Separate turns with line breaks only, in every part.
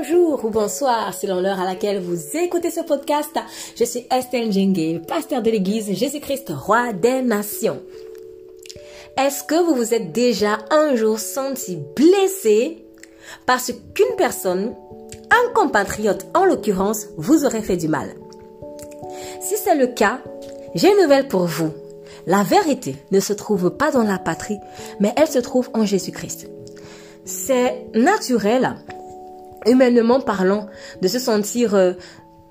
Bonjour ou bonsoir selon l'heure à laquelle vous écoutez ce podcast. Je suis Estelle Djengue, pasteur de l'église Jésus-Christ, roi des nations. Est-ce que vous vous êtes déjà un jour senti blessé parce qu'une personne, un compatriote en l'occurrence, vous aurait fait du mal? Si c'est le cas, j'ai une nouvelle pour vous. La vérité ne se trouve pas dans la patrie, mais elle se trouve en Jésus-Christ. C'est naturel, humainement parlant, de se sentir euh,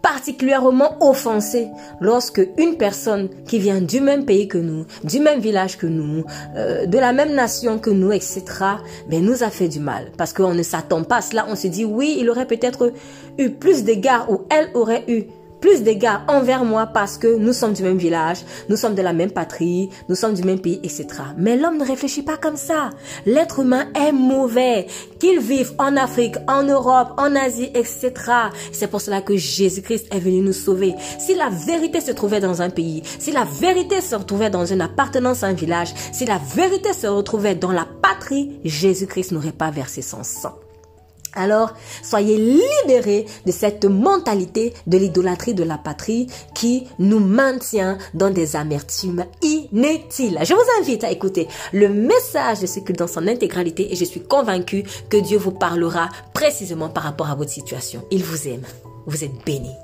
particulièrement offensé lorsque une personne qui vient du même pays que nous, du même village que nous, euh, de la même nation que nous, etc., ben, nous a fait du mal. Parce qu'on ne s'attend pas à cela. On se dit, oui, il aurait peut-être eu plus d'égards ou elle aurait eu plus d'égards envers moi parce que nous sommes du même village, nous sommes de la même patrie, nous sommes du même pays, etc. Mais l'homme ne réfléchit pas comme ça. L'être humain est mauvais. Qu'il vive en Afrique, en Europe, en Asie, etc. C'est pour cela que Jésus-Christ est venu nous sauver. Si la vérité se trouvait dans un pays, si la vérité se retrouvait dans une appartenance à un village, si la vérité se retrouvait dans la patrie, Jésus-Christ n'aurait pas versé son sang. Alors, soyez libérés de cette mentalité de l'idolâtrie de la patrie qui nous maintient dans des amertumes inutiles. Je vous invite à écouter le message de ce culte dans son intégralité et je suis convaincue que Dieu vous parlera précisément par rapport à votre situation. Il vous aime. Vous êtes bénis.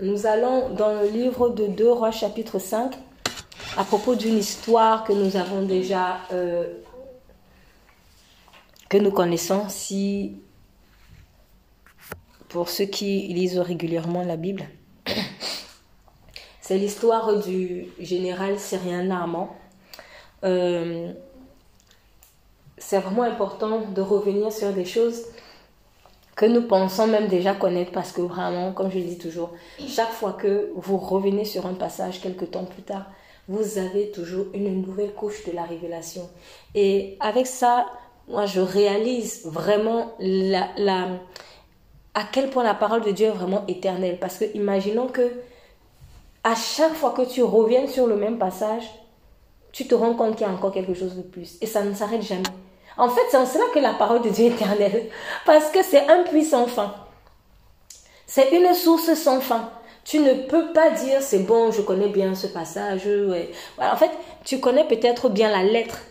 Nous allons dans le livre de 2 Rois chapitre 5 à propos d'une histoire que nous avons déjà, euh, que nous connaissons, si pour ceux qui lisent régulièrement la Bible. C'est l'histoire du général syrien Naaman. Euh, c'est vraiment important de revenir sur des choses que nous pensons même déjà connaître parce que vraiment, comme je le dis toujours, chaque fois que vous revenez sur un passage quelques temps plus tard, vous avez toujours une nouvelle couche de la révélation. Et avec ça, moi, je réalise vraiment la, à quel point la parole de Dieu est vraiment éternelle. Parce que imaginons que à chaque fois que tu reviens sur le même passage, tu te rends compte qu'il y a encore quelque chose de plus. Et ça ne s'arrête jamais. En fait, c'est en cela que la parole de Dieu est éternelle. Parce que c'est un puits sans fin. C'est une source sans fin. Tu ne peux pas dire c'est bon, je connais bien ce passage. en fait, tu connais peut-être bien la lettre,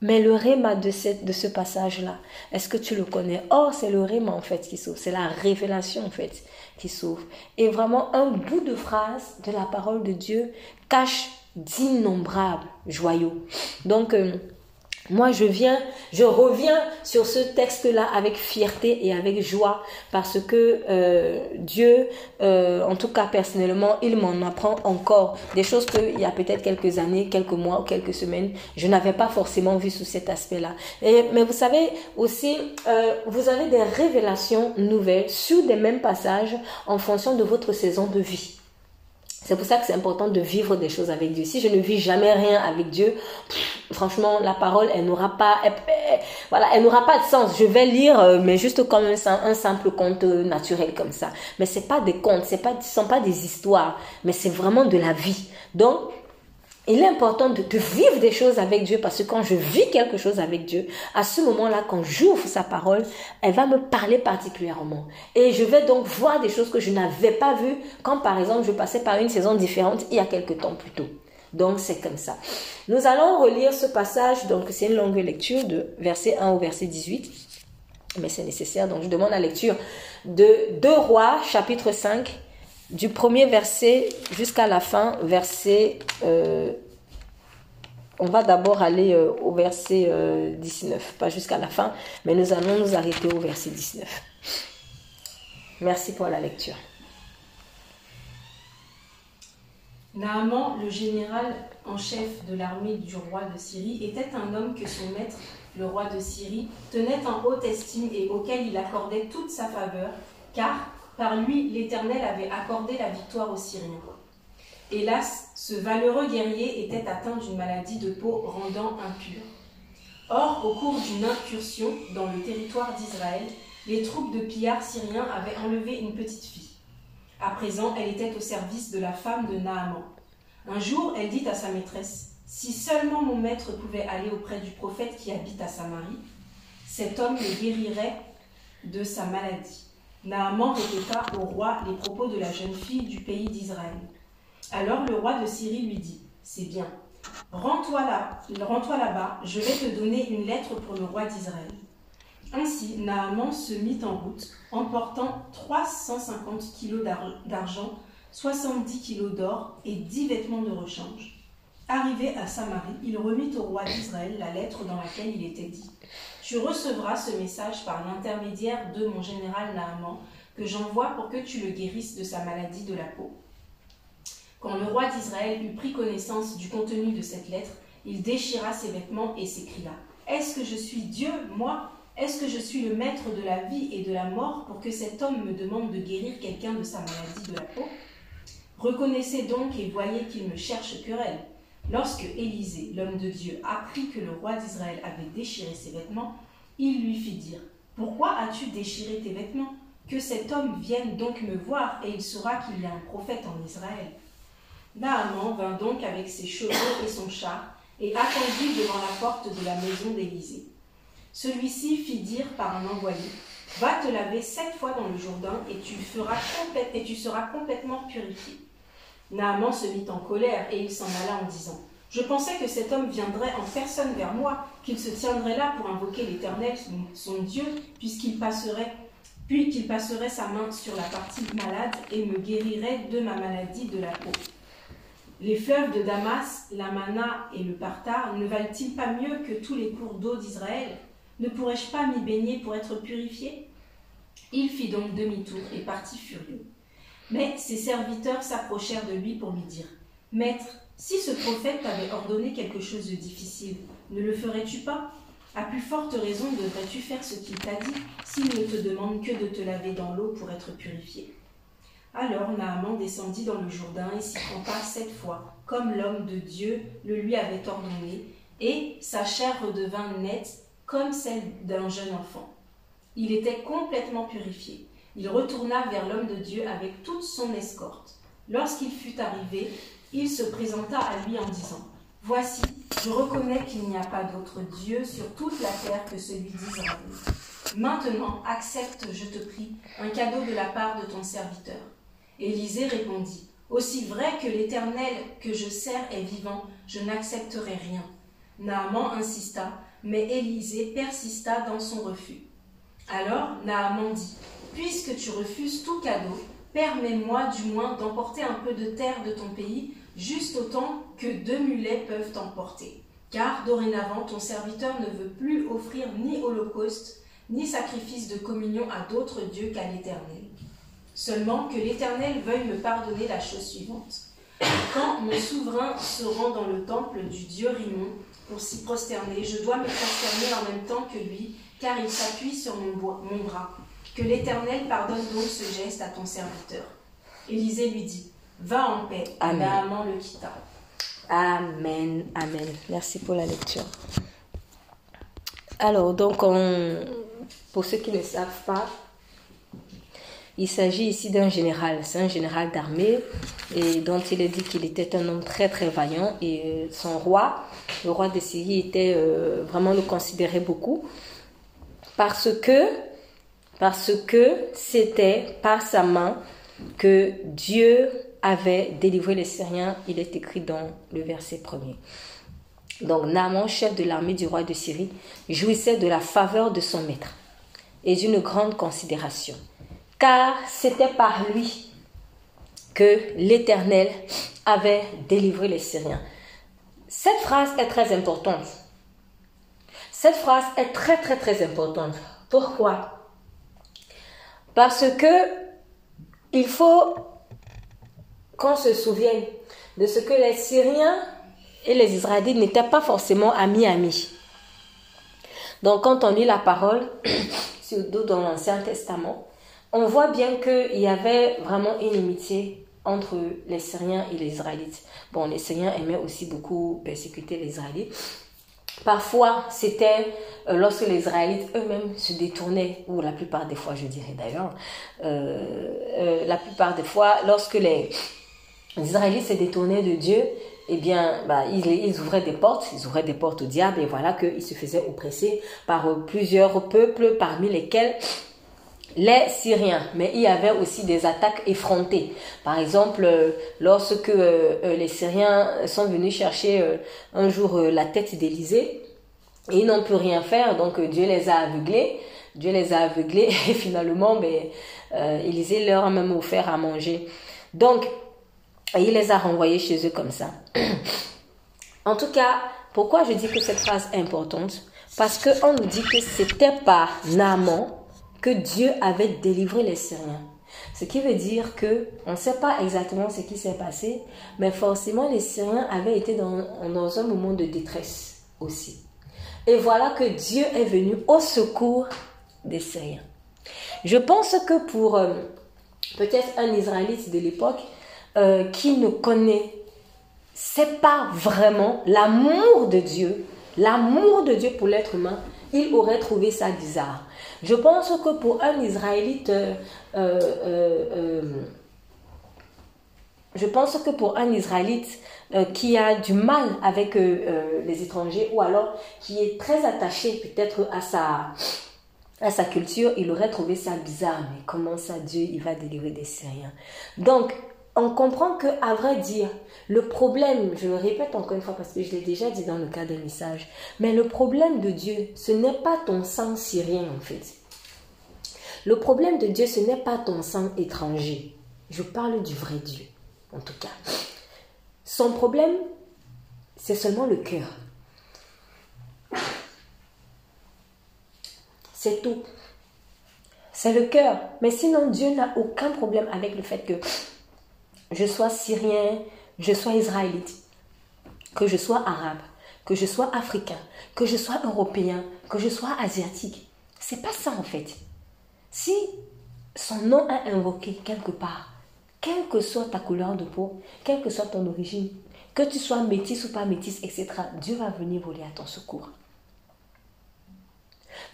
mais le réma de ce passage-là, est-ce que tu le connais? Or, c'est le réma en fait qui s'ouvre, c'est la révélation en fait qui s'ouvre. Et vraiment, un bout de phrase de la parole de Dieu cache d'innombrables joyaux. Donc, euh, moi, je viens, je reviens sur ce texte-là avec fierté et avec joie parce que euh, Dieu, euh, en tout cas personnellement, il m'en apprend encore des choses qu'il y a peut-être quelques années, quelques mois ou quelques semaines, je n'avais pas forcément vu sous cet aspect-là. Mais vous savez aussi, euh, vous avez des révélations nouvelles sur des mêmes passages en fonction de votre saison de vie. C'est pour ça que c'est important de vivre des choses avec Dieu. Si je ne vis jamais rien avec Dieu, franchement, la parole, elle n'aura pas, voilà, elle n'aura pas de sens. Je vais lire, euh, mais juste comme un, simple conte naturel comme ça. Mais c'est pas des contes, c'est pas, ce sont pas des histoires, mais c'est vraiment de la vie. Donc, il est important de, vivre des choses avec Dieu parce que quand je vis quelque chose avec Dieu, à ce moment-là, quand j'ouvre sa parole, elle va me parler particulièrement. Et je vais donc voir des choses que je n'avais pas vues quand, par exemple, je passais par une saison différente il y a quelque temps plus tôt. Donc, c'est comme ça. Nous allons relire ce passage. Donc, c'est une longue lecture de verset 1 au verset 18. Mais c'est nécessaire. Donc, je demande la lecture de 2 Rois, chapitre 5, du premier verset jusqu'à la fin, verset... Euh, on va d'abord aller euh, au verset 19, euh, pas jusqu'à la fin, mais nous allons nous arrêter au verset 19. Merci pour la lecture.
Naaman, le général en chef de l'armée du roi de Syrie, était un homme que son maître, le roi de Syrie, tenait en haute estime et auquel il accordait toute sa faveur, car par lui, l'Éternel avait accordé la victoire aux Syriens. Hélas, ce valeureux guerrier était atteint d'une maladie de peau rendant impur. Or, au cours d'une incursion dans le territoire d'Israël, les troupes de pillards syriens avaient enlevé une petite fille. À présent, elle était au service de la femme de Naaman. Un jour, elle dit à sa maîtresse Si seulement mon maître pouvait aller auprès du prophète qui habite à Samarie, cet homme le guérirait de sa maladie. Naaman répéta au roi les propos de la jeune fille du pays d'Israël. Alors le roi de Syrie lui dit C'est bien, rends-toi là, rends-toi là-bas, je vais te donner une lettre pour le roi d'Israël. Ainsi, Naaman se mit en route, emportant 350 kilos d'argent, 70 kilos d'or et 10 vêtements de rechange. Arrivé à Samarie, il remit au roi d'Israël la lettre dans laquelle il était dit Tu recevras ce message par l'intermédiaire de mon général Naaman, que j'envoie pour que tu le guérisses de sa maladie de la peau. Quand le roi d'Israël eut pris connaissance du contenu de cette lettre, il déchira ses vêtements et s'écria Est-ce que je suis Dieu, moi? Est-ce que je suis le maître de la vie et de la mort pour que cet homme me demande de guérir quelqu'un de sa maladie de la peau? Reconnaissez donc et voyez qu'il me cherche querelle. Lorsque Élisée, l'homme de Dieu, apprit que le roi d'Israël avait déchiré ses vêtements, il lui fit dire Pourquoi as-tu déchiré tes vêtements? Que cet homme vienne donc me voir et il saura qu'il y a un prophète en Israël. Naaman vint donc avec ses chevaux et son char et attendit devant la porte de la maison d'Élisée. Celui-ci fit dire par un envoyé Va te laver sept fois dans le Jourdain et tu, feras et tu seras complètement purifié. Naaman se mit en colère et il s'en alla en disant Je pensais que cet homme viendrait en personne vers moi, qu'il se tiendrait là pour invoquer l'Éternel, son Dieu, puisqu'il passerait puis qu'il passerait sa main sur la partie malade et me guérirait de ma maladie de la peau. Les fleuves de Damas, la Mana et le Partar ne valent-ils pas mieux que tous les cours d'eau d'Israël? Ne pourrais-je pas m'y baigner pour être purifié? Il fit donc demi-tour et partit furieux. Mais ses serviteurs s'approchèrent de lui pour lui dire Maître, si ce prophète t'avait ordonné quelque chose de difficile, ne le ferais-tu pas? À plus forte raison devrais-tu faire ce qu'il t'a dit s'il ne te demande que de te laver dans l'eau pour être purifié. Alors Naaman descendit dans le Jourdain et s'y trempa sept fois, comme l'homme de Dieu le lui avait ordonné, et sa chair redevint nette comme celle d'un jeune enfant. Il était complètement purifié. Il retourna vers l'homme de Dieu avec toute son escorte. Lorsqu'il fut arrivé, il se présenta à lui en disant Voici, je reconnais qu'il n'y a pas d'autre Dieu sur toute la terre que celui d'Israël. Maintenant, accepte, je te prie, un cadeau de la part de ton serviteur. Élisée répondit Aussi vrai que l'Éternel que je sers est vivant, je n'accepterai rien. Naaman insista mais Élisée persista dans son refus. Alors Naaman dit Puisque tu refuses tout cadeau, permets-moi du moins d'emporter un peu de terre de ton pays, juste autant que deux mulets peuvent emporter. Car dorénavant ton serviteur ne veut plus offrir ni holocauste, ni sacrifice de communion à d'autres dieux qu'à l'Éternel. Seulement que l'Éternel veuille me pardonner la chose suivante. Quand mon souverain se rend dans le temple du dieu Rimon, pour s'y prosterner. Je dois me prosterner en même temps que lui, car il s'appuie sur mon, mon bras. Que l'Éternel pardonne donc ce geste à ton serviteur. Élisée lui dit Va en paix.
Amen.
Le quitta.
Amen. Amen. Merci pour la lecture. Alors, donc, pour ceux qui ne savent pas, il s'agit ici d'un général, c'est un général d'armée et dont il est dit qu'il était un homme très très vaillant et euh, son roi, le roi de Syrie, était euh, vraiment le considérait beaucoup parce que parce que c'était par sa main que Dieu avait délivré les Syriens. Il est écrit dans le verset premier. Donc Naaman, chef de l'armée du roi de Syrie, jouissait de la faveur de son maître et d'une grande considération car c'était par lui que l'Éternel avait délivré les Syriens. Cette phrase est très importante. Cette phrase est très très très importante. Pourquoi? Parce que il faut qu'on se souvienne de ce que les Syriens et les Israélites n'étaient pas forcément amis-amis. Donc quand on lit la parole, surtout dans l'Ancien Testament, on voit bien qu'il y avait vraiment une inimitié entre les Syriens et les Israélites. Bon, les Syriens aimaient aussi beaucoup persécuter les Israélites. Parfois, c'était euh, lorsque les Israélites eux-mêmes se détournaient, ou la plupart des fois, je dirais d'ailleurs, euh, euh, la plupart des fois, lorsque les Israélites se détournaient de Dieu, eh bien, bah, ils, ouvraient des portes, ils ouvraient des portes au diable, et voilà qu'ils se faisaient oppresser par plusieurs peuples, parmi lesquels les Syriens, mais il y avait aussi des attaques effrontées. Par exemple, euh, lorsque euh, euh, les Syriens sont venus chercher un jour la tête d'Élysée, ils n'ont pu rien faire, donc Dieu les a aveuglés. Dieu les a aveuglés et finalement, ben, Élysée leur a même offert à manger. Donc, il les a renvoyés chez eux comme ça. en tout cas, pourquoi je dis que cette phrase est importante? Parce qu'on nous dit que c'était par Naaman que Dieu avait délivré les Syriens. Ce qui veut dire que on ne sait pas exactement ce qui s'est passé, mais forcément les Syriens avaient été dans, un moment de détresse aussi. Et voilà que Dieu est venu au secours des Syriens. Je pense que pour euh, peut-être un Israélite de l'époque euh, qui ne connaît c'est pas vraiment l'amour de Dieu, l'amour de Dieu pour l'être humain, il aurait trouvé ça bizarre. Je pense que pour un Israélite, euh, euh, je pense que pour un Israélite qui a du mal avec les étrangers ou alors qui est très attaché peut-être à sa, à sa culture, il aurait trouvé ça bizarre. Mais comment ça, Dieu, il va délivrer des Syriens? Donc, on comprend que, à vrai dire, le problème, je le répète encore une fois parce que je l'ai déjà dit dans le cas des messages, mais le problème de Dieu, ce n'est pas ton sang syrien en fait. Le problème de Dieu, ce n'est pas ton sang étranger. Je parle du vrai Dieu, en tout cas. Son problème, c'est seulement le cœur. C'est tout. C'est le cœur. Mais sinon, Dieu n'a aucun problème avec le fait que je sois syrien, je sois israélite, que je sois arabe, que je sois africain, que je sois européen, que je sois asiatique. C'est pas ça en fait. Si son nom est invoqué quelque part, quelle que soit ta couleur de peau, quelle que soit ton origine, que tu sois métis ou pas métis, etc., Dieu va venir voler à ton secours.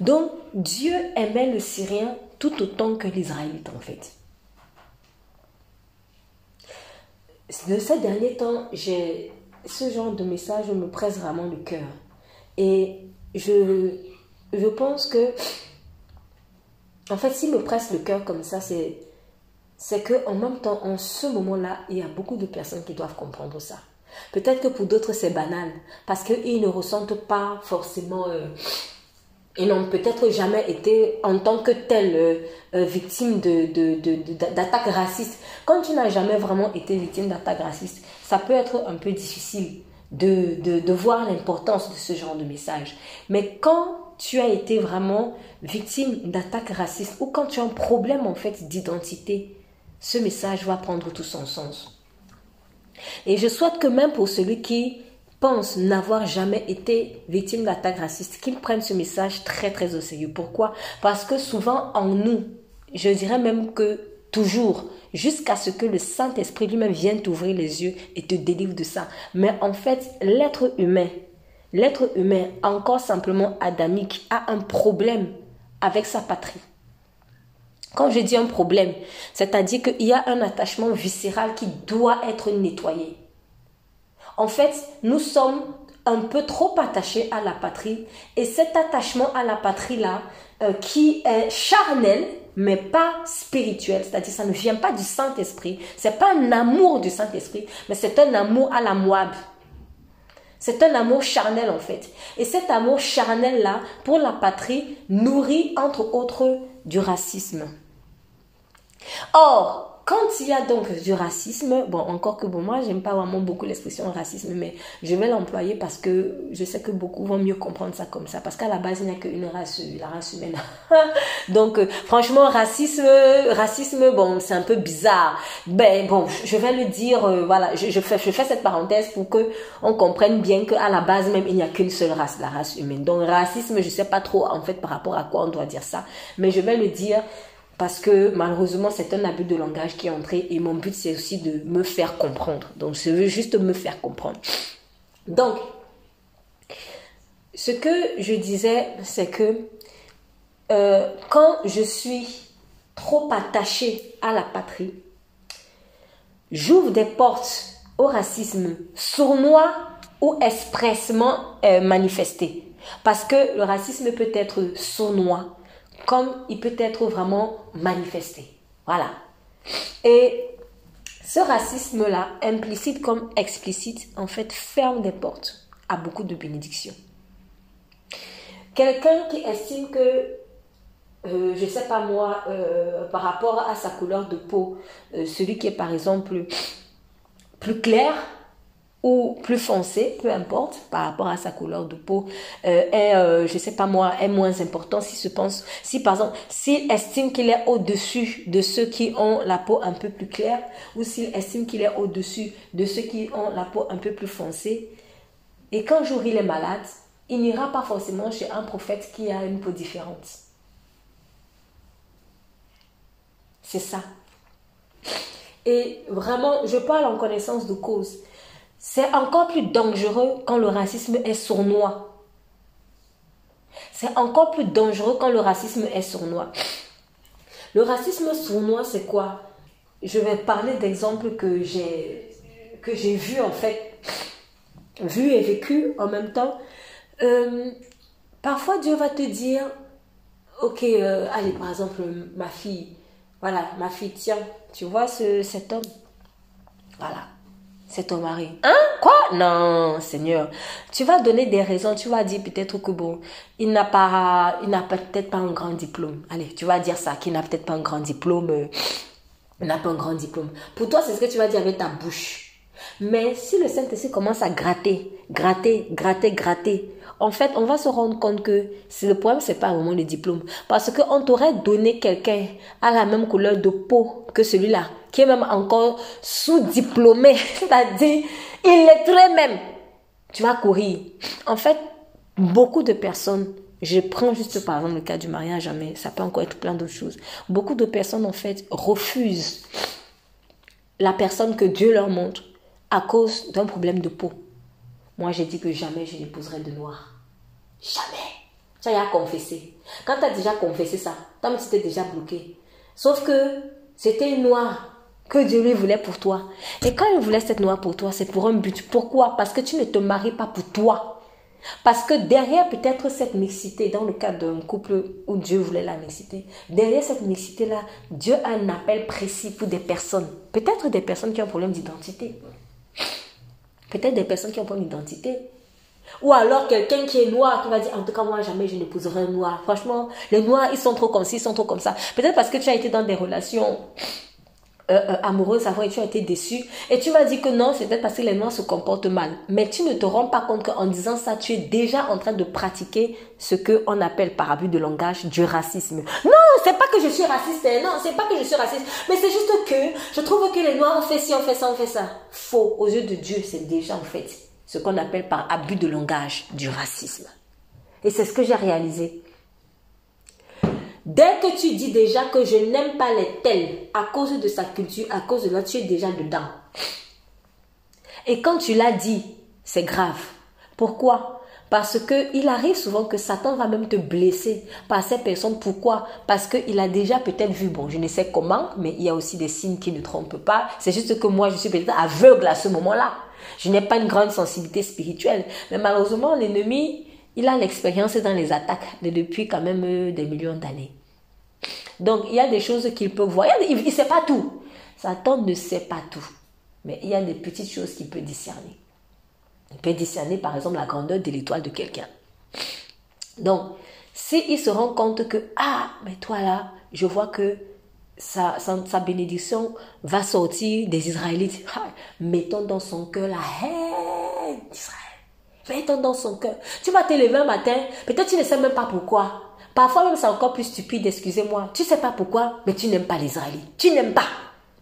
Donc, Dieu aimait le Syrien tout autant que l'Israélite en fait. De ces derniers temps, ce genre de message me presse vraiment le cœur. Et je, je pense que, en fait, s'il me presse le cœur comme ça, c'est, c'est que en même temps, en ce moment-là, il y a beaucoup de personnes qui doivent comprendre ça. Peut-être que pour d'autres, c'est banal, parce qu'ils ne ressentent pas forcément euh, ils n'ont peut-être jamais été en tant que tel euh, euh, victime de, d'attaques racistes. Quand tu n'as jamais vraiment été victime d'attaques racistes, ça peut être un peu difficile de, de voir l'importance de ce genre de message. Mais quand tu as été vraiment victime d'attaques racistes ou quand tu as un problème en fait d'identité, ce message va prendre tout son sens. Et je souhaite que même pour celui qui n'avoir jamais été victime d'attaques racistes, qu'ils prennent ce message très très au sérieux. Pourquoi? Parce que souvent en nous, je dirais même que toujours, jusqu'à ce que le Saint-Esprit lui-même vienne t'ouvrir les yeux et te délivre de ça. Mais en fait, l'être humain, l'être humain, encore simplement adamique, a un problème avec sa patrie. Quand je dis un problème, c'est-à-dire qu'il y a un attachement viscéral qui doit être nettoyé. En fait, nous sommes un peu trop attachés à la patrie et cet attachement à la patrie-là, euh, qui est charnel, mais pas spirituel, c'est-à-dire ça ne vient pas du Saint-Esprit, c'est pas un amour du Saint-Esprit, mais c'est un amour à la Moab. C'est un amour charnel en fait. Et cet amour charnel-là, pour la patrie, nourrit entre autres du racisme. Or, quand il y a donc du racisme, bon, encore que bon, moi, j'aime pas vraiment beaucoup l'expression racisme, mais je vais l'employer parce que je sais que beaucoup vont mieux comprendre ça comme ça. Parce qu'à la base, il n'y a qu'une race, la race humaine. donc, euh, franchement, racisme, racisme, bon, c'est un peu bizarre. Ben, bon, je vais le dire, euh, voilà, je, fais, cette parenthèse pour que on comprenne bien qu'à la base même, il n'y a qu'une seule race, la race humaine. Donc, racisme, je sais pas trop, en fait, par rapport à quoi on doit dire ça, mais je vais le dire parce que malheureusement c'est un abus de langage qui est entré et mon but c'est aussi de me faire comprendre. Donc je veux juste me faire comprendre. Donc, ce que je disais, c'est que euh, quand je suis trop attachée à la patrie, j'ouvre des portes au racisme sournois ou expressement euh, manifesté. Parce que le racisme peut être sournois, comme il peut être vraiment manifesté. Voilà. Et ce racisme-là, implicite comme explicite, en fait, ferme des portes à beaucoup de bénédictions. Quelqu'un qui estime que euh, je ne sais pas moi, euh, par rapport à sa couleur de peau, euh, celui qui est par exemple plus clair ou plus foncé, peu importe, par rapport à sa couleur de peau, est, je ne sais pas moi, est moins important si se pense, si par exemple, s'il estime qu'il est au-dessus de ceux qui ont la peau un peu plus claire, ou s'il estime qu'il est au-dessus de ceux qui ont la peau un peu plus foncée, et qu'un jour il est malade, il n'ira pas forcément chez un prophète qui a une peau différente. C'est ça. Et vraiment, je parle en connaissance de cause. C'est encore plus dangereux quand le racisme est sournois. C'est encore plus dangereux quand le racisme est sournois. Le racisme sournois, c'est quoi? Je vais parler d'exemples que j'ai que vu en fait, vu et vécu en même temps. Euh, parfois, Dieu va te dire, ok, euh, allez, par exemple, ma fille, voilà, ma fille, tiens, tu vois ce, cet homme? Voilà, c'est ton mari. Hein? Quoi? Non, Seigneur. Tu vas donner des raisons. Tu vas dire peut-être que bon, il n'a pas, il n'a peut-être pas un grand diplôme. Allez, tu vas dire ça, qu'il n'a peut-être pas un grand diplôme. Euh, il n'a pas un grand diplôme. Pour toi, c'est ce que tu vas dire avec ta bouche. Mais si le Saint-Esprit commence à gratter, gratter, gratter, gratter, en fait, on va se rendre compte que le problème, c'est pas vraiment le diplôme. Parce qu'on t'aurait donné quelqu'un à la même couleur de peau que celui-là, qui est même encore sous-diplômé, c'est-à-dire, il est très même. Tu vas courir. En fait, beaucoup de personnes, je prends juste par exemple le cas du mariage, mais ça peut encore être plein d'autres choses. Beaucoup de personnes, en fait, refusent la personne que Dieu leur montre à cause d'un problème de peau. Moi, j'ai dit que jamais je n'épouserai de noir. Jamais. Tu as confessé. Quand tu as déjà confessé ça, toi tu t'es déjà bloqué. Sauf que c'était une noire que Dieu lui voulait pour toi. Et quand il voulait cette noire pour toi, c'est pour un but. Pourquoi? Parce que tu ne te maries pas pour toi. Parce que derrière peut-être cette mixité, dans le cas d'un couple où Dieu voulait la mixité, derrière cette mixité-là, Dieu a un appel précis pour des personnes. Peut-être des personnes qui ont un problème d'identité. Peut-être des personnes qui ont pas une identité. Ou alors quelqu'un qui est noir qui va dire en tout cas moi jamais je n'épouserai un noir. Franchement, les noirs ils sont trop comme ci, ils sont trop comme ça. Peut-être parce que tu as été dans des relations euh, euh, amoureuse avant et tu as été déçu. Et tu vas dire que non, c'est peut-être parce que les noirs se comportent mal. Mais tu ne te rends pas compte qu'en disant ça, tu es déjà en train de pratiquer ce qu'on appelle par abus de langage du racisme. Non, c'est pas que je suis raciste. Hein. Non, c'est pas que je suis raciste. Mais c'est juste que je trouve que les noirs ont fait ci, ont fait ça, ont fait ça. Faux. Aux yeux de Dieu, c'est déjà en fait ce qu'on appelle par abus de langage du racisme. Et c'est ce que j'ai réalisé. Dès que tu dis déjà que je n'aime pas les tels à cause de sa culture, à cause de là, tu es déjà dedans. Et quand tu l'as dit, c'est grave. Pourquoi? Parce que il arrive souvent que Satan va même te blesser par ces personnes. Pourquoi? Parce qu'il a déjà peut-être vu, bon, je ne sais comment, mais il y a aussi des signes qui ne trompent pas. C'est juste que moi, je suis peut-être aveugle à ce moment-là. Je n'ai pas une grande sensibilité spirituelle. Mais malheureusement, l'ennemi, il a l'expérience dans les attaques de depuis quand même euh, des millions d'années. Donc, il y a des choses qu'il peut voir. Il ne sait pas tout. Satan ne sait pas tout. Mais il y a des petites choses qu'il peut discerner. Il peut discerner, par exemple, la grandeur de l'étoile de quelqu'un. Donc, s'il se rend compte que, ah, mais toi là, je vois que sa, sa, bénédiction va sortir des Israélites. Mettons dans son cœur la haine d'Israël. Mettons dans son cœur. Tu vas te lever un matin, peut-être tu ne sais même pas pourquoi. Parfois même c'est encore plus stupide, excusez-moi. Tu sais pas pourquoi, mais tu n'aimes pas les Israélites. Tu n'aimes pas.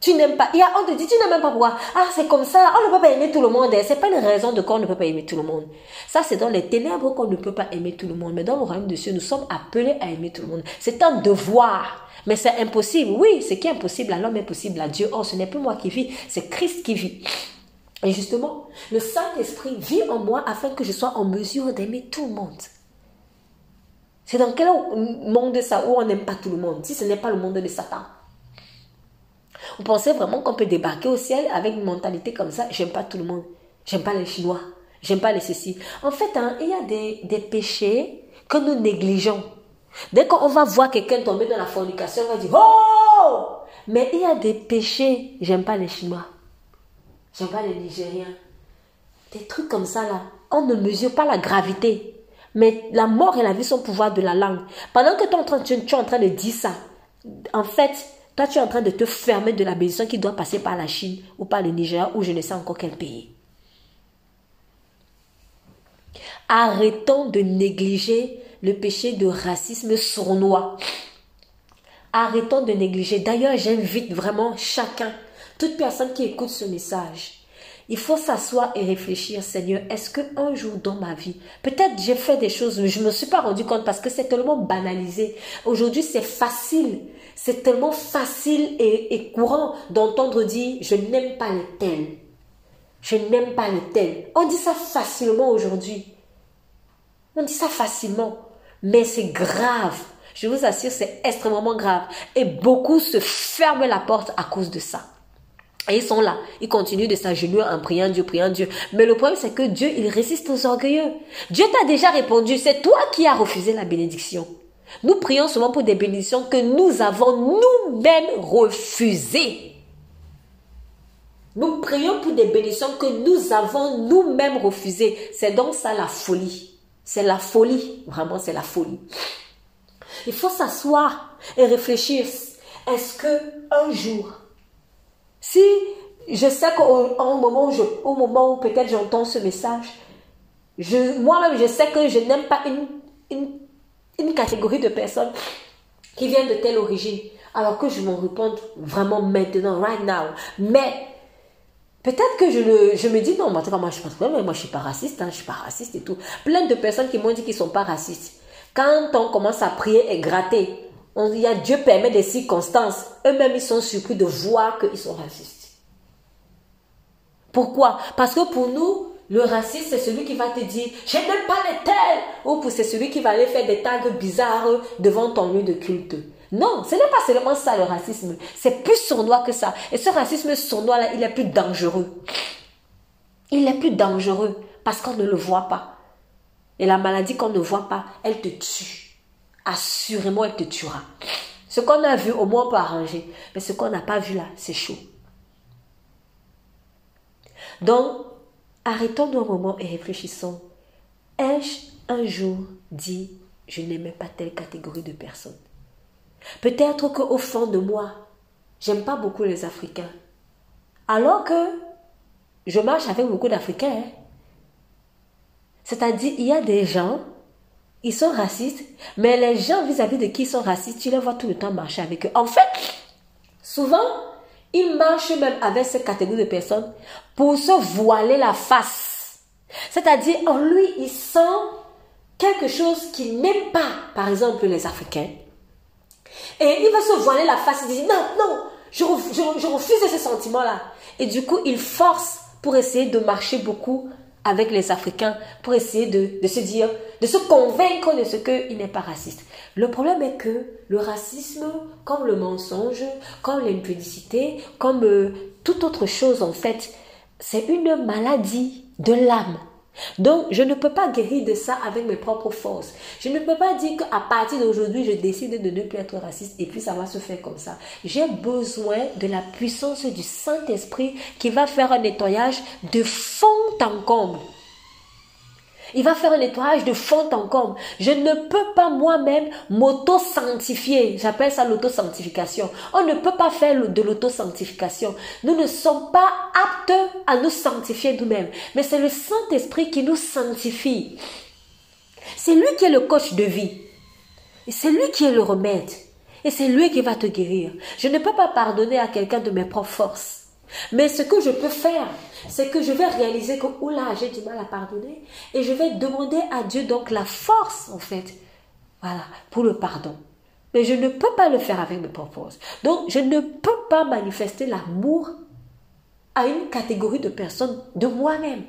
Tu n'aimes pas. A, on te dit, tu n'aimes même pas pourquoi. Ah, c'est comme ça. On ne peut pas aimer tout le monde. C'est pas une raison de quoi on ne peut pas aimer tout le monde. Ça, c'est dans les ténèbres qu'on ne peut pas aimer tout le monde. Mais dans le royaume de Dieu, nous sommes appelés à aimer tout le monde. C'est un devoir. Mais c'est impossible. Oui, ce qui est impossible à l'homme est possible à Dieu. Or, ce n'est plus moi qui vis, c'est Christ qui vit. Et justement, le Saint-Esprit vit en moi afin que je sois en mesure d'aimer tout le monde. C'est dans quel monde ça où on n'aime pas tout le monde, si ce n'est pas le monde de Satan Vous pensez vraiment qu'on peut débarquer au ciel avec une mentalité comme ça J'aime pas tout le monde. J'aime pas les Chinois. J'aime pas les ceci. En fait, hein, il y a des, des péchés que nous négligeons. Dès qu'on va voir quelqu'un tomber dans la fornication, on va dire Oh Mais il y a des péchés. J'aime pas les Chinois. J'aime pas les Nigériens. Des trucs comme ça là. On ne mesure pas la gravité. Mais la mort et la vie sont au pouvoir de la langue. Pendant que toi, tu es en train de dire ça, en fait, toi, tu es en train de te fermer de la bénédiction qui doit passer par la Chine ou par le Nigeria ou je ne sais encore quel pays. Arrêtons de négliger le péché de racisme sournois. Arrêtons de négliger. D'ailleurs, j'invite vraiment chacun, toute personne qui écoute ce message, il faut s'asseoir et réfléchir, Seigneur, est-ce que un jour dans ma vie, peut-être j'ai fait des choses, mais je ne me suis pas rendu compte parce que c'est tellement banalisé. Aujourd'hui, c'est facile. C'est tellement facile et, et courant d'entendre dire, je n'aime pas les tels. Je n'aime pas les tels. On dit ça facilement aujourd'hui. On dit ça facilement. Mais c'est grave. Je vous assure, c'est extrêmement grave. Et beaucoup se ferment la porte à cause de ça. Et ils sont là, ils continuent de s'agenouiller en priant Dieu, priant Dieu. Mais le problème, c'est que Dieu, il résiste aux orgueilleux. Dieu t'a déjà répondu, c'est toi qui as refusé la bénédiction. Nous prions souvent pour des bénédictions que nous avons nous-mêmes refusées. Nous prions pour des bénédictions que nous avons nous-mêmes refusées. C'est donc ça la folie. C'est la folie. Vraiment, c'est la folie. Il faut s'asseoir et réfléchir. Est-ce que un jour, si je sais qu'au moment où, au moment où peut-être j'entends ce message, moi-même, je sais que je n'aime pas une, une, catégorie de personnes qui viennent de telle origine, alors que je m'en réponds vraiment maintenant, right now. Mais Peut-être que je, le, je me dis, non, moi, moi je pense que moi, je suis pas raciste, hein, je suis pas raciste et tout. Plein de personnes qui m'ont dit qu'ils sont pas racistes. Quand on commence à prier et gratter, il y a Dieu permet des circonstances. Eux-mêmes, ils sont surpris de voir qu'ils sont racistes. Pourquoi? Parce que pour nous, le raciste, c'est celui qui va te dire, je n'aime pas les tels. Ou c'est celui qui va aller faire des tags bizarres devant ton lieu de culte. Non, ce n'est pas seulement ça le racisme. C'est plus sournois que ça. Et ce racisme sournois-là, il est plus dangereux. Il est plus dangereux parce qu'on ne le voit pas. Et la maladie qu'on ne voit pas, elle te tue. Assurément, elle te tuera. Ce qu'on a vu, au moins on peut arranger. Mais ce qu'on n'a pas vu là, c'est chaud. Donc, arrêtons un moment et réfléchissons. Ai-je un jour dit, je n'aimais pas telle catégorie de personnes? Peut-être qu'au fond de moi, j'aime pas beaucoup les Africains. Alors que je marche avec beaucoup d'Africains. Hein. C'est-à-dire, il y a des gens, ils sont racistes, mais les gens vis-à-vis de qui ils sont racistes, tu les vois tout le temps marcher avec eux. En fait, souvent, ils marchent même avec cette catégorie de personnes pour se voiler la face. C'est-à-dire, en lui, il sent quelque chose qu'il n'aime pas, par exemple, les Africains. Et il va se voiler la face et dire non, non, je, refuse ce sentiment-là. Et du coup, il force pour essayer de marcher beaucoup avec les Africains, pour essayer de, se dire, de se convaincre de ce qu'il n'est pas raciste. Le problème est que le racisme, comme le mensonge, comme l'impudicité, comme euh, toute autre chose en fait, c'est une maladie de l'âme. Donc, je ne peux pas guérir de ça avec mes propres forces. Je ne peux pas dire qu'à partir d'aujourd'hui, je décide de ne plus être raciste et puis ça va se faire comme ça. J'ai besoin de la puissance du Saint-Esprit qui va faire un nettoyage de fond en comble. Il va faire un nettoyage de fond en comble. Je ne peux pas moi-même m'auto-sanctifier. J'appelle ça l'auto-sanctification. On ne peut pas faire de l'auto-sanctification. Nous ne sommes pas aptes à nous sanctifier nous-mêmes. Mais c'est le Saint-Esprit qui nous sanctifie. C'est lui qui est le coach de vie. Et c'est lui qui est le remède. Et c'est lui qui va te guérir. Je ne peux pas pardonner à quelqu'un de mes propres forces. Mais ce que je peux faire, c'est que je vais réaliser que, oula, j'ai du mal à pardonner. Et je vais demander à Dieu donc la force, en fait, voilà, pour le pardon. Mais je ne peux pas le faire avec mes propres Donc, je ne peux pas manifester l'amour à une catégorie de personnes de moi-même.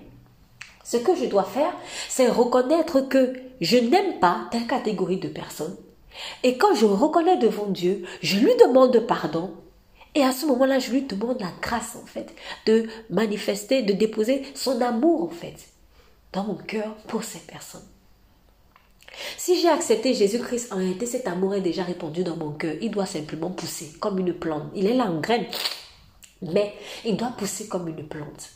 Ce que je dois faire, c'est reconnaître que je n'aime pas telle catégorie de personnes. Et quand je reconnais devant Dieu, je lui demande pardon Et à ce moment-là, je lui demande la grâce, en fait, de manifester, de déposer son amour, en fait, dans mon cœur pour ces personnes. Si j'ai accepté Jésus-Christ, en réalité, cet amour est déjà répandu dans mon cœur. Il doit simplement pousser comme une plante. Il est là en graine, mais il doit pousser comme une plante.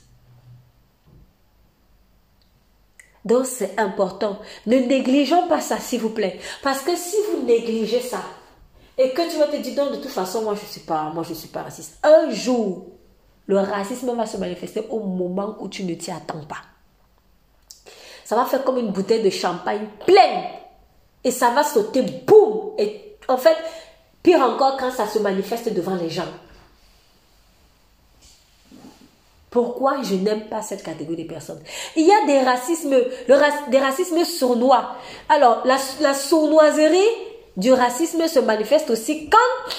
Donc c'est important. Ne négligeons pas ça, s'il vous plaît. Parce que si vous négligez ça, et que tu vas te dire, non, de toute façon, moi je ne suis pas, moi je suis pas raciste. Un jour, le racisme va se manifester au moment où tu ne t'y attends pas. Ça va faire comme une bouteille de champagne pleine. Et ça va sauter, boum. Et en fait, pire encore quand ça se manifeste devant les gens. Pourquoi je n'aime pas cette catégorie de personnes? Il y a des racismes, des racismes sournois. Alors, la sournoiserie du racisme se manifeste aussi quand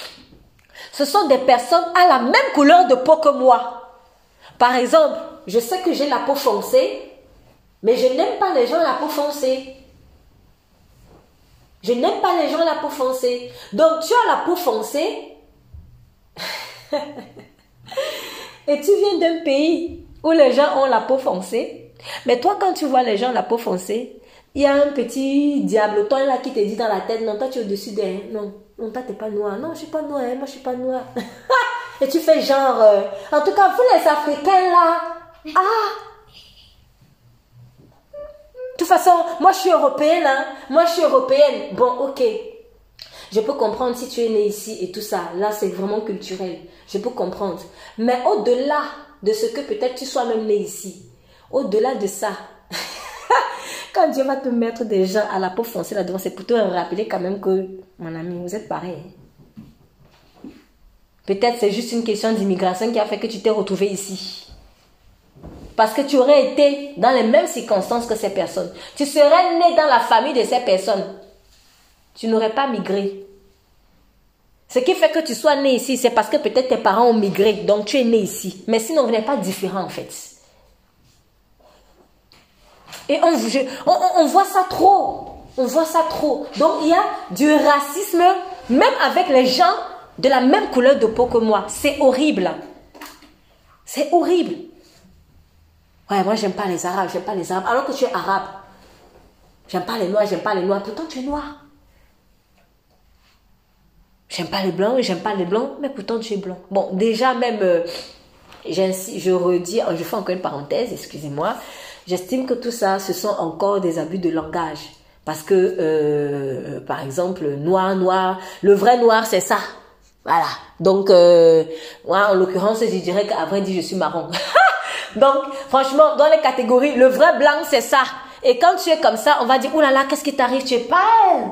ce sont des personnes à la même couleur de peau que moi. Par exemple, je sais que j'ai la peau foncée, mais je n'aime pas les gens à la peau foncée. Je n'aime pas les gens à la peau foncée. Donc tu as la peau foncée. Et tu viens d'un pays où les gens ont la peau foncée. Mais toi, quand tu vois les gens la peau foncée, il y a un petit diabloton là qui te dit dans la tête, non, toi tu es au-dessus d'elle. Non, non, toi t'es pas noir. Non, je suis pas noir, hein, moi je suis pas noir. Et tu fais genre, euh, en tout cas, vous les Africains là, ah, de toute façon, moi je suis européenne, hein. Moi je suis européenne. Bon, ok. Je peux comprendre si tu es né ici et tout ça. Là, c'est vraiment culturel. Je peux comprendre. Mais au-delà de ce que peut-être tu sois même né ici, au-delà de ça, quand Dieu va te mettre des gens à la peau foncée là-devant, c'est pour te rappeler quand même que, mon ami, vous êtes pareil. Peut-être c'est juste une question d'immigration qui a fait que tu t'es retrouvé ici. Parce que tu aurais été dans les mêmes circonstances que ces personnes. Tu serais né dans la famille de ces personnes. Tu n'aurais pas migré. Ce qui fait que tu sois né ici, c'est parce que peut-être tes parents ont migré, donc tu es né ici. Mais sinon, vous n'êtes pas différent en fait. Et on, voit ça trop. On voit ça trop. Donc il y a du racisme, même avec les gens de la même couleur de peau que moi. C'est horrible. C'est horrible. Ouais, moi j'aime pas les arabes, j'aime pas les arabes. Alors que tu es arabe. J'aime pas les noirs, j'aime pas les noirs. Pourtant tu es noir. J'aime pas les blancs, j'aime pas les blancs, mais pourtant tu es blanc. Bon, déjà même, euh, je redis, je fais encore une parenthèse, excusez-moi. J'estime que tout ça, ce sont encore des abus de langage. Parce que, euh, par exemple, noir, noir, le vrai noir, c'est ça. Voilà. Donc, euh, moi, en l'occurrence, je dirais qu'à vrai je suis marron. Donc, franchement, dans les catégories, le vrai blanc, c'est ça. Et quand tu es comme ça, on va dire, oulala, là là, qu'est-ce qui t'arrive? Tu es pâle.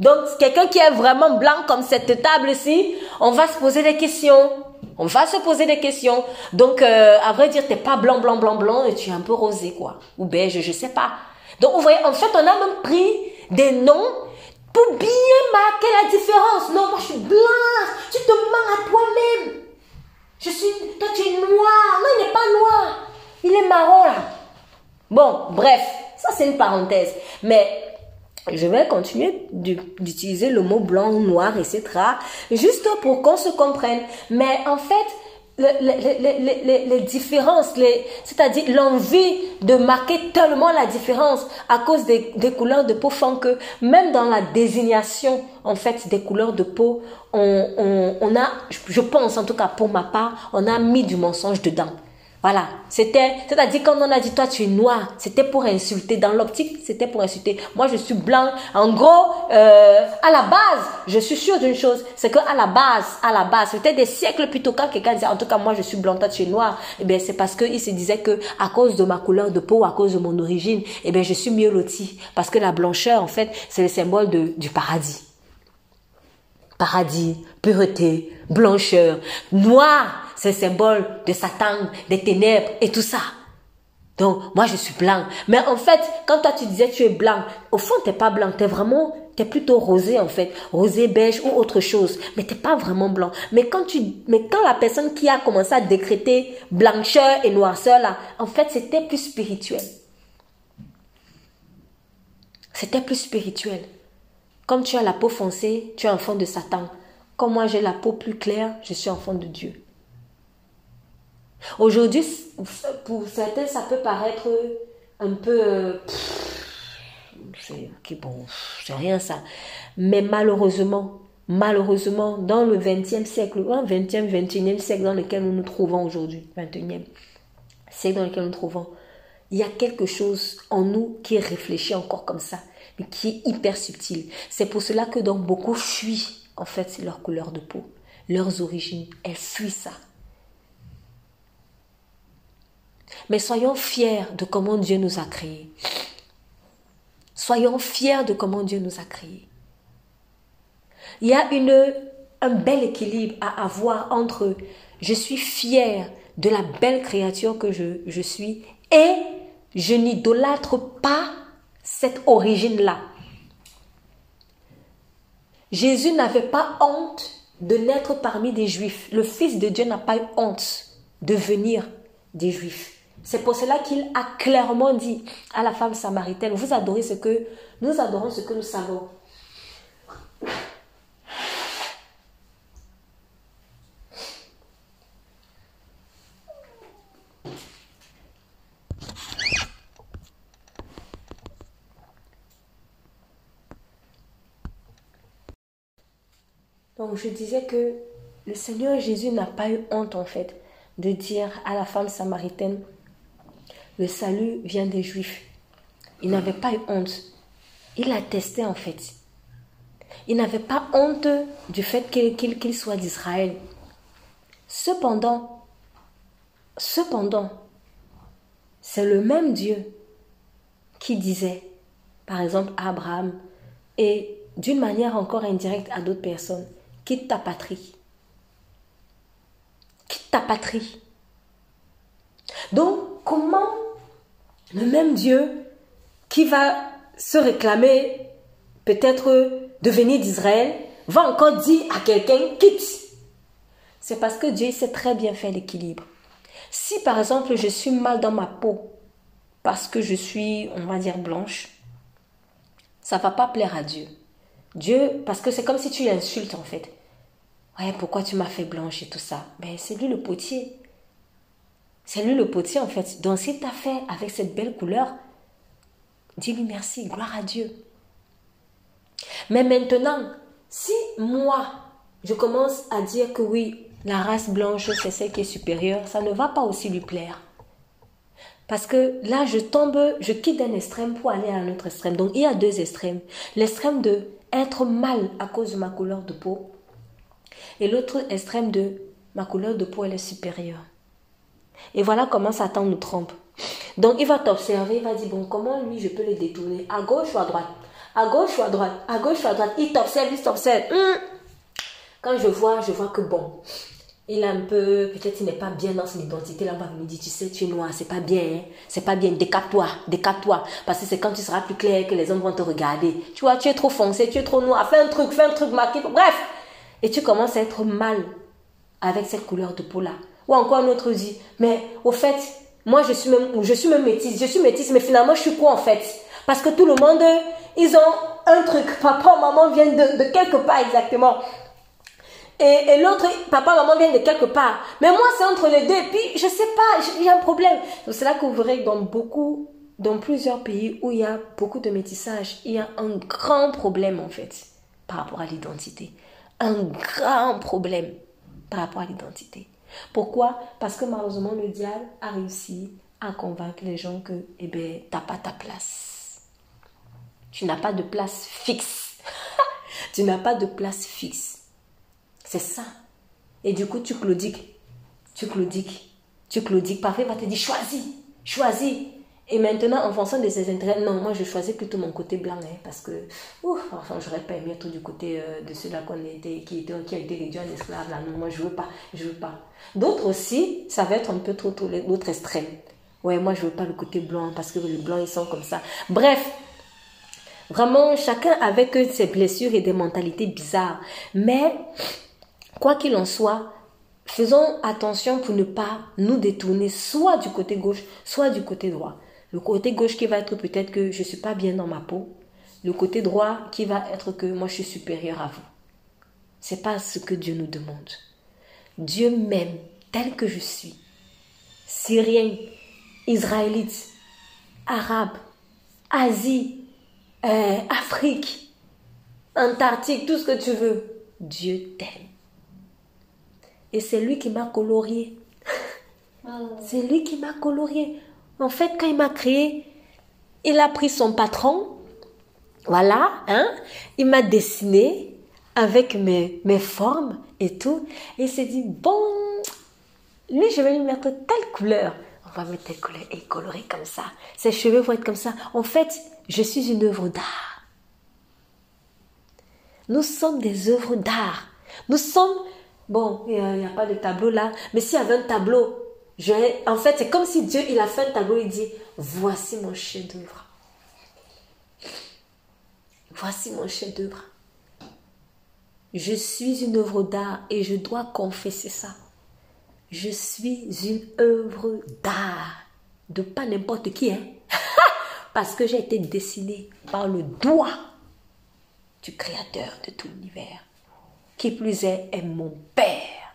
Donc, quelqu'un qui est vraiment blanc comme cette table-ci, on va se poser des questions. On va se poser des questions. Donc, euh, à vrai dire, t'es pas blanc, blanc, blanc, blanc, et tu es un peu rosé, quoi. Ou beige, je sais pas. Donc, vous voyez, en fait, on a même pris des noms pour bien marquer la différence. Non, moi, je suis blanc. Tu te mens à toi-même. Je suis, toi, tu es noir. Non, il n'est pas noir. Il est marron, là. Bon, bref, ça, c'est une parenthèse. Mais je vais continuer d'utiliser le mot blanc, noir, etc. Juste pour qu'on se comprenne. Mais en fait, les, différences, c'est-à-dire l'envie de marquer tellement la différence à cause des, couleurs de peau font que même dans la désignation en fait des couleurs de peau, on, on a, je pense en tout cas pour ma part, on a mis du mensonge dedans. Voilà. C'était, c'est-à-dire quand on a dit toi tu es noir, c'était pour insulter. Dans l'optique, c'était pour insulter. Moi je suis blanc. En gros, euh, à la base, je suis sûre d'une chose, c'est que à la base, à la base, c'était des siècles plus tôt quand quelqu'un disait en tout cas moi je suis blanc, toi tu es noir. Eh bien c'est parce qu'il se disait que à cause de ma couleur de peau, à cause de mon origine, eh bien je suis mieux loti parce que la blancheur en fait c'est le symbole de, du paradis. Paradis, pureté, blancheur, noir c'est symbole de Satan, des ténèbres et tout ça. Donc, moi, je suis blanc. Mais en fait, quand toi, tu disais tu es blanc, au fond, tu n'es pas blanc. Tu es vraiment, tu es plutôt rosé, en fait. Rosé, beige ou autre chose. Mais tu n'es pas vraiment blanc. Mais quand tu, mais quand la personne qui a commencé à décréter blancheur et noirceur, là, en fait, c'était plus spirituel. C'était plus spirituel. Comme tu as la peau foncée, tu es un fond de Satan. comme moi j'ai la peau plus claire, je suis enfant de Dieu. Aujourd'hui, pour certains, ça peut paraître un peu... Euh, c'est bon, rien ça. Mais malheureusement, malheureusement, dans le 20e siècle, 20e, 21e siècle dans lequel nous nous trouvons aujourd'hui, 21e siècle dans lequel nous nous trouvons, il y a quelque chose en nous qui réfléchit encore comme ça, mais qui est hyper subtil. C'est pour cela que donc beaucoup fuient, en fait, leur couleur de peau, leurs origines. Elles fuient ça. Mais soyons fiers de comment Dieu nous a créés. Soyons fiers de comment Dieu nous a créés. Il y a une, un bel équilibre à avoir entre je suis fier de la belle créature que je, je suis et je n'idolâtre pas cette origine-là. Jésus n'avait pas honte de naître parmi des juifs. Le Fils de Dieu n'a pas honte de venir des juifs. C'est pour cela qu'il a clairement dit à la femme samaritaine, vous adorez ce que nous adorons ce que nous savons. Donc je disais que le Seigneur Jésus n'a pas eu honte en fait de dire à la femme samaritaine, le salut vient des Juifs. Il n'avait pas eu honte. Il a testé en fait. Il n'avait pas honte du fait qu'il soit d'Israël. Cependant, cependant, c'est le même Dieu qui disait, par exemple, à Abraham, et d'une manière encore indirecte à d'autres personnes, quitte ta patrie. Quitte ta patrie. Donc, comment le même Dieu qui va se réclamer peut-être de venir d'Israël va encore dire à quelqu'un quitte C'est parce que Dieu sait très bien faire l'équilibre. Si par exemple je suis mal dans ma peau parce que je suis, on va dire, blanche, ça va pas plaire à Dieu. Dieu, parce que c'est comme si tu l'insultes en fait. Ouais, pourquoi tu m'as fait blanche et tout ça? Ben, c'est lui le potier. C'est lui le potier en fait. Donc s'il t'a fait avec cette belle couleur, dis-lui merci, gloire à Dieu. Mais maintenant, si moi, je commence à dire que oui, la race blanche, c'est celle qui est supérieure, ça ne va pas aussi lui plaire. Parce que là, je tombe, je quitte un extrême pour aller à un autre extrême. Donc, il y a deux extrêmes. L'extrême de être mal à cause de ma couleur de peau. Et l'autre extrême de ma couleur de peau, elle est supérieure. Et voilà comment Satan nous trompe. Donc il va t'observer, il va dire, bon, comment lui je peux le détourner? À gauche ou à droite? À gauche ou à droite? À gauche ou à droite? Il t'observe, il t'observe. Hum. Quand je vois, je vois que bon, il a un peu, peut-être il n'est pas bien dans son identité. Là, on me dire, tu sais, tu es noir, c'est pas bien, hein? c'est pas bien, décape-toi, décape-toi. Parce que c'est quand tu seras plus clair que les hommes vont te regarder. Tu vois, tu es trop foncé, tu es trop noir, fais un truc, fais un truc marqué. Bref, et tu commences à être mal avec cette couleur de peau-là. Ou encore un autre dit, mais au fait, moi je suis même, je suis même métisse, je suis métisse, mais finalement je suis quoi en fait? Parce que tout le monde, ils ont un truc, papa, maman viennent de, quelque part exactement. Et, l'autre, papa, maman viennent de quelque part. Mais moi c'est entre les deux, et puis je sais pas, a un problème. C'est là que vous verrez dans beaucoup, dans plusieurs pays où il y a beaucoup de métissage, il y a un grand problème en fait par rapport à l'identité. Un grand problème par rapport à l'identité. Pourquoi? Parce que malheureusement, le diable a réussi à convaincre les gens que, eh ben, t'as pas ta place. Tu n'as pas de place fixe. tu n'as pas de place fixe. C'est ça. Et du coup, tu claudiques. Tu claudiques. Tu claudiques. Parfois, il va te dire, choisis. Choisis. Et maintenant, en fonction de ses intérêts, non, moi je choisis plutôt mon côté blanc, hein, parce que, ouf, enfin, j'aurais pas aimé être du côté euh, de ceux-là qu'on était, qui, était, qui a été réduit en esclave, là, non, moi je veux pas, je veux pas. D'autres aussi, ça va être un peu trop, trop l'autre extrême. Ouais, moi je veux pas le côté blanc, parce que les blancs ils sont comme ça. Bref, vraiment, chacun avec ses blessures et des mentalités bizarres. Mais, quoi qu'il en soit, faisons attention pour ne pas nous détourner soit du côté gauche, soit du côté droit. Le côté gauche qui va être peut-être que je ne suis pas bien dans ma peau. Le côté droit qui va être que moi je suis supérieur à vous. C'est pas ce que Dieu nous demande. Dieu m'aime tel que je suis. Syrien, Israélite, Arabe, Asie, euh, Afrique, Antarctique, tout ce que tu veux. Dieu t'aime. Et c'est lui qui m'a colorié. C'est lui qui m'a colorié. En fait, quand il m'a créé, il a pris son patron, voilà, hein, il m'a dessiné avec mes, mes formes et tout, il s'est dit, bon, lui, je vais lui mettre telle couleur. On va mettre telle couleur et colorer comme ça. Ses cheveux vont être comme ça. En fait, je suis une œuvre d'art. Nous sommes des œuvres d'art. Nous sommes, bon, il n'y a, pas de tableau là, mais s'il y avait un tableau, en fait, c'est comme si Dieu, il a fait un tableau, il dit, voici mon chef-d'œuvre. Voici mon chef-d'œuvre. Je suis une œuvre d'art et je dois confesser ça. Je suis une œuvre d'art. De pas n'importe qui, hein. Parce que j'ai été dessinée par le doigt du Créateur de tout l'univers. Qui plus est, est mon Père.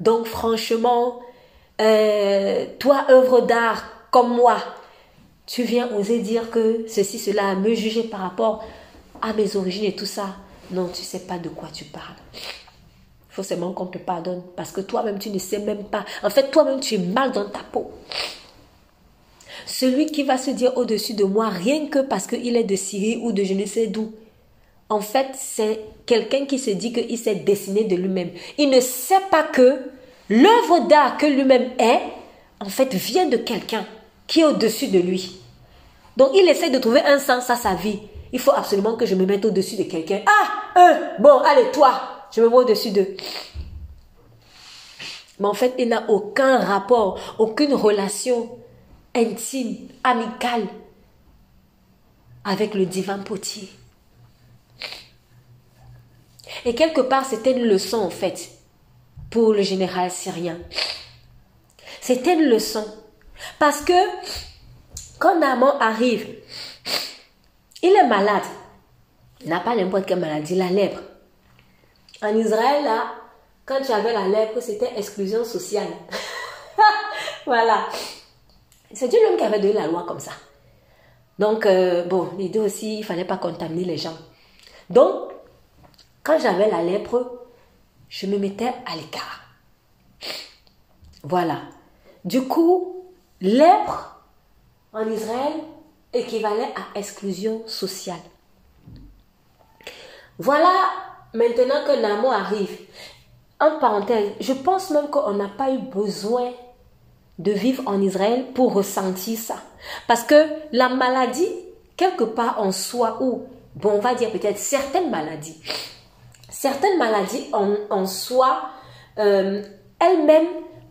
Donc franchement, euh, toi, œuvre d'art comme moi, tu viens oser dire que ceci, cela, me juger par rapport à mes origines et tout ça. Non, tu sais pas de quoi tu parles. Faut seulement qu'on te pardonne parce que toi-même, tu ne sais même pas. En fait, toi-même, tu es mal dans ta peau. Celui qui va se dire au-dessus de moi, rien que parce qu'il est de Syrie ou de je ne sais d'où, en fait, c'est quelqu'un qui se dit qu'il s'est dessiné de lui-même. Il ne sait pas que l'œuvre d'art que lui-même est, en fait, vient de quelqu'un qui est au-dessus de lui. Donc, il essaie de trouver un sens à sa vie. Il faut absolument que je me mette au-dessus de quelqu'un. Ah, euh, bon, allez, toi, je me mets au-dessus d'eux. Mais en fait, il n'a aucun rapport, aucune relation intime, amicale avec le divin potier. Et quelque part, c'était une leçon, en fait, pour le général syrien. C'était une leçon. Parce que quand Naaman arrive, il est malade. Il n'a pas n'importe quelle maladie, la lèpre. En Israël, là, quand tu avais la lèpre, c'était exclusion sociale. voilà. C'est Dieu même qui avait donné la loi comme ça. Donc, euh, bon, deux aussi, il ne fallait pas contaminer les gens. Donc, quand j'avais la lèpre, je me mettais à l'écart. Voilà. Du coup, lèpre en Israël équivalait à exclusion sociale. Voilà maintenant que Namo arrive. En parenthèse, je pense même qu'on n'a pas eu besoin de vivre en Israël pour ressentir ça. Parce que la maladie, quelque part en soi, ou, bon, on va dire peut-être certaines maladies, certaines maladies en, soi, euh, elles-mêmes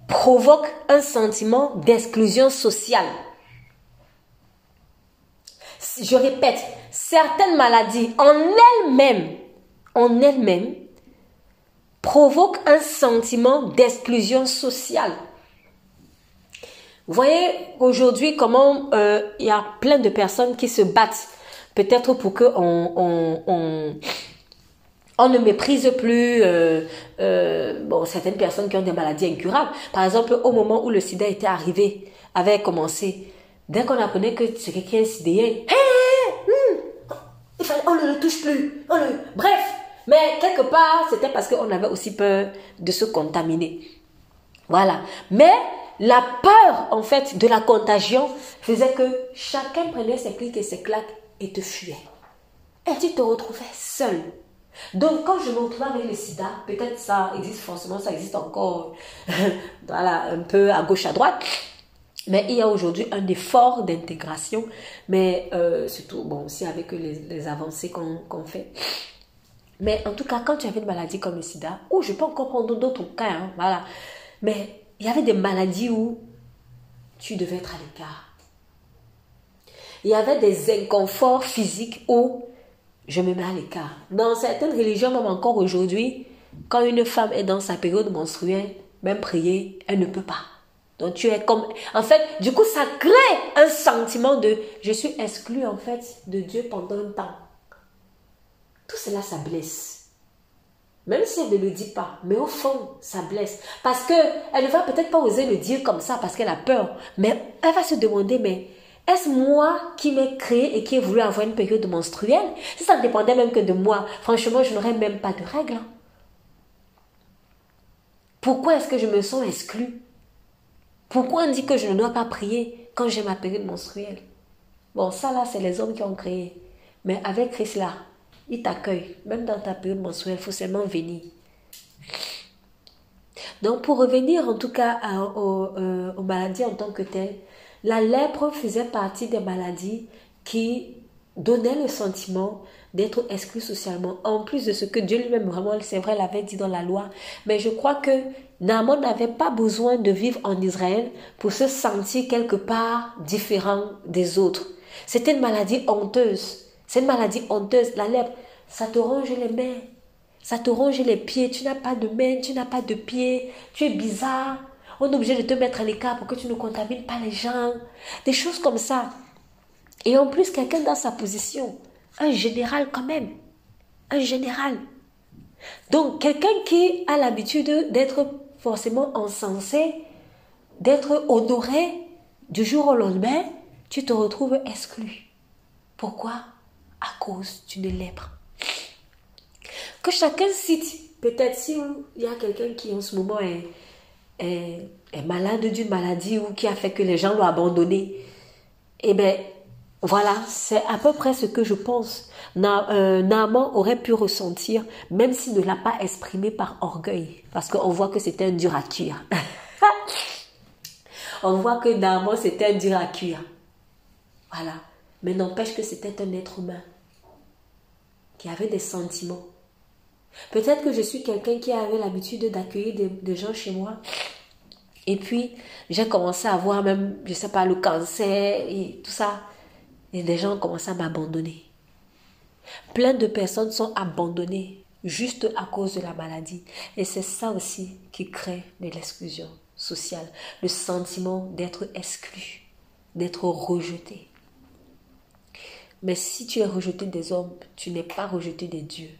provoquent un sentiment d'exclusion sociale. Je répète, certaines maladies en elles-mêmes, en elles-mêmes, provoquent un sentiment d'exclusion sociale. Vous voyez aujourd'hui comment euh, il y a plein de personnes qui se battent, peut-être pour que on, on, ne méprise plus euh, euh, bon, certaines personnes qui ont des maladies incurables. Par exemple, au moment où le sida était arrivé, avait commencé, dès qu'on apprenait que c'est quelqu'un fallait, on ne le touche plus. Bref, mais quelque part, c'était parce qu'on avait aussi peur de se contaminer. Voilà. Mais la peur, en fait, de la contagion faisait que chacun prenait ses clics et ses claques et te fuyait. Et tu te retrouvais seul. Donc, quand je me avec le sida, peut-être ça existe forcément, ça existe encore, voilà, un peu à gauche, à droite. Mais il y a aujourd'hui un effort d'intégration, mais euh, surtout, bon, aussi avec les, avancées qu'on fait. Mais en tout cas, quand tu avais une maladie comme le sida, ou je peux encore prendre d'autres cas, hein, voilà. Mais il y avait des maladies où tu devais être à l'écart. Il y avait des inconforts physiques où je me mets à l'écart. Dans certaines religions, même encore aujourd'hui, quand une femme est dans sa période menstruelle, même prier, elle ne peut pas. Donc tu es comme... En fait, du coup, ça crée un sentiment de... Je suis exclu en fait de Dieu pendant un temps. tout cela, ça blesse. Même si elle ne le dit pas, mais au fond, ça blesse. Parce que elle ne va peut-être pas oser le dire comme ça parce qu'elle a peur. Mais elle va se demander, mais est-ce moi qui m'ai créé et qui ai voulu avoir une période menstruelle? Si ça ne dépendait même que de moi, franchement, je n'aurais même pas de règles. Hein. Pourquoi est-ce que je me sens exclue? Pourquoi on dit que je ne dois pas prier quand j'ai ma période menstruelle? Bon, ça là, c'est les hommes qui ont créé. Mais avec Christ là, il t'accueille. Même dans ta période menstruelle, il faut seulement venir. Donc, pour revenir en tout cas euh, aux, maladies en tant que telles, la lèpre faisait partie des maladies qui donnaient le sentiment d'être exclu socialement. En plus de ce que Dieu lui-même, vraiment, c'est vrai, l'avait dit dans la loi. Mais je crois que Naaman n'avait pas besoin de vivre en Israël pour se sentir quelque part différent des autres. C'était une maladie honteuse. C'est une maladie honteuse. La lèpre, ça te ronge les mains, ça te ronge les pieds. Tu n'as pas de mains, tu n'as pas de pieds, tu es bizarre. On est obligé de te mettre à l'écart pour que tu ne contamines pas les gens. Des choses comme ça. Et en plus, quelqu'un dans sa position, un général quand même. Un général. Donc, quelqu'un qui a l'habitude d'être forcément encensé, d'être honoré du jour au lendemain, tu te retrouves exclu. Pourquoi? À cause d'une lèpre. Que chacun cite, peut-être si il y a quelqu'un qui en ce moment est, est, malade d'une maladie ou qui a fait que les gens l'ont abandonné, eh bien, voilà, c'est à peu près ce que je pense. Euh, Naaman aurait pu ressentir, même s'il ne l'a pas exprimé par orgueil, parce qu'on voit que c'était un dur à cuire. On voit que Naaman c'était un dur à cuire. Voilà. Mais n'empêche que c'était un être humain qui avait des sentiments. Peut-être que je suis quelqu'un qui avait l'habitude d'accueillir des, gens chez moi. Et puis, j'ai commencé à avoir même, je sais pas, le cancer et tout ça. Et des gens ont commencé à m'abandonner. Plein de personnes sont abandonnées juste à cause de la maladie. Et c'est ça aussi qui crée de l'exclusion sociale. Le sentiment d'être exclu, d'être rejeté. Mais si tu es rejeté des hommes, tu n'es pas rejeté des dieux.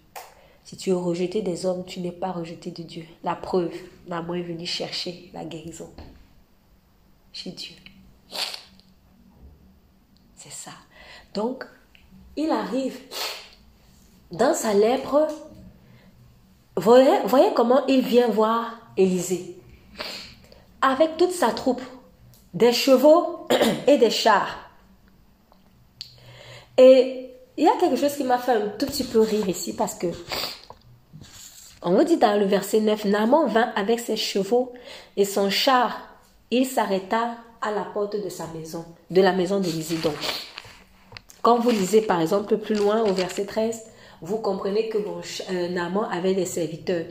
Si tu es rejeté des hommes, tu n'es pas rejeté de Dieu. La preuve, maman est venue chercher la guérison chez Dieu. C'est ça. Donc, il arrive dans sa lèpre. Voyez, voyez comment il vient voir Élisée. Avec toute sa troupe, des chevaux et des chars. Et il y a quelque chose qui m'a fait un tout petit peu rire ici parce que on nous dit dans le verset 9, Naaman vint avec ses chevaux et son char. Il s'arrêta à la porte de sa maison, de la maison d'Élisée. Donc, quand vous lisez par exemple plus loin au verset 13, vous comprenez que bon, euh, Naaman avait des serviteurs.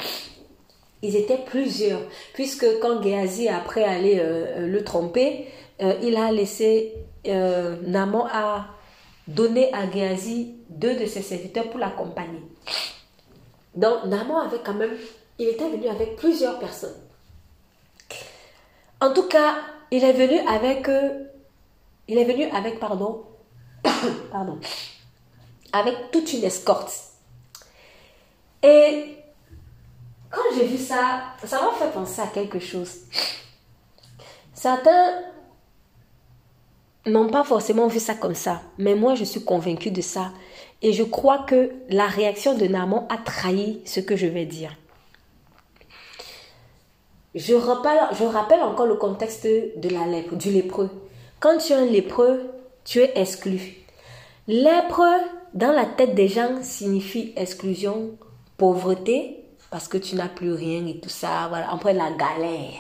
Ils étaient plusieurs, puisque quand Géasi, après aller euh, le tromper, euh, il a laissé Naaman à donné à Géasi deux de ses serviteurs pour l'accompagner. Donc, Naaman avait quand même, il était venu avec plusieurs personnes. En tout cas, il est venu avec, euh, il est venu avec, pardon, pardon, avec toute une escorte. Et quand j'ai vu ça, ça m'a fait penser à quelque chose. Certains n'ont pas forcément vu ça comme ça, mais moi je suis convaincue de ça. Et je crois que la réaction de Naaman a trahi ce que je vais dire. Je rappelle, je rappelle encore le contexte de la lèpre, du lépreux. Quand tu es un lépreux, tu es exclu. Lèpre, dans la tête des gens, signifie exclusion, pauvreté, parce que tu n'as plus rien et tout ça. Voilà, après la galère.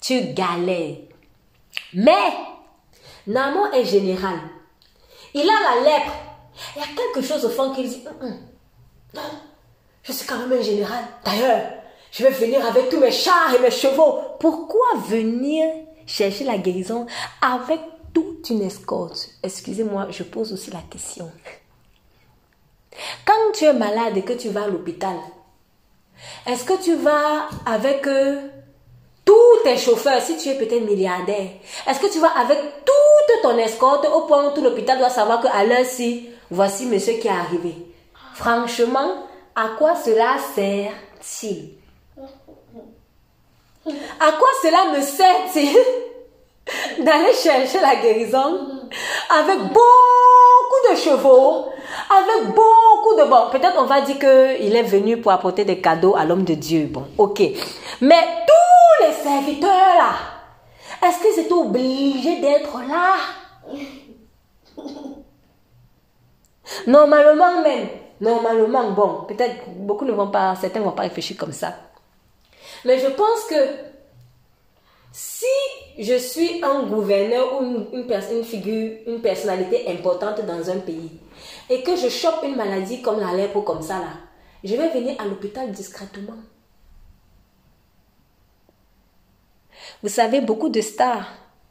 Tu galères. Mais Naaman est général. Il a la lèpre. Il y a quelque chose au fond qui dit, hum. non, je suis quand même un général. D'ailleurs, je vais venir avec tous mes chars et mes chevaux. Pourquoi venir chercher la guérison avec toute une escorte? Excusez-moi, je pose aussi la question. Quand tu es malade et que tu vas à l'hôpital, est-ce que tu vas avec eux tous tes chauffeurs, si tu es peut-être milliardaire, est-ce que tu vas avec toute ton escorte au point où tout l'hôpital doit savoir qu'à l'heure ci, voici monsieur qui est arrivé. Franchement, à quoi cela sert-il? À quoi cela me sert-il? D'aller chercher la guérison avec beaucoup de chevaux, avec beaucoup de... Bon, peut-être on va dire qu'il est venu pour apporter des cadeaux à l'homme de Dieu. Bon, ok. Mais tous les serviteurs là, est-ce qu'ils étaient obligés d'être là? Normalement même, normalement, bon, peut-être beaucoup ne vont pas, certains ne vont pas réfléchir comme ça. Mais je pense que si je suis un gouverneur ou une, une, figure, une personnalité importante dans un pays et que je chope une maladie comme la lèpre comme ça là, je vais venir à l'hôpital discrètement. Vous savez, beaucoup de stars,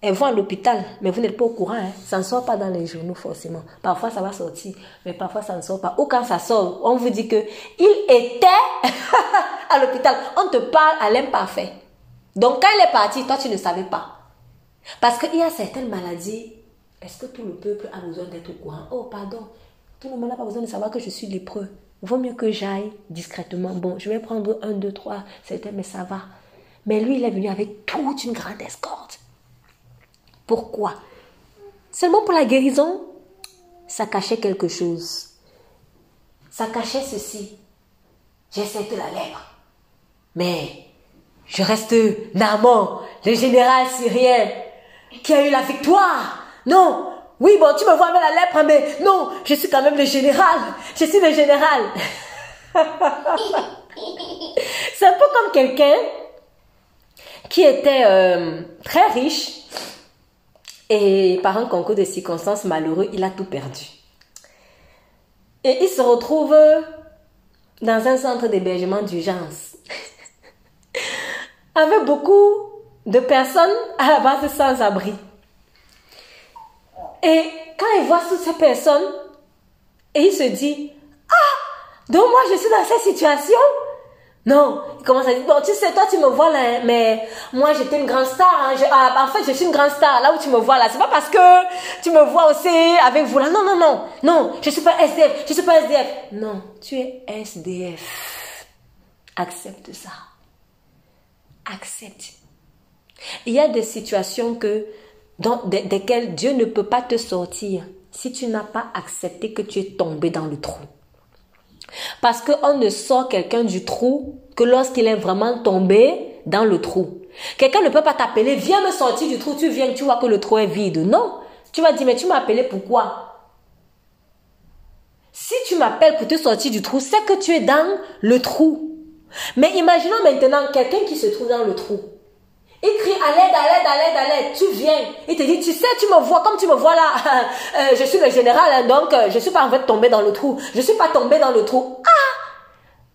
elles vont à l'hôpital, mais vous n'êtes pas au courant. Hein. Ça ne sort pas dans les journaux forcément. Parfois, ça va sortir, mais parfois, ça ne sort pas. Ou quand ça sort, on vous dit que il était à l'hôpital. On te parle à l'imparfait. Donc, quand il est parti, toi, tu ne savais pas. Parce qu'il y a certaines maladies. Est-ce que tout le peuple a besoin d'être au courant? Oh, pardon. Tout le monde n'a pas besoin de savoir que je suis lépreux. Vaut mieux que j'aille discrètement. Bon, je vais prendre un, deux, trois, certains, mais ça va. Mais lui, il est venu avec toute une grande escorte. Pourquoi? Seulement pour la guérison Ça cachait quelque chose. Ça cachait ceci. J'essaie de la lèvre. Mais je reste Naaman, le général syrien, qui a eu la victoire. Non, oui, bon, tu me vois avec la lèpre, mais non, je suis quand même le général. Je suis le général. C'est un peu comme quelqu'un qui était euh, très riche et par un concours de circonstances malheureux, il a tout perdu. Et il se retrouve dans un centre d'hébergement d'urgence avec beaucoup de personnes à la base sans abri. Et quand il voit toutes ces personnes, et il se dit, ah, donc moi je suis dans cette situation, non, il commence à dire, bon, tu sais, toi, tu me vois là, hein, mais moi, j'étais une grande star. Hein, ah, en fait, je suis une grande star. Là où tu me vois là, c'est pas parce que tu me vois aussi avec vous là. Non, non, non, non, je suis pas SDF, je suis pas SDF. Non, tu es SDF. Accepte ça. Accepte. Il y a des situations que, dans, desquelles Dieu ne peut pas te sortir si tu n'as pas accepté que tu es tombé dans le trou. Parce qu'on ne sort quelqu'un du trou que lorsqu'il est vraiment tombé dans le trou. Quelqu'un ne peut pas t'appeler, viens me sortir du trou, tu viens, tu vois que le trou est vide. Non. Tu vas dire, mais tu m'as appelé pourquoi Si tu m'appelles pour te sortir du trou, c'est que tu es dans le trou. Mais imaginons maintenant quelqu'un qui se trouve dans le trou. Il crie à l'aide, à l'aide, à à l'aide. Tu viens. Il te dit, tu sais, tu me vois comme tu me vois là. Euh, je suis le général, hein, donc euh, je ne suis pas en fait tombé dans le trou. Je ne suis pas tombé dans le trou. Ah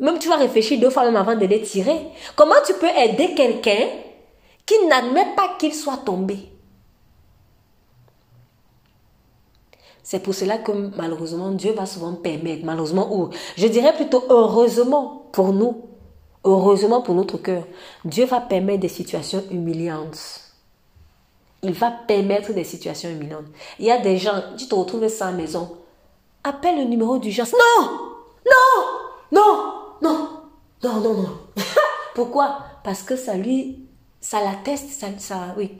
Même tu vas réfléchir deux fois même avant de les tirer. Comment tu peux aider quelqu'un qui n'admet pas qu'il soit tombé? C'est pour cela que malheureusement Dieu va souvent permettre, malheureusement ou je dirais plutôt heureusement pour nous, Heureusement pour notre cœur, Dieu va permettre des situations humiliantes. Il va permettre des situations humiliantes. Il y a des gens, tu te retrouves sans maison. Appelle le numéro d'urgence. Non Non Non Non Non, non, non. Pourquoi? Parce que ça lui, ça l'atteste, ça, ça, oui,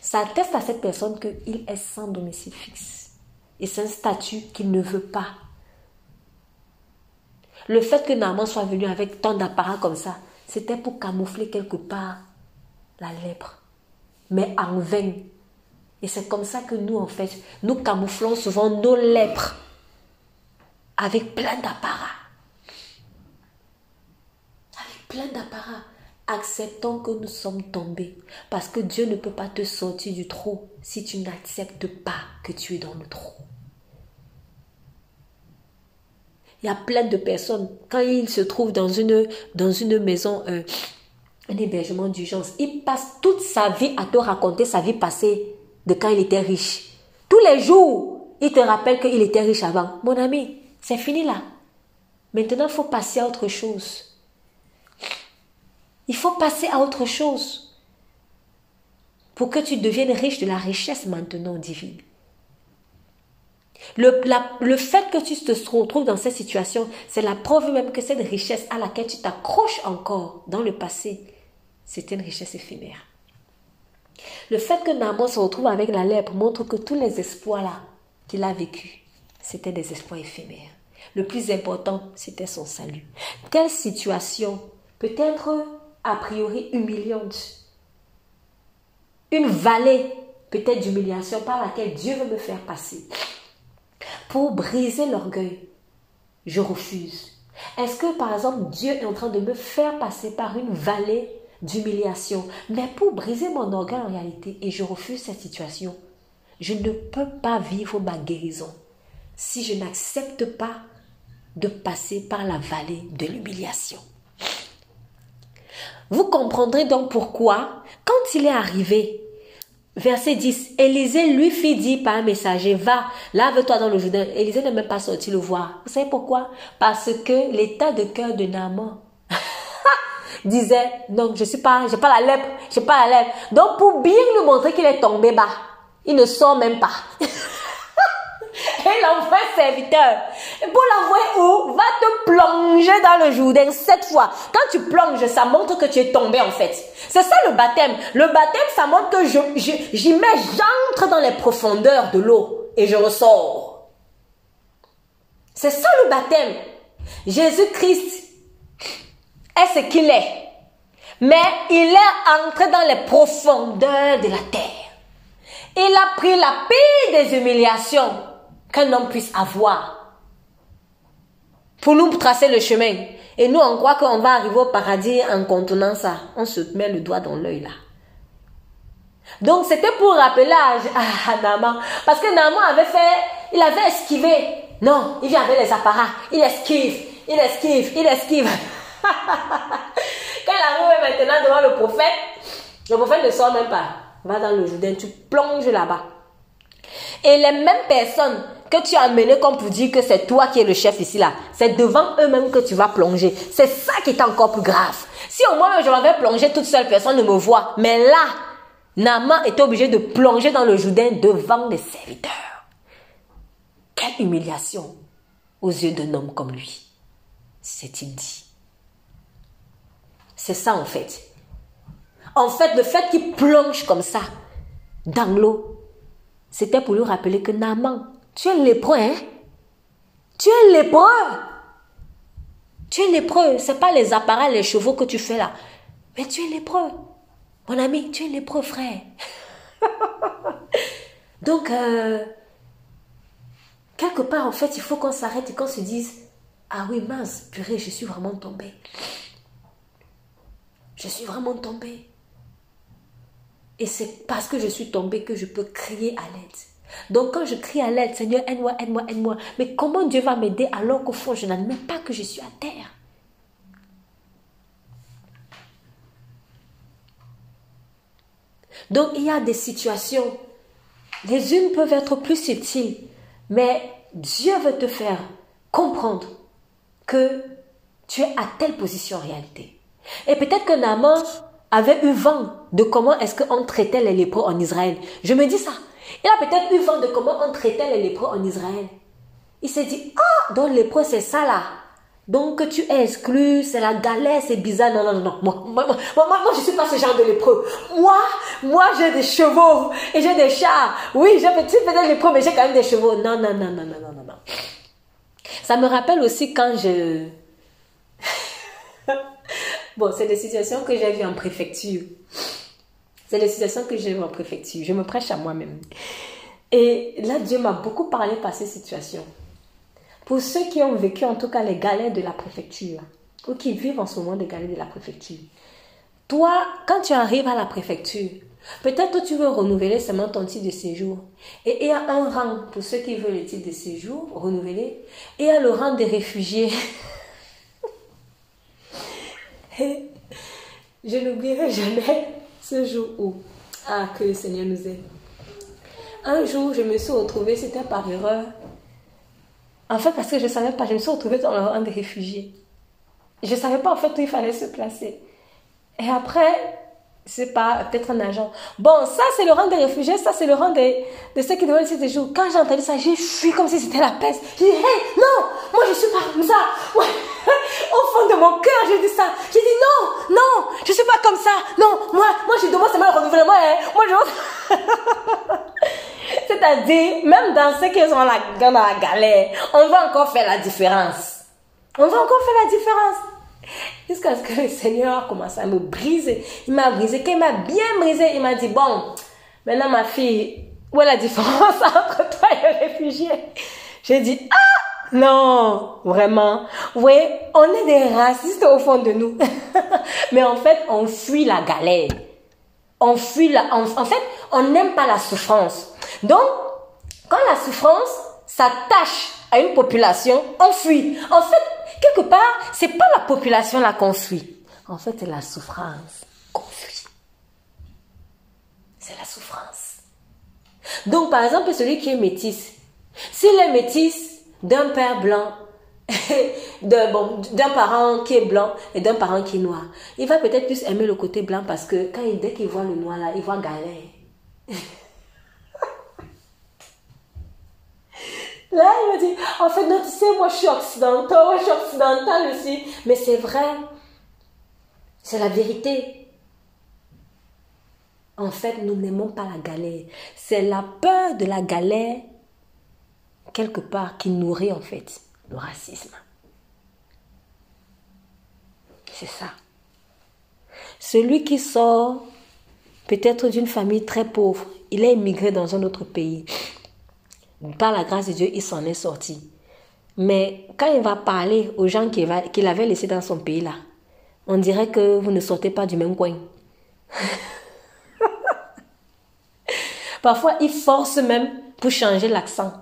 ça atteste à cette personne qu'il est sans domicile fixe. Et c'est un statut qu'il ne veut pas. Le fait que Naaman soit venu avec tant d'apparat comme ça, c'était pour camoufler quelque part la lèpre. Mais en vain. Et c'est comme ça que nous, en fait, nous camouflons souvent nos lèpres avec plein d'apparat. Avec plein d'apparat. Acceptons que nous sommes tombés. Parce que Dieu ne peut pas te sortir du trou si tu n'acceptes pas que tu es dans le trou. Il y a plein de personnes, quand ils se trouvent dans une, dans une maison, euh, un hébergement d'urgence, il passe toute sa vie à te raconter sa vie passée de quand il était riche. Tous les jours, il te rappelle qu'il était riche avant. Mon ami, c'est fini là. Maintenant, il faut passer à autre chose. Il faut passer à autre chose pour que tu deviennes riche de la richesse maintenant divine. Le, fait que tu te retrouves dans cette situation, c'est la preuve même que cette richesse à laquelle tu t'accroches encore dans le passé, c'était une richesse éphémère. Le fait que Naaman se retrouve avec la lèpre montre que tous les espoirs là qu'il a vécu, c'était des espoirs éphémères. Le plus important, c'était son salut. Quelle situation peut être a priori humiliante Une vallée peut-être d'humiliation par laquelle Dieu veut me faire passer. Pour briser l'orgueil, je refuse. Est-ce que par exemple Dieu est en train de me faire passer par une vallée d'humiliation, mais pour briser mon orgueil en réalité, et je refuse cette situation, je ne peux pas vivre ma guérison si je n'accepte pas de passer par la vallée de l'humiliation. Vous comprendrez donc pourquoi, quand il est arrivé, verset 10, Élisée lui fit dire par un messager, va, lave-toi dans le Jourdain. Élisée n'est même pas sorti le voir. Vous savez pourquoi? Parce que l'état de cœur de Naaman disait, non, je suis pas, j'ai pas la lèpre, j'ai pas la lèpre. Donc pour bien lui montrer qu'il est tombé bas, il ne sort même pas. Et l'envoie serviteur. Pour l'envoyer où Va te plonger dans le Jourdain sept fois. Quand tu plonges, ça montre que tu es tombé en fait. C'est ça le baptême. Le baptême, ça montre que je, j'y mets, j'entre dans les profondeurs de l'eau et je ressors. C'est ça le baptême. Jésus-Christ est ce qu'il est. Mais il est entré dans les profondeurs de la terre. Il a pris la pire des humiliations qu'un homme puisse avoir pour nous tracer le chemin. Et nous, on croit qu'on va arriver au paradis en contournant ça. On se met le doigt dans l'œil là. Donc c'était pour rappeler à, Naman. Parce que Naman avait fait, il avait esquivé. Non, il vient avec les apparats. Il esquive, il esquive, il esquive. Quand il arrive maintenant devant le prophète, le prophète ne sort même pas. Va dans le Jourdain, tu plonges là-bas. Et les mêmes personnes que tu as amenées comme pour dire que c'est toi qui es le chef ici là, c'est devant eux-mêmes que tu vas plonger. C'est ça qui est encore plus grave. Si au moins je m'avais plongé toute seule, personne ne me voit. Mais là, Naaman était obligé de plonger dans le Jourdain devant les serviteurs. Quelle humiliation aux yeux d'un homme comme lui, s'est-il dit. C'est ça en fait. En fait, le fait qu'il plonge comme ça dans l'eau, c'était pour lui rappeler que Naaman, tu es lépreux, hein? Tu es lépreux. Tu es lépreux. Ce n'est pas les appareils, les chevaux que tu fais là. Mais tu es lépreux. Mon ami, tu es lépreux, frère. Donc, euh, quelque part, en fait, il faut qu'on s'arrête et qu'on se dise, ah oui, mince, purée, je suis vraiment tombée. Je suis vraiment tombée. Et c'est parce que je suis tombée que je peux crier à l'aide. Donc quand je crie à l'aide, Seigneur, aide-moi, aide-moi, aide-moi. Mais comment Dieu va m'aider alors qu'au fond, je n'admets pas que je suis à terre? Donc il y a des situations, les unes peuvent être plus subtiles, mais Dieu veut te faire comprendre que tu es à telle position en réalité. Et peut-être que Naaman avait eu vent de comment est-ce qu'on traitait les lépreux en Israël. Je me dis ça. Il a peut-être eu vent de comment on traitait les lépreux en Israël. Il s'est dit, ah, donc lépreux c'est ça là. Donc tu es exclu, c'est la galère, c'est bizarre. Non, non, non, non. Moi, moi, moi, moi, je suis pas ce genre de lépreux. Moi, moi, j'ai des chevaux et j'ai des chats. Oui, j'ai peut-être lépreux, mais j'ai quand même des chevaux. Non, non, non, non, non, non, non. Ça me rappelle aussi quand je, Bon, c'est des situations que j'ai vues en préfecture. C'est des situations que j'ai en préfecture. Je me prêche à moi-même. Et là, Dieu m'a beaucoup parlé par ces situations. Pour ceux qui ont vécu en tout cas les galères de la préfecture, ou qui vivent en ce moment des galères de la préfecture, toi, quand tu arrives à la préfecture, peut-être tu veux renouveler seulement ton titre de séjour. Et il y a un rang pour ceux qui veulent le titre de séjour renouveler, et il y a le rang des réfugiés. je n'oublierai jamais ce jour où, ah, que le Seigneur nous aide. Un jour, je me suis retrouvée, c'était par erreur. En fait, parce que je ne savais pas, je me suis retrouvée dans le rang des réfugiés. Je ne savais pas en fait où il fallait se placer. Et après, c'est pas, peut-être un agent. Bon, ça, c'est le rang des réfugiés, ça, c'est le rang des, de ceux qui devaient laisser des jours. Quand j'ai entendu ça, j'ai fui comme si c'était la peste. J'ai dit, hey, non, moi, je suis pas comme ça. Au fond de mon cœur, j'ai dit ça. J'ai dit, non, non, je suis pas comme ça. Non, moi, moi, je demande seulement le renouvellement. Hein. Moi, je... C'est-à-dire, même dans ceux qui sont dans la, galère, on va encore faire la différence. On va encore faire la différence. Jusqu'à ce que le Seigneur commence à me briser. Il m'a brisé. Quand il m'a bien brisé, il m'a dit, bon, maintenant ma fille, où est la différence entre toi et le réfugié J'ai dit, ah, non, vraiment. Oui, on est des racistes au fond de nous. Mais en fait, on fuit la galère. On fuit la, en, fait, on n'aime pas la souffrance. Donc, quand la souffrance s'attache à une population, on fuit. En fait, quelque part, c'est pas la population là qu'on fuit. En fait, c'est la souffrance qu'on fuit. C'est la souffrance. Donc, par exemple, celui qui est métis, s'il est métis d'un père blanc, d'un bon, parent qui est blanc et d'un parent qui est noir, il va peut-être plus aimer le côté blanc parce que quand il, dès qu'il voit le noir là, il voit galère. Là, il me dit, en fait, non, tu sais, moi, je suis occidental, moi, je suis occidental aussi. Mais c'est vrai. C'est la vérité. En fait, nous n'aimons pas la galère. C'est la peur de la galère, quelque part, qui nourrit, en fait, le racisme. C'est ça. Celui qui sort peut-être d'une famille très pauvre, il est immigré dans un autre pays par la grâce de Dieu, il s'en est sorti. Mais quand il va parler aux gens qu'il avait laissés dans son pays là, on dirait que vous ne sortez pas du même coin. Parfois, il force même pour changer l'accent.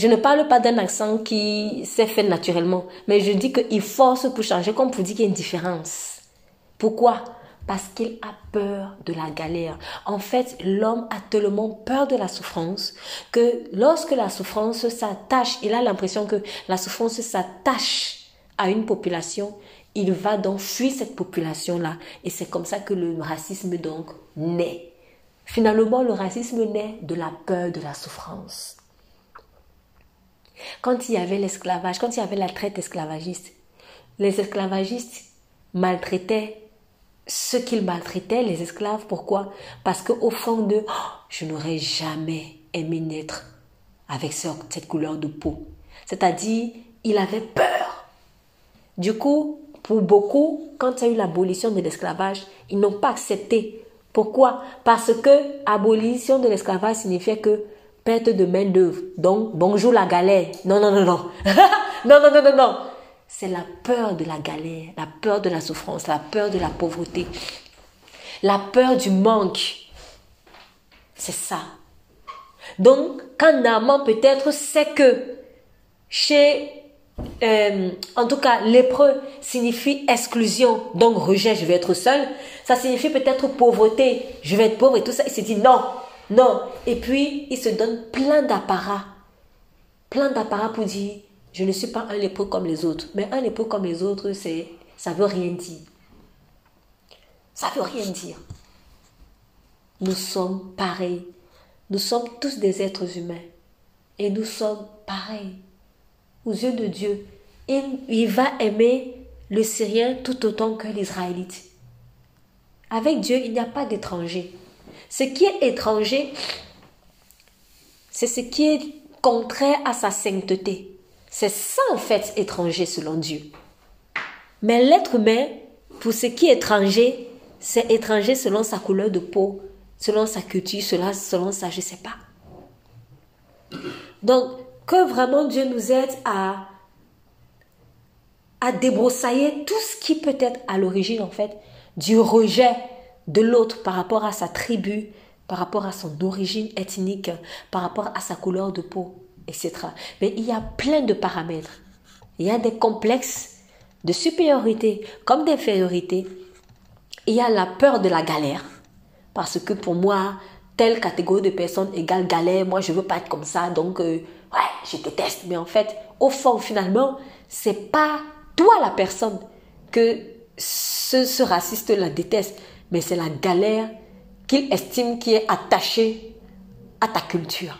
Je ne parle pas d'un accent qui s'est fait naturellement, mais je dis qu'il force pour changer, comme pour dire qu'il y a une différence. Pourquoi? Parce qu'il a peur de la galère. En fait, l'homme a tellement peur de la souffrance que lorsque la souffrance s'attache, il a l'impression que la souffrance s'attache à une population, il va donc fuir cette population-là. Et c'est comme ça que le racisme donc naît. Finalement, le racisme naît de la peur de la souffrance. Quand il y avait l'esclavage, quand il y avait la traite esclavagiste, les esclavagistes maltraitaient ceux qu'ils maltraitaient, les esclaves. Pourquoi? Parce qu'au fond d'eux, oh, je n'aurais jamais aimé naître avec cette couleur de peau. C'est-à-dire, il avait peur. Du coup, pour beaucoup, quand il y a eu l'abolition de l'esclavage, ils n'ont pas accepté. Pourquoi? Parce que abolition de l'esclavage signifiait que perte de main-d'œuvre. Donc, bonjour la galère. Non, non, non, non. non, non, non, non, non c'est la peur de la galère, la peur de la souffrance, la peur de la pauvreté, la peur du manque. C'est ça. Donc, quand Naaman peut-être sait que chez, euh, en tout cas, lépreux signifie exclusion, donc rejet, je vais être seul. Ça signifie peut-être pauvreté, je vais être pauvre et tout ça. Il se dit non, non. Et puis, il se donne plein d'apparats, plein d'apparats pour dire je ne suis pas un lépreux comme les autres. Mais un lépreux comme les autres, c'est, ça veut rien dire. Ça veut rien dire. Nous sommes pareils. Nous sommes tous des êtres humains. Et nous sommes pareils. Aux yeux de Dieu, il, il va aimer le Syrien tout autant que l'Israélite. Avec Dieu, il n'y a pas d'étranger. Ce qui est étranger, c'est ce qui est contraire à sa sainteté. C'est ça en fait étranger selon Dieu. Mais l'être humain, pour ce qui est étranger, c'est étranger selon sa couleur de peau, selon sa culture, selon, selon sa je ne sais pas. Donc, que vraiment Dieu nous aide à, à débroussailler tout ce qui peut être à l'origine en fait du rejet de l'autre par rapport à sa tribu, par rapport à son origine ethnique, par rapport à sa couleur de peau. Mais il y a plein de paramètres. Il y a des complexes de supériorité comme d'infériorité. Il y a la peur de la galère. Parce que pour moi, telle catégorie de personnes égale galère, moi je veux pas être comme ça, donc euh, ouais, je déteste. Mais en fait, au fond, finalement, c'est pas toi la personne que ce, ce raciste la déteste, mais c'est la galère qu'il estime qui est attachée à ta culture.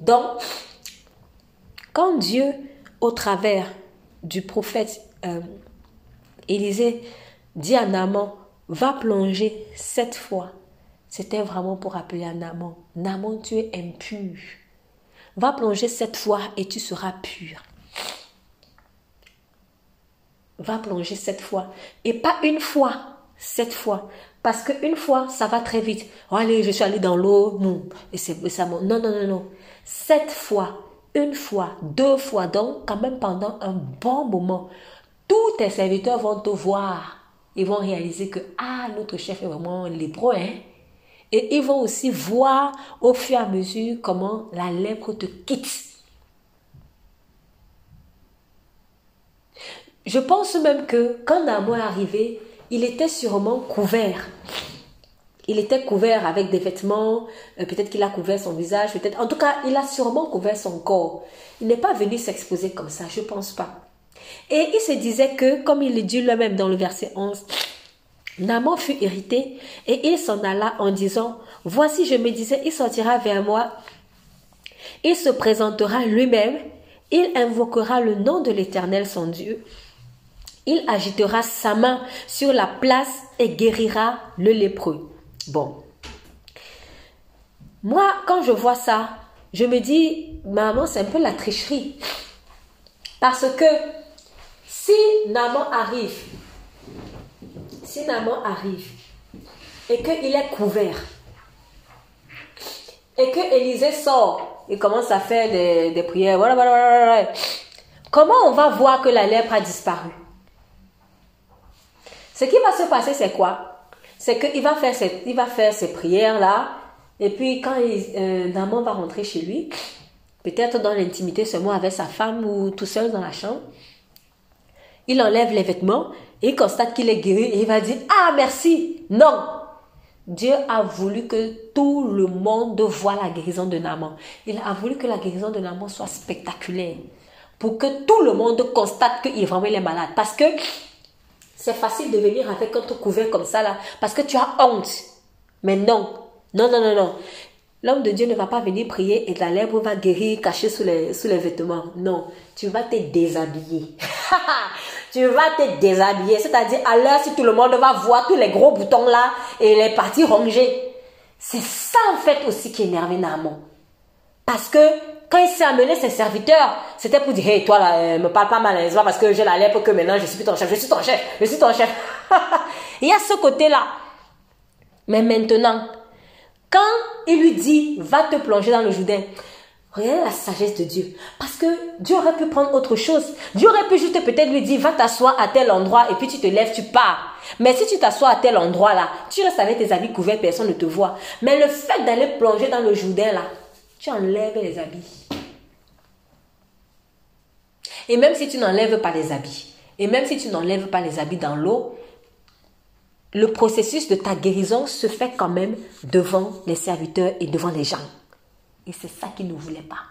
Donc, quand Dieu, au travers du prophète euh, Élisée, dit à Naaman, va plonger cette fois, c'était vraiment pour appeler à Naaman, Naaman, tu es impur. Va plonger cette fois et tu seras pur. Va plonger cette fois. Et pas une fois, cette fois. Parce qu'une fois, ça va très vite. Oh, allez, je suis allé dans l'eau. Non. Et c'est ça. Non, non, non, non. Cette fois, une fois, deux fois, donc quand même pendant un bon moment, tous tes serviteurs vont te voir. Ils vont réaliser que, ah, notre chef est vraiment lépreux, hein. Et ils vont aussi voir au fur et à mesure comment la lèpre te quitte. Je pense même que quand Namo est arrivé, il était sûrement couvert. Il était couvert avec des vêtements, euh, peut-être qu'il a couvert son visage, peut-être. En tout cas, il a sûrement couvert son corps. Il n'est pas venu s'exposer comme ça, je ne pense pas. Et il se disait que, comme il le dit lui-même dans le verset 11, Naman fut irrité et il s'en alla en disant, Voici, je me disais, il sortira vers moi, il se présentera lui-même, il invoquera le nom de l'Éternel son Dieu, il agitera sa main sur la place et guérira le lépreux. Bon. Moi, quand je vois ça, je me dis, maman, c'est un peu la tricherie. Parce que si Naman arrive si Naman arrive et qu'il est couvert, et que Élisée sort et commence à faire des, prières, comment on va voir que la lèpre a disparu? Ce qui va se passer, c'est quoi? C'est qu'il va faire ses, il va faire ses prières-là, et puis quand euh, Naman va rentrer chez lui, peut-être dans l'intimité seulement avec sa femme ou tout seul dans la chambre, il enlève les vêtements il constate qu'il est guéri et il va dire Ah, merci. Non. Dieu a voulu que tout le monde voit la guérison de Naaman. Il a voulu que la guérison de Naaman soit spectaculaire. Pour que tout le monde constate qu'il vraiment malade. Parce que c'est facile de venir avec un truc couvert comme ça là. Parce que tu as honte. Mais non. Non, non, non, non. L'homme de Dieu ne va pas venir prier et la lèvre va guérir cachée sous les, sous les vêtements. Non, tu vas te déshabiller. tu vas te déshabiller. C'est-à-dire, à, l'heure, si tout le monde va voir tous les gros boutons là et les parties rongées. C'est ça, en fait, aussi qui énervait Naaman. Parce que, quand il s'est amené ses serviteurs, c'était pour dire, hey, toi là, euh, me parle pas malheureusement parce que j'ai la lèpre que maintenant je suis ton chef, je suis ton chef, je suis ton chef. il y a ce côté-là. Mais maintenant, quand il lui dit, va te plonger dans le Jourdain, Regardez la sagesse de Dieu. Parce que Dieu aurait pu prendre autre chose. Dieu aurait pu juste peut-être lui dire, va t'asseoir à tel endroit et puis tu te lèves, tu pars. Mais si tu t'assois à tel endroit là, tu restes avec tes habits couverts, personne ne te voit. Mais le fait d'aller plonger dans le Jourdain là, tu enlèves les habits. Et même si tu n'enlèves pas les habits, et même si tu n'enlèves pas les habits dans l'eau, le processus de ta guérison se fait quand même devant les serviteurs et devant les gens. Et c'est ça qu'il ne voulait pas.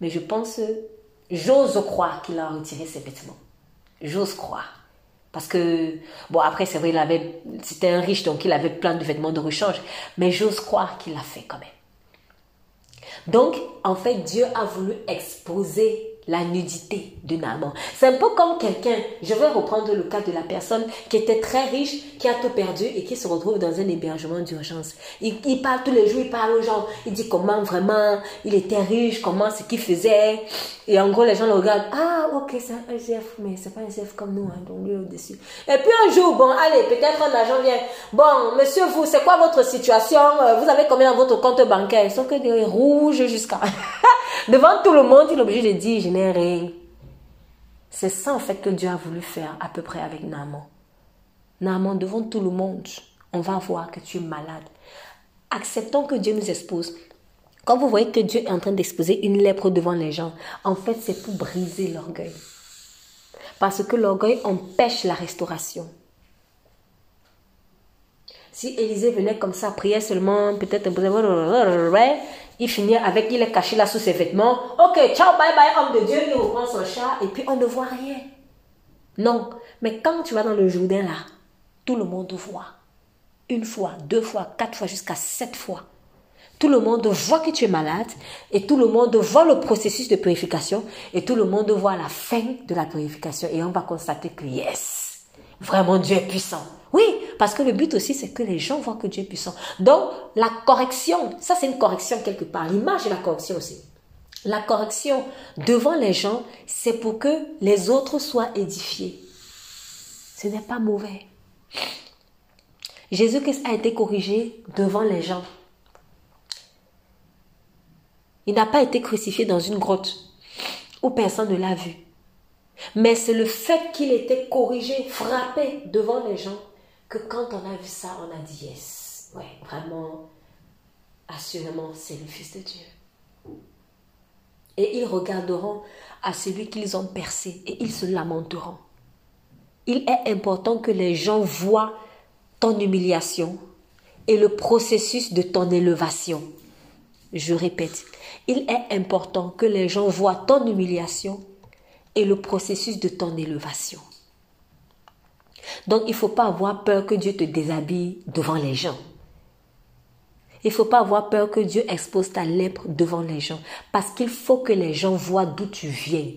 Mais je pense, j'ose croire qu'il a retiré ses vêtements. J'ose croire. Parce que, bon, après, c'est vrai, il avait, c'était un riche, donc il avait plein de vêtements de rechange. Mais j'ose croire qu'il l'a fait quand même. Donc, en fait, Dieu a voulu exposer la nudité de Naaman. C'est un peu comme quelqu'un, je vais reprendre le cas de la personne qui était très riche, qui a tout perdu et qui se retrouve dans un hébergement d'urgence. Il, parle tous les jours, il parle aux gens, il dit comment vraiment il était riche, comment ce qu'il faisait. Et en gros, les gens le regardent, ah ok, c'est un chef, mais c'est pas un chef comme nous, hein, donc lui au-dessus. Et puis un jour, bon, allez, peut-être un agent vient, bon, monsieur, vous, c'est quoi votre situation? Vous avez combien dans votre compte bancaire? Sauf que des rouges jusqu'à... Devant tout le monde, il est obligé de dire, je rien. C'est ça en fait que Dieu a voulu faire à peu près avec Naaman. Naaman, devant tout le monde, on va voir que tu es malade. Acceptons que Dieu nous expose. Quand vous voyez que Dieu est en train d'exposer une lèpre devant les gens, en fait, c'est pour briser l'orgueil. Parce que l'orgueil empêche la restauration. Si Élisée venait comme ça, priait seulement, peut-être, il finit avec, il est caché là sous ses vêtements. Ok, ciao, bye bye, homme de Dieu, il reprend son chat et puis on ne voit rien. Non, mais quand tu vas dans le Jourdain là, tout le monde voit. Une fois, deux fois, quatre fois, jusqu'à sept fois. Tout le monde voit que tu es malade et tout le monde voit le processus de purification et tout le monde voit la fin de la purification et on va constater que yes, vraiment Dieu est puissant. Oui, parce que le but aussi c'est que les gens voient que Dieu est puissant. Donc la correction, ça c'est une correction quelque part, l'image de la correction aussi. La correction devant les gens, c'est pour que les autres soient édifiés. Ce n'est pas mauvais. Jésus-Christ a été corrigé devant les gens. Il n'a pas été crucifié dans une grotte où personne ne l'a vu. Mais c'est le fait qu'il était corrigé, frappé devant les gens, que quand on a vu ça, on a dit yes. Vraiment, assurément, c'est le Fils de Dieu. Et ils regarderont à celui qu'ils ont percé et ils se lamenteront. Il est important que les gens voient ton humiliation et le processus de ton élévation. Je répète, il est important que les gens voient ton humiliation et le processus de ton élévation. Donc il ne faut pas avoir peur que Dieu te déshabille devant les gens. Il ne faut pas avoir peur que Dieu expose ta lèpre devant les gens. Parce qu'il faut que les gens voient d'où tu viens.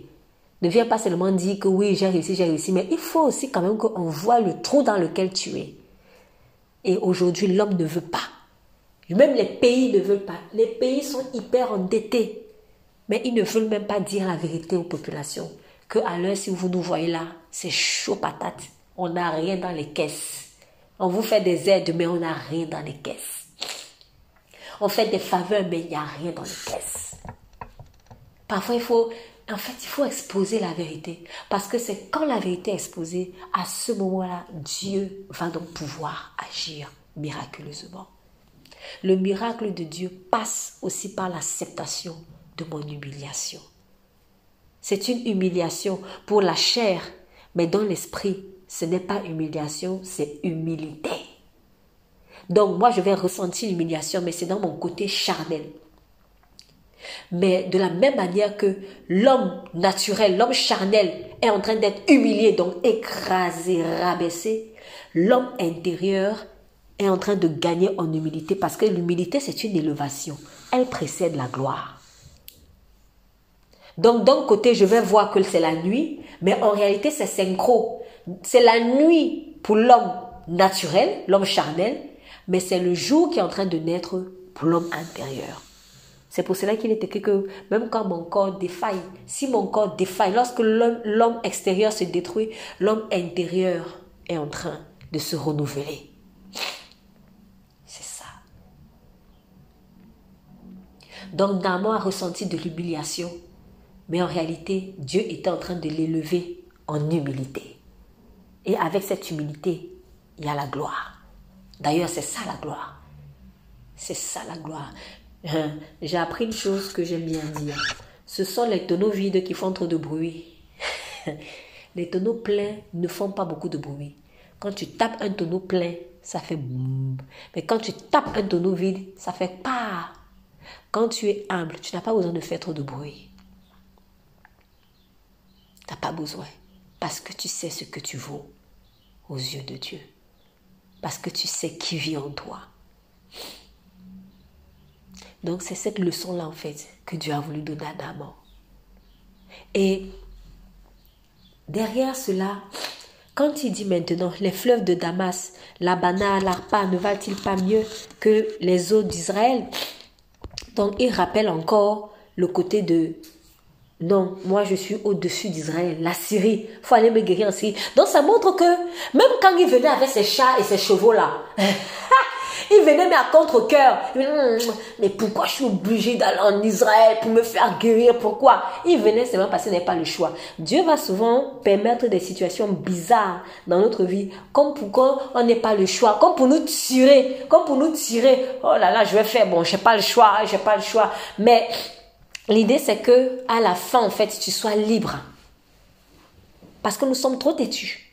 Ne viens pas seulement dire que oui, j'ai réussi, j'ai réussi. Mais il faut aussi quand même qu'on voit le trou dans lequel tu es. Et aujourd'hui, l'homme ne veut pas. Même les pays ne veulent pas. Les pays sont hyper endettés. Mais ils ne veulent même pas dire la vérité aux populations. Que à l'heure, si vous nous voyez là, c'est chaud patate. On n'a rien dans les caisses. On vous fait des aides, mais on n'a rien dans les caisses. On fait des faveurs, mais il n'y a rien dans les caisses. Parfois, il faut, en fait, il faut exposer la vérité. Parce que c'est quand la vérité est exposée, à ce moment-là, Dieu va donc pouvoir agir miraculeusement. Le miracle de Dieu passe aussi par l'acceptation de mon humiliation. C'est une humiliation pour la chair, mais dans l'esprit, ce n'est pas humiliation, c'est humilité. Donc moi, je vais ressentir l'humiliation, mais c'est dans mon côté charnel. Mais de la même manière que l'homme naturel, l'homme charnel est en train d'être humilié, donc écrasé, rabaissé, l'homme intérieur est en train de gagner en humilité parce que l'humilité, c'est une élévation. Elle précède la gloire. Donc d'un côté, je vais voir que c'est la nuit, mais en réalité, c'est synchro. C'est la nuit pour l'homme naturel, l'homme charnel, mais c'est le jour qui est en train de naître pour l'homme intérieur. C'est pour cela qu'il est écrit que même quand mon corps défaille, si mon corps défaille, lorsque l'homme extérieur se détruit, l'homme intérieur est en train de se renouveler. Donc Naaman a ressenti de l'humiliation, mais en réalité, Dieu était en train de l'élever en humilité. Et avec cette humilité, il y a la gloire. D'ailleurs, c'est ça la gloire. C'est ça la gloire. Hein, j'ai appris une chose que j'aime bien dire. Ce sont les tonneaux vides qui font trop de bruit. Les tonneaux pleins ne font pas beaucoup de bruit. Quand tu tapes un tonneau plein, ça fait boum. Mais quand tu tapes un tonneau vide, ça fait pas. Quand tu es humble, tu n'as pas besoin de faire trop de bruit. Tu n'as pas besoin. Parce que tu sais ce que tu vaux aux yeux de Dieu. Parce que tu sais qui vit en toi. Donc c'est cette leçon-là en fait que Dieu a voulu donner à Daman. Et derrière cela, quand il dit maintenant, les fleuves de Damas, l'Abana, l'Arpa, ne valent-ils pas mieux que les eaux d'Israël? Donc il rappelle encore le côté de non, moi je suis au-dessus d'Israël, la Syrie, faut aller me guérir en Syrie. Donc ça montre que même quand il venait avec ses chats et ses chevaux là, il venait mais à contre-coeur. Mais pourquoi je suis obligé d'aller en Israël pour me faire guérir? Pourquoi? Il venait seulement parce qu'il n'est pas le choix. Dieu va souvent permettre des situations bizarres dans notre vie, comme pourquoi on n'est pas le choix, comme pour nous tirer, comme pour nous tirer. Oh là là, je vais faire, bon, j'ai pas le choix, j'ai pas le choix. Mais l'idée c'est que à la fin, en fait, tu sois libre. Parce que nous sommes trop têtus.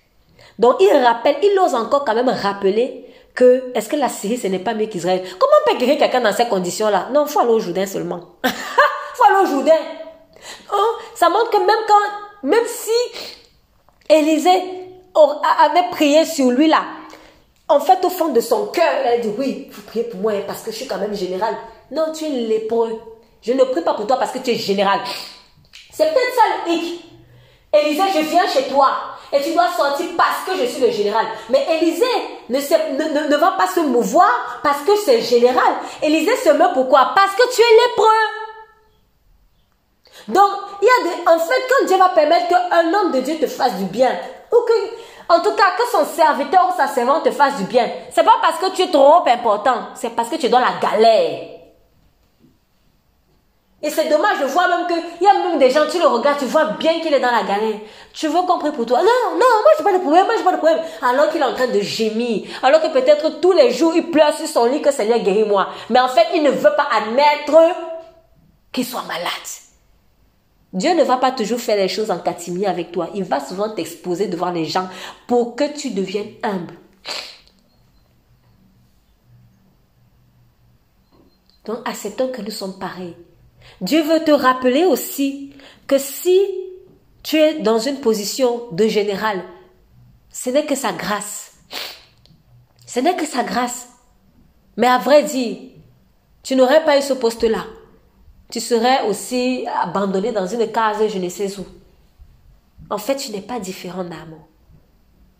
Donc il rappelle, il ose encore quand même rappeler que est-ce que la Syrie, ce n'est pas mieux qu'Israël? Comment on peut guérir quelqu'un dans ces conditions-là? Non, il faut aller au Jourdain seulement. Il faut aller au Jourdain. Oh, ça montre que même quand, même si Élisée avait prié sur lui là. En fait, au fond de son cœur, elle dit Oui, vous priez pour moi hein, parce que je suis quand même général. Non, tu es lépreux. Je ne prie pas pour toi parce que tu es général. C'est peut-être ça le hic. Élisée, je viens chez toi et tu dois sortir parce que je suis le général. Mais Élisée ne, va pas se mouvoir parce que c'est général. Élisée se meurt pourquoi? Parce que tu es lépreux. Donc, il y a des, en fait, quand Dieu va permettre qu'un homme de Dieu te fasse du bien, ou que, en tout cas, que son serviteur ou sa servante te fasse du bien, c'est pas parce que tu es trop important, c'est parce que tu es dans la galère. Et c'est dommage de voir même qu'il y a même des gens, tu le regardes, tu vois bien qu'il est dans la galère. Tu veux qu'on prie pour toi. Non, non, moi j'ai pas de problème, moi j'ai pas de problème. Alors qu'il est en train de gémir. Alors que peut-être tous les jours il pleure sur son lit que Seigneur guéris-moi. Mais en fait, il ne veut pas admettre qu'il soit malade. Dieu ne va pas toujours faire les choses en catimini avec toi. Il va souvent t'exposer devant les gens pour que tu deviennes humble. Donc acceptons que nous sommes pareils. Dieu veut te rappeler aussi que si tu es dans une position de général, ce n'est que sa grâce. Ce n'est que sa grâce. Mais à vrai dire, tu n'aurais pas eu ce poste-là. Tu serais aussi abandonné dans une case, je ne sais où. En fait, tu n'es pas différent d'âme.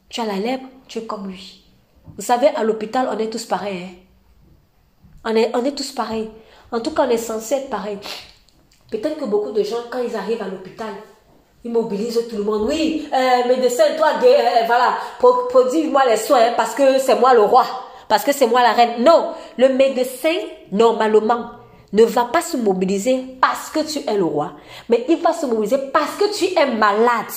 Tu as la lèvre, tu es comme lui. Vous savez, à l'hôpital, on est tous pareils. Hein. On, est, on est tous pareils. En tout cas, on est censé être pareil. Peut-être que beaucoup de gens, quand ils arrivent à l'hôpital, ils mobilisent tout le monde. Oui, euh, médecin, toi, euh, voilà, produis-moi les soins parce que c'est moi le roi, parce que c'est moi la reine. Non, le médecin, normalement, ne va pas se mobiliser parce que tu es le roi, mais il va se mobiliser parce que tu es malade.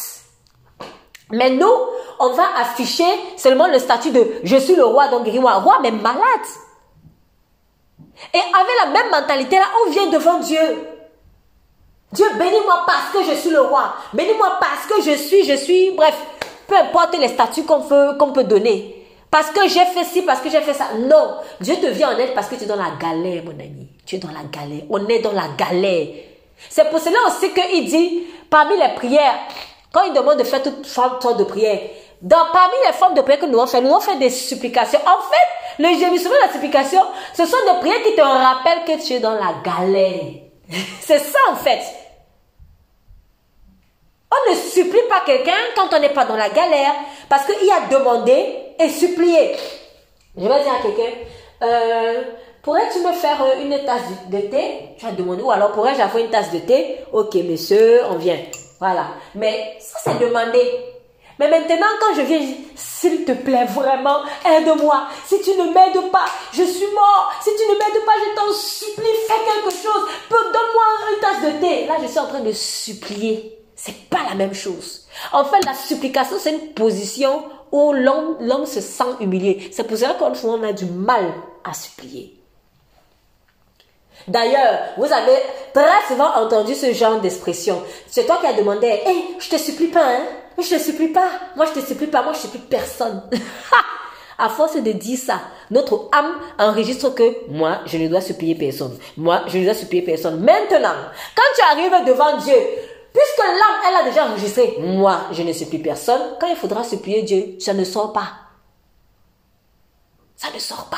Mais nous, on va afficher seulement le statut de je suis le roi, donc guéris-moi. Roi, mais malade. Et avec la même mentalité là, on vient devant Dieu. Dieu, bénis-moi parce que je suis le roi. Bénis-moi parce que je suis, je suis, bref, peu importe les statuts qu'on peut, qu'on peut donner. Parce que j'ai fait ci, parce que j'ai fait ça. Non, Dieu te vient en aide parce que tu es dans la galère, mon ami. Tu es dans la galère. On est dans la galère. C'est pour cela aussi qu'il dit, parmi les prières, quand il demande de faire toute forme de prière, dans, parmi les formes de prière que nous avons fait, nous avons fait des supplications. En fait, le gémissement de la supplication, ce sont des prières qui te rappellent que tu es dans la galère. C'est ça en fait. On ne supplie pas quelqu'un quand on n'est pas dans la galère, parce qu'il a demandé et supplié. Je vais dire à quelqu'un, euh, pourrais-tu me faire une tasse de thé? Tu as demandé, ou alors pourrais-je avoir une tasse de thé? Ok, monsieur, on vient. Voilà. Mais ça, c'est demander. Mais maintenant, quand je viens, s'il te plaît, vraiment, aide-moi. Si tu ne m'aides pas, je suis mort. Si tu ne m'aides pas, je t'en supplie, fais quelque chose. Donne-moi une tasse de thé. Là, je suis en train de supplier. C'est pas la même chose. En fait, la supplication, c'est une position où l'homme se sent humilié. C'est pour cela qu'on a du mal à supplier. D'ailleurs, vous avez très souvent entendu ce genre d'expression. C'est toi qui as demandé, hé, hey, je te supplie pas, hein? Je te supplie pas. Moi, je te supplie pas. Moi, je supplie personne. à force de dire ça, notre âme enregistre que moi, je ne dois supplier personne. Moi, je ne dois supplier personne. Maintenant, quand tu arrives devant Dieu, Puisque l'âme, elle a déjà enregistré, moi, je ne supplie personne, quand il faudra supplier Dieu, ça ne sort pas. Ça ne sort pas.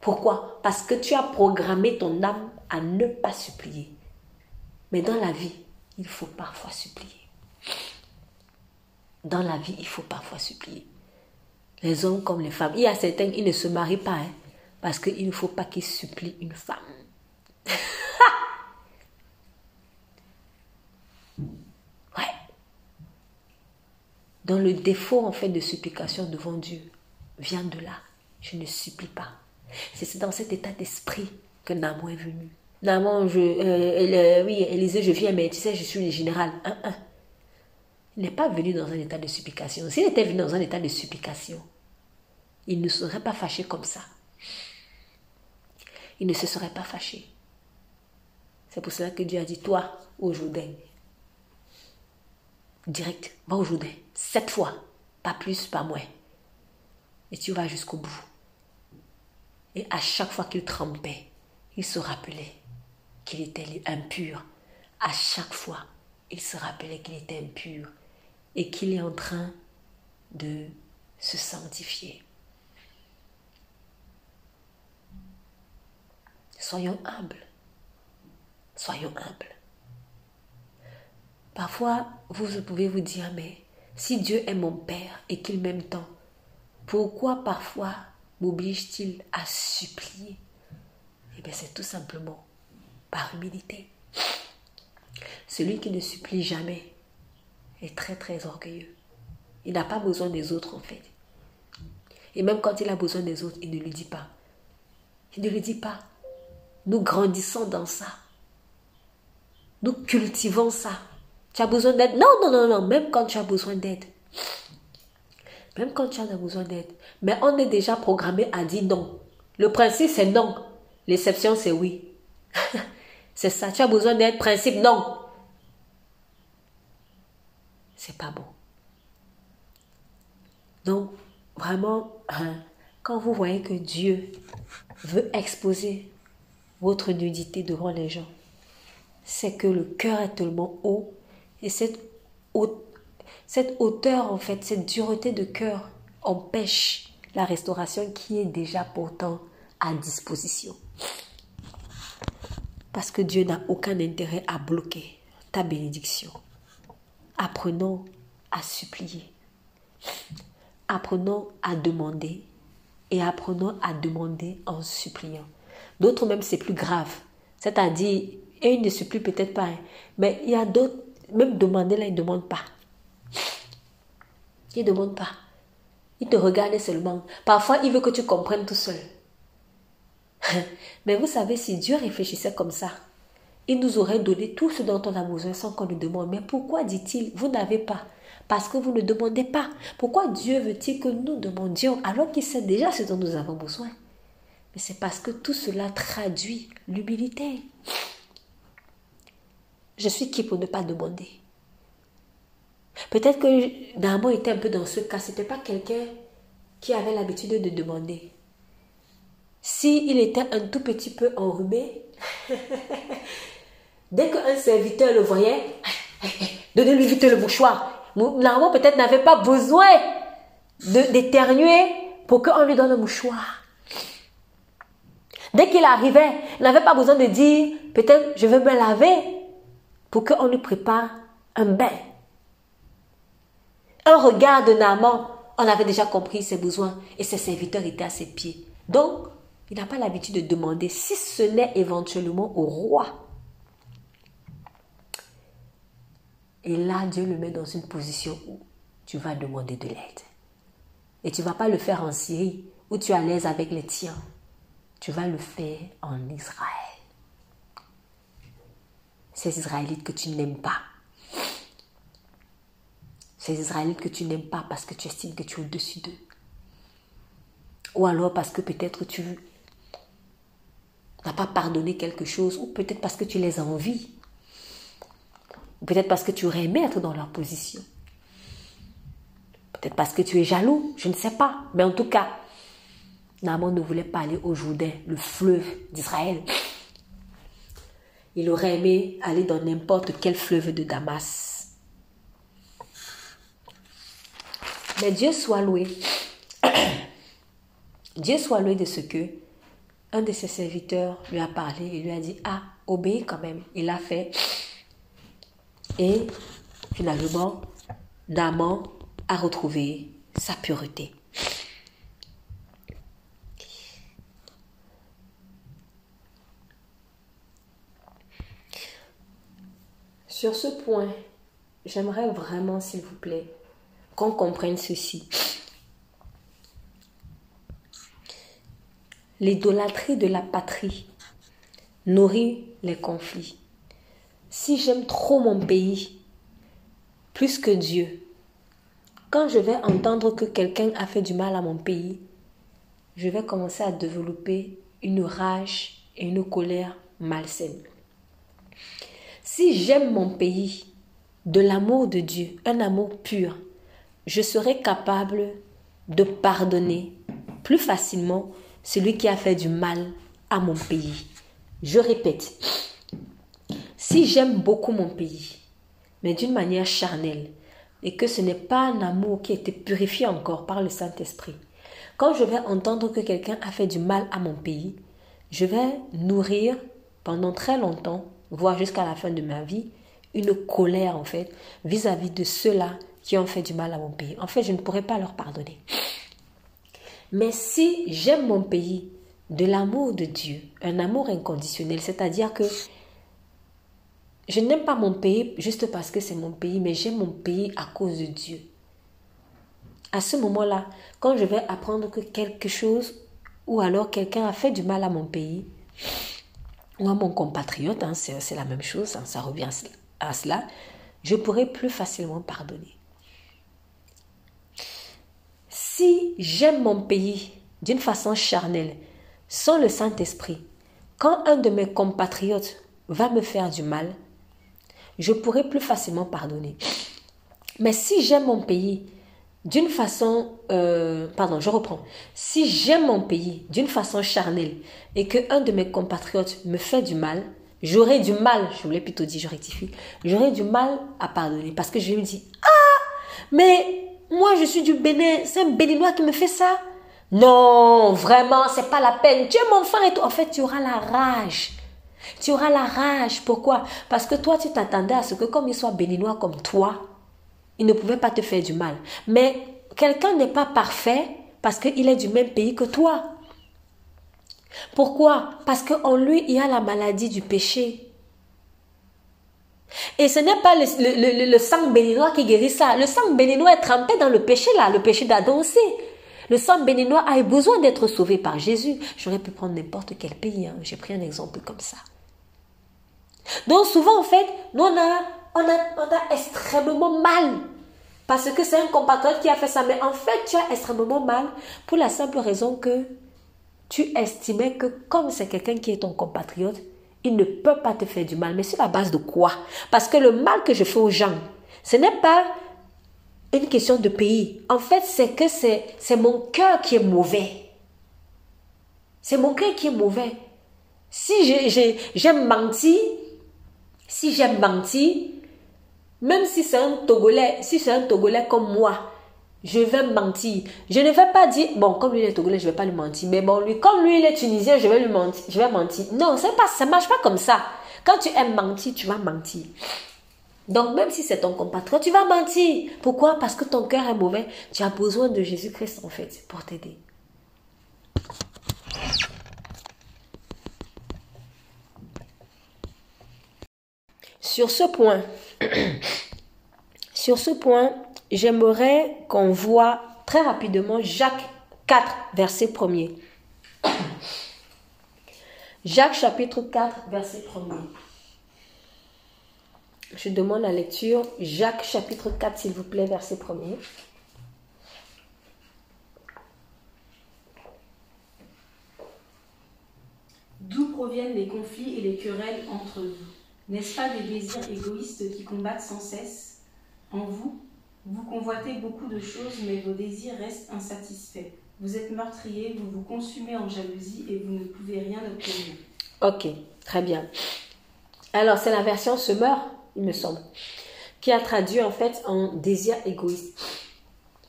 Pourquoi? Parce que tu as programmé ton âme à ne pas supplier. Mais dans la vie, il faut parfois supplier. Dans la vie, il faut parfois supplier. Les hommes comme les femmes. Il y a certains, ils ne se marient pas, hein, parce qu'il ne faut pas qu'ils supplient une femme. dans le défaut en fait de supplication devant Dieu vient de là. Je ne supplie pas. C'est dans cet état d'esprit que Namo est venu. Namo, je, euh, oui, Élisée, je viens, mais tu sais, je suis le général. Il n'est pas venu dans un état de supplication. S'il était venu dans un état de supplication, il ne serait pas fâché comme ça. Il ne se serait pas fâché. C'est pour cela que Dieu a dit, toi, aujourd'hui, direct, va aujourd'hui, sept fois, pas plus, pas moins. Et tu vas jusqu'au bout. Et à chaque fois qu'il trempait, il se rappelait qu'il était impur. À chaque fois, il se rappelait qu'il était impur. Et qu'il est en train de se sanctifier. Soyons humbles. Soyons humbles. Parfois, vous pouvez vous dire, mais si Dieu est mon Père et qu'il m'aime tant, pourquoi parfois m'oblige-t-il à supplier? Eh bien, c'est tout simplement par humilité. Celui qui ne supplie jamais très très orgueilleux. Il n'a pas besoin des autres en fait. Et même quand il a besoin des autres, il ne le dit pas. Il ne le dit pas. Nous grandissons dans ça. Nous cultivons ça. Tu as besoin d'aide? Non, non, non, non. Même quand tu as besoin d'aide. Même quand tu as besoin d'aide. Mais on est déjà programmé à dire non. Le principe, c'est non. L'exception, c'est oui. c'est ça. Tu as besoin d'aide. Principe, non. C'est pas bon. Donc, vraiment, hein, quand vous voyez que Dieu veut exposer votre nudité devant les gens, c'est que le cœur est tellement haut et cette, cette hauteur, en fait, cette dureté de cœur empêche la restauration qui est déjà pourtant à disposition. Parce que Dieu n'a aucun intérêt à bloquer ta bénédiction. Apprenons à supplier. Apprenons à demander et apprenons à demander en suppliant. D'autres même, c'est plus grave. C'est-à-dire, et ils ne supplient peut-être pas, hein. mais il y a d'autres, même demander là, ils ne demandent pas. Ils ne demandent pas. Ils te regardent seulement. Parfois, il veut que tu comprennes tout seul. mais vous savez, si Dieu réfléchissait comme ça, il nous aurait donné tout ce dont on a besoin sans qu'on nous demande. Mais pourquoi dit-il, vous n'avez pas? Parce que vous ne demandez pas. Pourquoi Dieu veut-il que nous demandions alors qu'il sait déjà ce dont nous avons besoin? Mais c'est parce que tout cela traduit l'humilité. Je suis qui pour ne pas demander? Peut-être que Naaman était un peu dans ce cas. Ce n'était pas quelqu'un qui avait l'habitude de demander. S'il il était un tout petit peu enrhumé, Dès qu'un serviteur le voyait, donnez-lui vite le mouchoir. L'armand peut-être n'avait pas besoin d'éternuer pour qu'on lui donne le mouchoir. Dès qu'il arrivait, il n'avait pas besoin de dire, peut-être je vais me laver pour qu'on lui prépare un bain. Un regard de Naaman, on avait déjà compris ses besoins et ses serviteurs étaient à ses pieds. Donc, il n'a pas l'habitude de demander si ce n'est éventuellement au roi Et là, Dieu le met dans une position où tu vas demander de l'aide. Et tu ne vas pas le faire en Syrie, où tu es à l'aise avec les tiens. Tu vas le faire en Israël. Ces Israélites que tu n'aimes pas. Ces Israélites que tu n'aimes pas parce que tu estimes que tu es au-dessus d'eux. Ou alors parce que peut-être tu n'as pas pardonné quelque chose, ou peut-être parce que tu les envies. Peut-être parce que tu aurais aimé être dans leur position. Peut-être parce que tu es jaloux, je ne sais pas. Mais en tout cas, Naaman ne voulait pas aller au Jourdain, le fleuve d'Israël. Il aurait aimé aller dans n'importe quel fleuve de Damas. Mais Dieu soit loué. Dieu soit loué de ce que un de ses serviteurs lui a parlé et lui a dit Ah, obéis quand même. Il a fait et finalement, Naaman a retrouvé sa pureté. Sur ce point, j'aimerais vraiment, s'il vous plaît, qu'on comprenne ceci. L'idolâtrie de la patrie nourrit les conflits si j'aime trop mon pays, plus que Dieu, quand je vais entendre que quelqu'un a fait du mal à mon pays, je vais commencer à développer une rage et une colère malsaine. Si j'aime mon pays, de l'amour de Dieu, un amour pur, je serai capable de pardonner plus facilement celui qui a fait du mal à mon pays. Je répète, si j'aime beaucoup mon pays, mais d'une manière charnelle, et que ce n'est pas un amour qui a été purifié encore par le Saint-Esprit, quand je vais entendre que quelqu'un a fait du mal à mon pays, je vais nourrir pendant très longtemps, voire jusqu'à la fin de ma vie, une colère en fait vis-à-vis de ceux-là qui ont fait du mal à mon pays. En fait, je ne pourrais pas leur pardonner. Mais si j'aime mon pays de l'amour de Dieu, un amour inconditionnel, c'est-à-dire que je n'aime pas mon pays juste parce que c'est mon pays, mais j'aime mon pays à cause de Dieu. À ce moment-là, quand je vais apprendre que quelque chose ou alors quelqu'un a fait du mal à mon pays ou à mon compatriote, hein, c'est la même chose, hein, ça revient à cela, je pourrai plus facilement pardonner. Si j'aime mon pays d'une façon charnelle, sans le Saint-Esprit, quand un de mes compatriotes va me faire du mal, je pourrai plus facilement pardonner. Mais si j'aime mon pays d'une façon, euh, pardon, je reprends. Si j'aime mon pays d'une façon charnelle et que un de mes compatriotes me fait du mal, j'aurai du mal, je voulais plutôt dire, je rectifie, j'aurai du mal à pardonner parce que je me dis, ah, mais moi je suis du Bénin, c'est un Béninois qui me fait ça. Non, vraiment, c'est pas la peine. Tu es mon frère et tout. En fait, tu auras la rage. Tu auras la rage. Pourquoi? Parce que toi, tu t'attendais à ce que comme il soit béninois comme toi, il ne pouvait pas te faire du mal. Mais quelqu'un n'est pas parfait parce qu'il est du même pays que toi. Pourquoi? Parce qu'en lui, il y a la maladie du péché. Et ce n'est pas le, sang béninois qui guérit ça. Le sang béninois est trempé dans le péché là, le péché d'Adam aussi. Le sang béninois a besoin d'être sauvé par Jésus. J'aurais pu prendre n'importe quel pays. Hein. J'ai pris un exemple comme ça. Donc souvent, en fait, nous, on a, on a, extrêmement mal. Parce que c'est un compatriote qui a fait ça. Mais en fait, tu as extrêmement mal pour la simple raison que tu estimais que comme c'est quelqu'un qui est ton compatriote, il ne peut pas te faire du mal. Mais sur la base de quoi? Parce que le mal que je fais aux gens, ce n'est pas une question de pays. En fait, c'est que c'est, mon cœur qui est mauvais. C'est mon cœur qui est mauvais. Si j'aime mentir, si j'aime mentir, même si c'est un Togolais, si c'est un Togolais comme moi, je vais mentir. Je ne vais pas dire, bon, comme lui est Togolais, je ne vais pas lui mentir. Mais bon, lui, comme lui il est Tunisien, je vais lui mentir. Je vais mentir. Non, pas, ça marche pas comme ça. Quand tu aimes mentir, tu vas mentir. Donc même si c'est ton compatriote, tu vas mentir. Pourquoi? Parce que ton cœur est mauvais. Tu as besoin de Jésus-Christ en fait pour t'aider. Sur ce point, j'aimerais qu'on voit très rapidement Jacques 4, verset 1er. Jacques chapitre 4, verset 1er. Je demande la lecture. Jacques chapitre 4, s'il vous plaît, verset 1er.
D'où proviennent les conflits et les querelles entre vous? N'est-ce pas des désirs égoïstes qui combattent sans cesse En vous, vous convoitez beaucoup de choses, mais vos désirs restent insatisfaits. Vous êtes meurtrier, vous vous consumez en jalousie et vous ne pouvez rien obtenir.
Ok, très bien. Alors, c'est la version semeur il me semble, qui a traduit en fait en désir égoïste.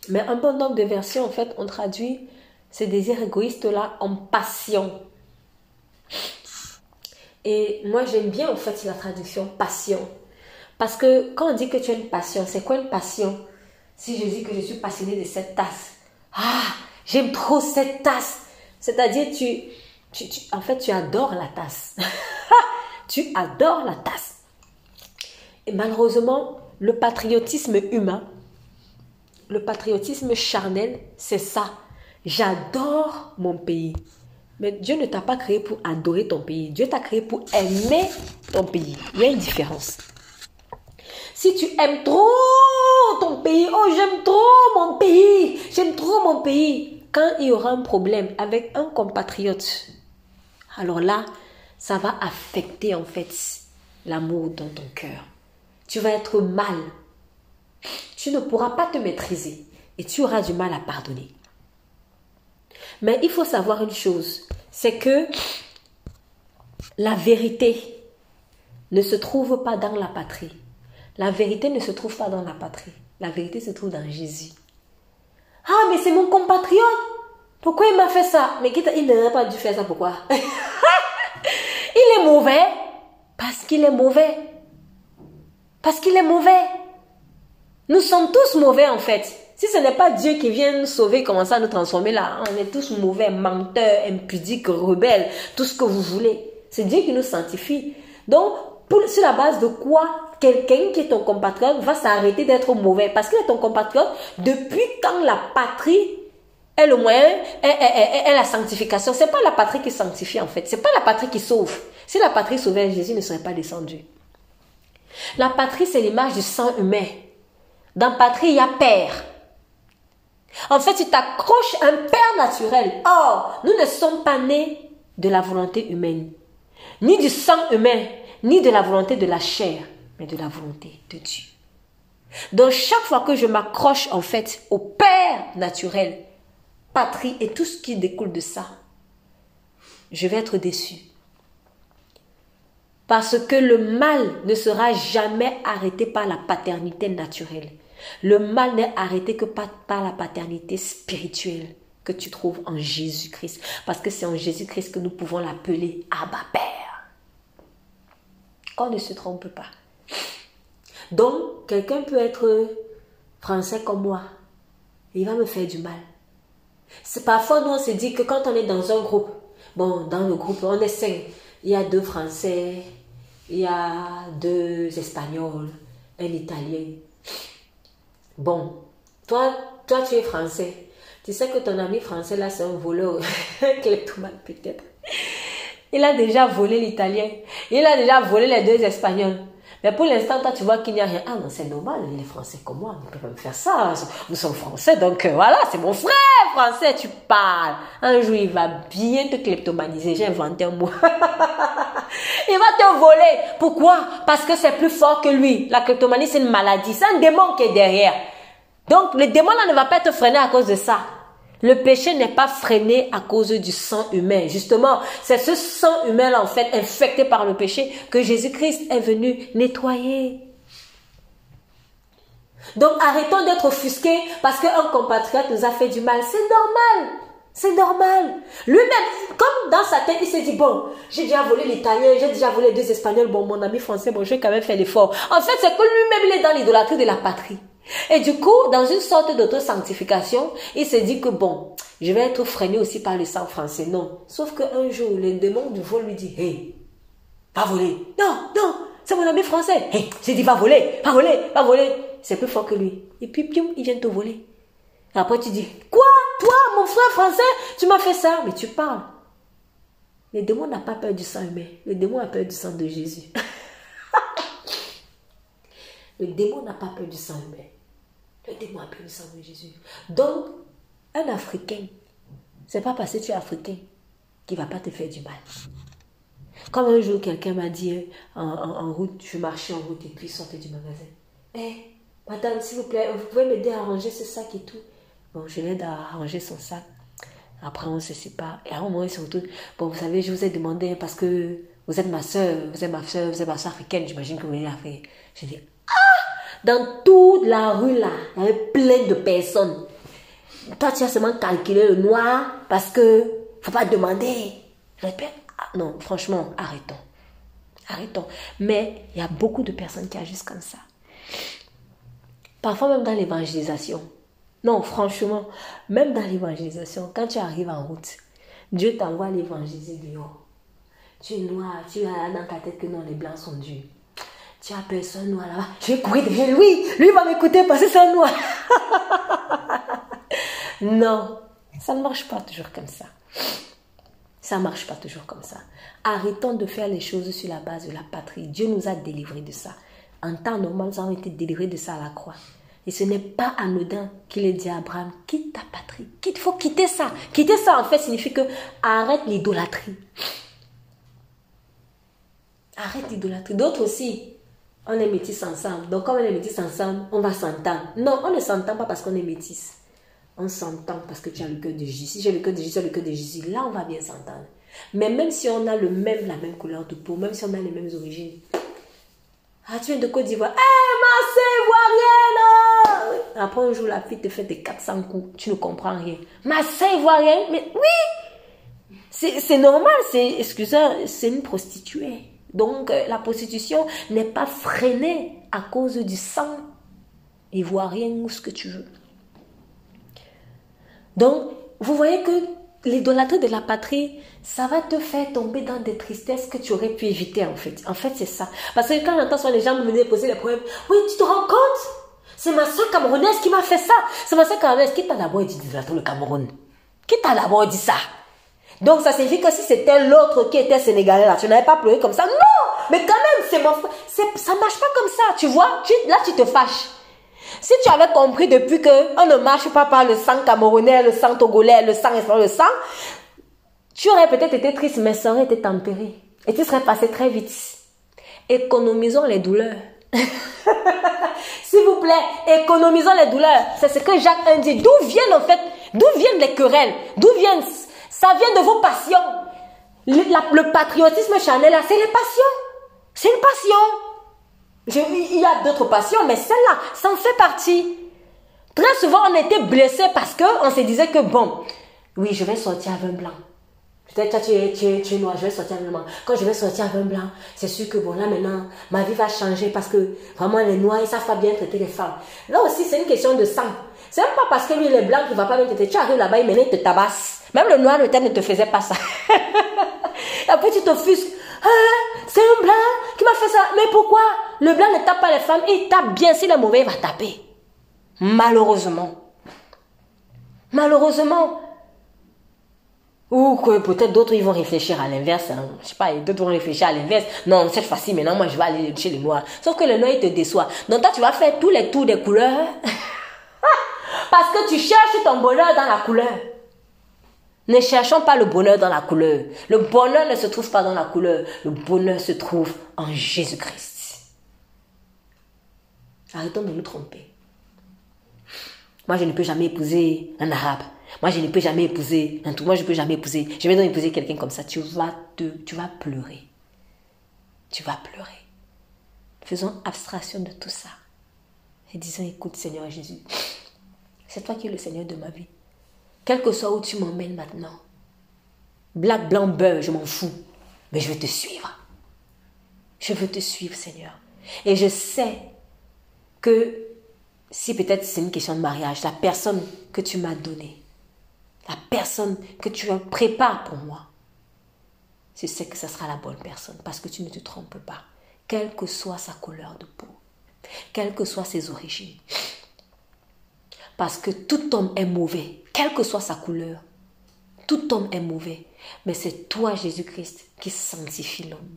Mais un bon nombre de versions, en fait, ont traduit ces désirs égoïstes-là en passion. Et moi, j'aime bien en fait la traduction passion. Parce que quand on dit que tu as une passion, c'est quoi une passion? Si je dis que je suis passionnée de cette tasse, ah, j'aime trop cette tasse. C'est-à-dire, tu, en fait, tu adores la tasse. tu adores la tasse. Et malheureusement, le patriotisme humain, le patriotisme charnel, c'est ça. J'adore mon pays. Mais Dieu ne t'a pas créé pour adorer ton pays. Dieu t'a créé pour aimer ton pays. Il y a une différence. Si tu aimes trop ton pays, oh j'aime trop mon pays, j'aime trop mon pays, quand il y aura un problème avec un compatriote, alors là, ça va affecter en fait l'amour dans ton cœur tu vas être mal. Tu ne pourras pas te maîtriser et tu auras du mal à pardonner. Mais il faut savoir une chose, c'est que la vérité ne se trouve pas dans la patrie. La vérité ne se trouve pas dans la patrie. La vérité se trouve dans Jésus. Ah, mais c'est mon compatriote. Pourquoi il m'a fait ça? Mais il n'aurait pas dû faire ça, pourquoi? Il est mauvais parce qu'il est mauvais. Parce qu'il est mauvais. Nous sommes tous mauvais en fait. Si ce n'est pas Dieu qui vient nous sauver, commencer à nous transformer là, on est tous mauvais, menteurs, impudiques, rebelles, tout ce que vous voulez. C'est Dieu qui nous sanctifie. Donc, sur la base de quoi quelqu'un qui est ton compatriote va s'arrêter d'être mauvais? Parce qu'il est ton compatriote depuis quand la patrie est le moyen, est, la sanctification? C'est pas la patrie qui sanctifie en fait. C'est pas la patrie qui sauve. Si la patrie sauvait, Jésus ne serait pas descendu. La patrie, c'est l'image du sang humain. Dans patrie, il y a père. En fait, tu t'accroches à un père naturel. Or, nous ne sommes pas nés de la volonté humaine, ni du sang humain, ni de la volonté de la chair, mais de la volonté de Dieu. Donc, chaque fois que je m'accroche, en fait, au père naturel, patrie et tout ce qui découle de ça, je vais être déçu. Parce que le mal ne sera jamais arrêté par la paternité naturelle. Le mal n'est arrêté que par, la paternité spirituelle que tu trouves en Jésus-Christ. Parce que c'est en Jésus-Christ que nous pouvons l'appeler Abba Père. Qu'on ne se trompe pas. Donc, quelqu'un peut être français comme moi. Il va me faire du mal. C'est parfois, nous, on se dit que quand on est dans un groupe, bon, dans le groupe, on est cinq. Il y a deux Français, il y a deux Espagnols, un Italien. Bon, toi, tu es français. Tu sais que ton ami français, là, c'est un voleur, peut-être? Il a déjà volé l'italien. Il a déjà volé les deux espagnols. Mais pour l'instant, toi, tu vois qu'il n'y a rien. Ah non, c'est normal, les Français comme moi ne peuvent pas me faire ça. Nous sommes Français, donc euh, voilà, c'est mon frère français, tu parles. Un jour, il va bien te kleptomaniser. J'ai inventé un mot. il va te voler. Pourquoi? Parce que c'est plus fort que lui. La kleptomanie, c'est une maladie. C'est un démon qui est derrière. Donc, le démon là ne va pas te freiner à cause de ça. Le péché n'est pas freiné à cause du sang humain. Justement, c'est ce sang humain là, en fait, infecté par le péché, que Jésus-Christ est venu nettoyer. Donc arrêtons d'être offusqués parce qu'un compatriote nous a fait du mal. C'est normal. C'est normal. Lui-même, comme dans sa tête, il s'est dit, bon, j'ai déjà volé l'italien, j'ai déjà volé deux espagnols, bon, mon ami français, bon, je vais quand même faire l'effort. En fait, c'est que lui-même, il est dans l'idolâtrie de la patrie. Et du coup, dans une sorte d'auto-sanctification, il s'est dit que bon, je vais être freiné aussi par le sang français. Non. Sauf qu'un jour, le démon du vol lui dit, hé, pas voler. Non, non, c'est mon ami français. Hé, j'ai dit, va voler, va voler, va voler. C'est plus fort que lui. Et puis, pium, il vient te voler. Et après, tu dis, quoi, toi, mon frère français, tu m'as fait ça? Mais tu parles. Le démon n'a pas peur du sang humain. Le démon a peur du sang de Jésus. le démon n'a pas peur du sang humain. Le démon a peur du sang de Jésus. Donc, un Africain, c'est pas parce que tu es africain qu'il va pas te faire du mal. Comme un jour, quelqu'un m'a dit en, route, je marchais en route et puis sortais du magasin. Eh, madame, s'il vous plaît, vous pouvez m'aider à ranger ce sac et tout. Bon, je l'aide à ranger son sac. Après, on se sépare. Et à un moment, il se retourne. Bon, vous savez, je vous ai demandé parce que vous êtes ma soeur, vous êtes ma soeur, vous êtes ma soeur africaine, j'imagine que vous venez d'Afrique. Je dis, dans toute la rue là, il y avait plein de personnes. Toi, tu as seulement calculé le noir parce que faut pas demander. Répète. Ah, non, franchement, arrêtons. Arrêtons. Mais il y a beaucoup de personnes qui agissent comme ça. Parfois même dans l'évangélisation. Non, franchement, même dans l'évangélisation, quand tu arrives en route, Dieu t'envoie l'évangéliser. Tu es noir, tu as dans ta tête que non, les blancs sont durs. Tu as personne noir là-bas. Je vais courir derrière lui. Lui va m'écouter parce que c'est un noir. non, ça ne marche pas toujours comme ça. Ça ne marche pas toujours comme ça. Arrêtons de faire les choses sur la base de la patrie. Dieu nous a délivrés de ça. En temps normal, nous avons été délivrés de ça à la croix. Et ce n'est pas anodin qu'il ait dit à Abraham, quitte ta patrie. Il faut quitter ça. Quitter ça, en fait, signifie que arrête l'idolâtrie. Arrête l'idolâtrie. D'autres aussi, on est métis ensemble. Donc, comme on est métis ensemble, on va s'entendre. Non, on ne s'entend pas parce qu'on est métis. On s'entend parce que tu as le cœur de Jésus. Si j'ai le cœur de Jésus, tu le cœur de Jésus. Là, on va bien s'entendre. Mais même si on a le même, la même couleur de peau, même si on a les mêmes origines. Ah, tu viens de Côte d'Ivoire. Hé, ma Après un jour, la fille te fait des 400 coups. Tu ne comprends rien. Ma ivoirienne, mais oui C'est normal, c'est, excusez, c'est une prostituée. Donc, euh, la prostitution n'est pas freinée à cause du sang ivoirien ou ce que tu veux. Donc, vous voyez que l'idolâtrie de la patrie, ça va te faire tomber dans des tristesses que tu aurais pu éviter en fait. En fait, c'est ça. Parce que quand j'entends sur les gens me venir poser les problèmes, oui, tu te rends compte? C'est ma soeur camerounaise qui m'a fait ça. C'est ma soeur camerounaise qui t'a d'abord dit d'idolâtrer le Cameroun? Qui t'a d'abord dit ça? Donc ça signifie que si c'était l'autre qui était sénégalais là, tu n'avais pas pleuré comme ça. Non Mais quand même, c'est mon frère. Ça marche pas comme ça, tu vois Là, tu te fâches. Si tu avais compris depuis que on ne marche pas par le sang camerounais, le sang togolais, le sang espagnol, le sang, tu aurais peut-être été triste, mais ça aurait été tempéré. Et tu serais passé très vite. Économisons les douleurs. S'il vous plaît, économisons les douleurs. C'est ce que Jacques 1 dit. D'où viennent en fait, d'où viennent les querelles? D'où viennent Ça vient de vos passions. Le, patriotisme charnel, c'est les passions. C'est une passion il y a d'autres passions, mais celle-là, ça en fait partie. Très souvent, on était blessé parce qu'on se disait que, bon, oui, je vais sortir avec un blanc. Peut-être tu es, tu, es, tu es noir, je vais sortir avec un blanc. Quand je vais sortir avec un blanc, c'est sûr que, bon, là maintenant, ma vie va changer parce que vraiment, les noirs, ils savent pas bien traiter les femmes. Là aussi, c'est une question de sang. C'est même pas parce que lui, il est blanc qu'il va pas bien traiter. Tu arrives là-bas, il te tabasse. Même le noir, le thème ne te faisait pas ça. Après, tu t'offusques. Ah, c'est un blanc qui m'a fait ça. Mais pourquoi? Le blanc ne tape pas les femmes. Il tape bien. S'il est mauvais, il va taper. Malheureusement. Malheureusement. Ou que peut-être d'autres ils vont réfléchir à l'inverse. Hein. Je sais pas, d'autres vont réfléchir à l'inverse. Non, cette fois-ci, maintenant, moi, je vais aller chez les noirs. Sauf que le noir, il te déçoit. Donc toi, tu vas faire tous les tours des couleurs. Parce que tu cherches ton bonheur dans la couleur. Ne cherchons pas le bonheur dans la couleur. Le bonheur ne se trouve pas dans la couleur. Le bonheur se trouve en Jésus-Christ. Arrêtons de nous tromper. Moi, je ne peux jamais épouser un arabe. Moi, je ne peux jamais épouser un tout. Moi, je ne peux jamais épouser. Je vais donc épouser quelqu'un comme ça. Tu vas te, tu vas pleurer. Tu vas pleurer. Faisons abstraction de tout ça. Et disons, écoute, Seigneur Jésus, c'est toi qui es le Seigneur de ma vie. Quel que soit où tu m'emmènes maintenant. Black, blanc, beurre, je m'en fous. Mais je vais te suivre. Je veux te suivre, Seigneur. Et je sais que si peut-être c'est une question de mariage, la personne que tu m'as donnée, la personne que tu prépares pour moi, je sais que ce sera la bonne personne parce que tu ne te trompes pas, quelle que soit sa couleur de peau, quelles que soient ses origines. Parce que tout homme est mauvais, quelle que soit sa couleur. Tout homme est mauvais, mais c'est toi, Jésus-Christ, qui sanctifie l'homme.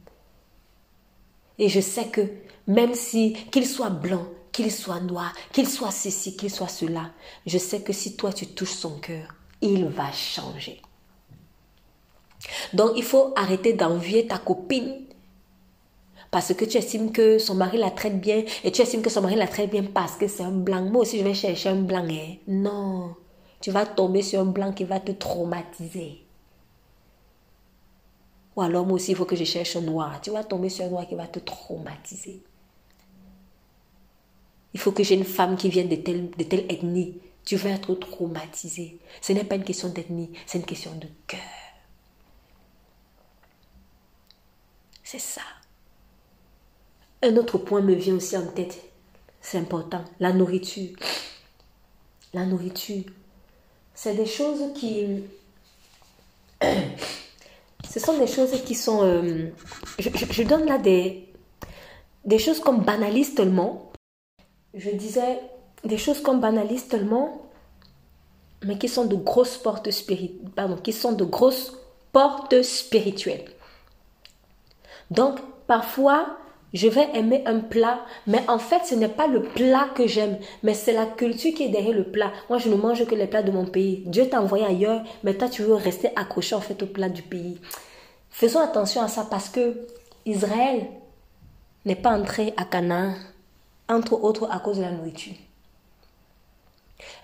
Et je sais que même si qu'il soit blanc, qu'il soit noir, qu'il soit ceci, qu'il soit cela, je sais que si toi tu touches son cœur, il va changer. Donc il faut arrêter d'envier ta copine parce que tu estimes que son mari la traite bien et tu estimes que son mari la traite bien parce que c'est un blanc. Moi aussi je vais chercher un blanc. Hein. Non tu vas tomber sur un blanc qui va te traumatiser. Ou alors moi aussi, il faut que je cherche un noir. Tu vas tomber sur un noir qui va te traumatiser. Il faut que j'ai une femme qui vienne de telle, de telle ethnie. Tu vas être traumatisé. Ce n'est pas une question d'ethnie, c'est une question de cœur. C'est ça. Un autre point me vient aussi en tête. C'est important. La nourriture. La nourriture. C'est des choses qui... Ce sont des choses qui sont... Euh, je, donne là des, choses comme banalisent tellement. Je disais des choses comme banalisent tellement, mais qui qui sont de grosses portes spirituelles. Donc, parfois, je vais aimer un plat, mais en fait, ce n'est pas le plat que j'aime, mais c'est la culture qui est derrière le plat. Moi, je ne mange que les plats de mon pays. Dieu t'a envoyé ailleurs, mais toi, tu veux rester accroché en fait au plat du pays. Faisons attention à ça parce que Israël n'est pas entré à Canaan, entre autres à cause de la nourriture.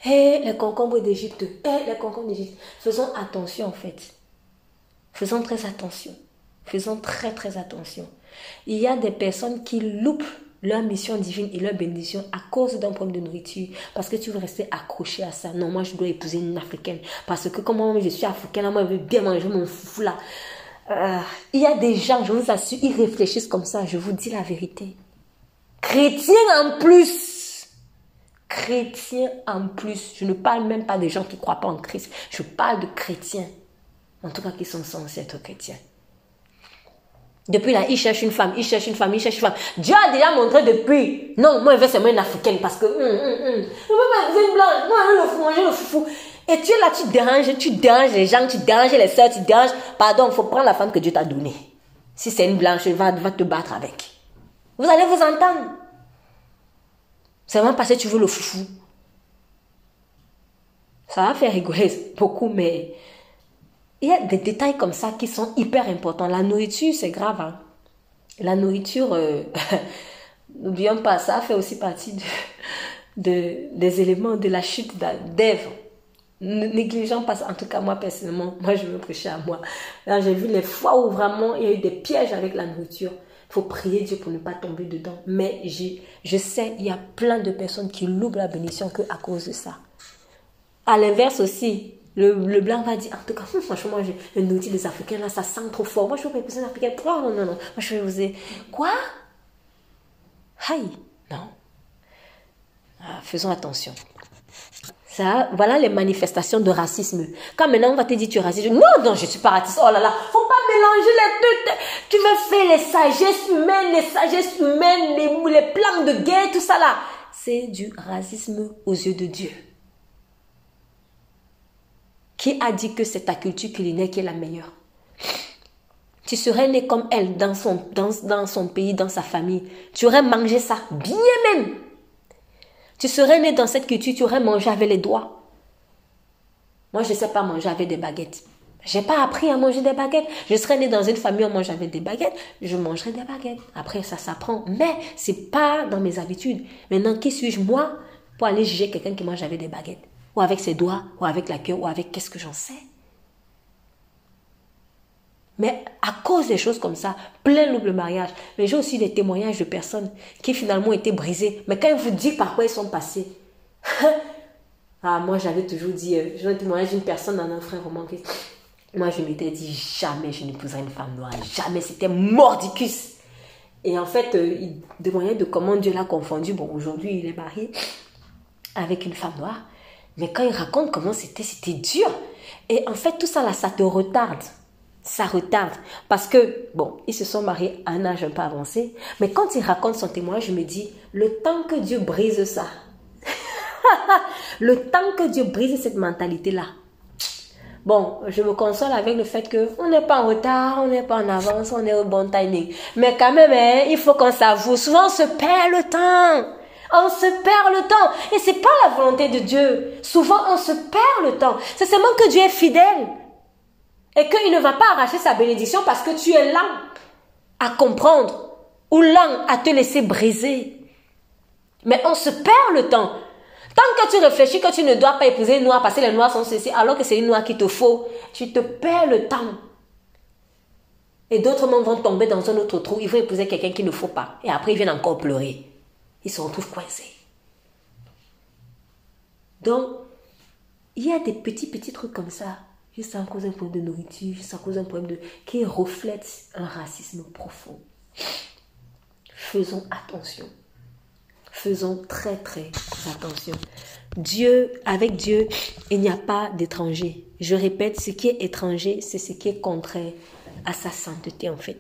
Hé, les concombres d'Égypte, hé, les concombres d'Égypte. Faisons attention en fait. Faisons très attention. Faisons très très attention. Il y a des personnes qui loupent leur mission divine et leur bénédiction à cause d'un problème de nourriture. Parce que tu veux rester accroché à ça. Non, moi, je dois épouser une africaine. Parce que comment je suis africaine, moi, je veux bien manger mon foufou là. Euh, il y a des gens, je vous assure, ils réfléchissent comme ça. Je vous dis la vérité. Chrétiens en plus. Chrétiens en plus. Je ne parle même pas des gens qui ne croient pas en Christ. Je parle de chrétiens. En tout cas, qui sont censés être chrétiens. Depuis là, il cherche une femme, il cherche une femme, il cherche une femme. Dieu a déjà montré depuis. Non, moi, je veux seulement une africaine parce que. Hum, hum, hum. Je veux une blanche. Moi, je veux manger le fou. Et tu es là, tu déranges, tu déranges les gens, tu déranges les soeurs, tu déranges. Pardon, il faut prendre la femme que Dieu t'a donnée. Si c'est une blanche, va, va te battre avec. Vous allez vous entendre. C'est vraiment parce que tu veux le foufou. Ça va faire rigoler beaucoup, mais il y a des détails comme ça qui sont hyper importants. La nourriture, c'est grave. Hein. La nourriture, euh, n'oublions pas, ça fait aussi partie de, des éléments de la chute d'Ève. Négligeant pas En tout cas, moi, personnellement, moi, je veux prêcher à moi. J'ai vu les fois où vraiment il y a eu des pièges avec la nourriture. Il faut prier Dieu pour ne pas tomber dedans. Mais je sais, il y a plein de personnes qui louent la bénédiction que à cause de ça. À l'inverse aussi, le, blanc va dire, en tout cas, franchement, un outil des Africains, là, ça sent trop fort. Moi, je veux pas épouser un Africain. Non, non, non, non. Moi, je vais vous Quoi? Aïe Non. Ah, faisons attention. Ça, voilà les manifestations de racisme. Quand maintenant on va te dire tu es raciste, non, non, je suis pas raciste. Oh là là, faut pas mélanger les deux. Tu veux faire les sagesses humaines, les sagesses humaines, les, les plans de guerre, tout ça là. C'est du racisme aux yeux de Dieu. Qui a dit que c'est ta culture culinaire qui est la meilleure? Tu serais né comme elle dans son, pays, dans sa famille. Tu aurais mangé ça, bien même. Tu serais né dans cette culture, tu aurais mangé avec les doigts. Moi, je ne sais pas manger avec des baguettes. J'ai pas appris à manger des baguettes. Je serais né dans une famille où on mange avec des baguettes, je mangerais des baguettes. Après, ça s'apprend. Mais c'est pas dans mes habitudes. Maintenant, qui suis-je moi pour aller juger quelqu'un qui mange avec des baguettes? Ou avec ses doigts, ou avec la queue, ou avec qu'est-ce que j'en sais. Mais à cause des choses comme ça, plein loup le mariage. Mais j'ai aussi des témoignages de personnes qui finalement étaient brisées. Mais quand ils vous disent par quoi ils sont passés, ah, moi j'avais toujours dit, euh, j'ai un témoignage d'une personne, un frère roman moi je m'étais dit jamais je n'épouserai une femme noire, jamais, c'était mordicus. Et en fait, euh, il témoignait de comment Dieu l'a confondu. Bon, aujourd'hui il est marié avec une femme noire. Mais quand il raconte comment c'était, c'était dur. Et en fait, tout ça là, ça te retarde. Ça retarde. Parce que, bon, ils se sont mariés à un âge un peu avancé. Mais quand il raconte son témoignage, je me dis, le temps que Dieu brise ça, le temps que Dieu brise cette mentalité-là, Bon, je me console avec le fait que on n'est pas en retard, on n'est pas en avance, on est au bon timing. Mais quand même, hein, il faut qu'on s'avoue. Souvent, on se perd le temps. On se perd le temps. Et c'est pas la volonté de Dieu. Souvent, on se perd le temps. C'est seulement que Dieu est fidèle. Et qu'il ne va pas arracher sa bénédiction parce que tu es lent à comprendre ou lent à te laisser briser. Mais on se perd le temps. Tant que tu réfléchis que tu ne dois pas épouser une noire parce que les noirs sont ceci, alors que c'est une noire qui te faut, tu te perds le temps. Et d'autres vont tomber dans un autre trou. Ils vont épouser quelqu'un qu'il ne faut pas. Et après, ils viennent encore pleurer ils se retrouvent coincés. Donc, il y a des petits, petits trucs comme ça, juste à cause d'un problème de nourriture, juste à cause d'un problème de... qui reflètent un racisme profond. Faisons attention. Faisons très, très attention. Dieu, avec Dieu, il n'y a pas d'étranger. Je répète, ce qui est étranger, c'est ce qui est contraire à sa sainteté, en fait.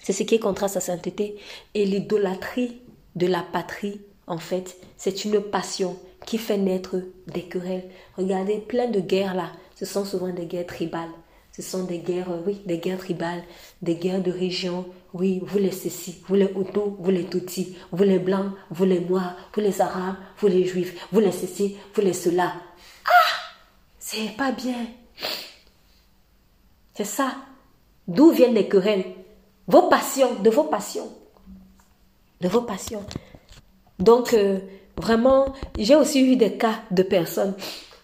C'est ce qui est contraire à sa sainteté. Et l'idolâtrie de la patrie, en fait, c'est une passion qui fait naître des querelles. Regardez, plein de guerres là, ce sont souvent des guerres tribales. Ce sont des guerres, euh, oui, des guerres tribales, des guerres de région. Oui, vous les ceci, vous les Hutus, vous les Tutsis, vous les Blancs, vous les Noirs, vous les Arabes, vous les Juifs, vous les ceci, vous les cela. Ah C'est pas bien. C'est ça. D'où viennent les querelles? Vos passions, de vos passions de vos passions. Donc, euh, vraiment, j'ai aussi eu des cas de personnes,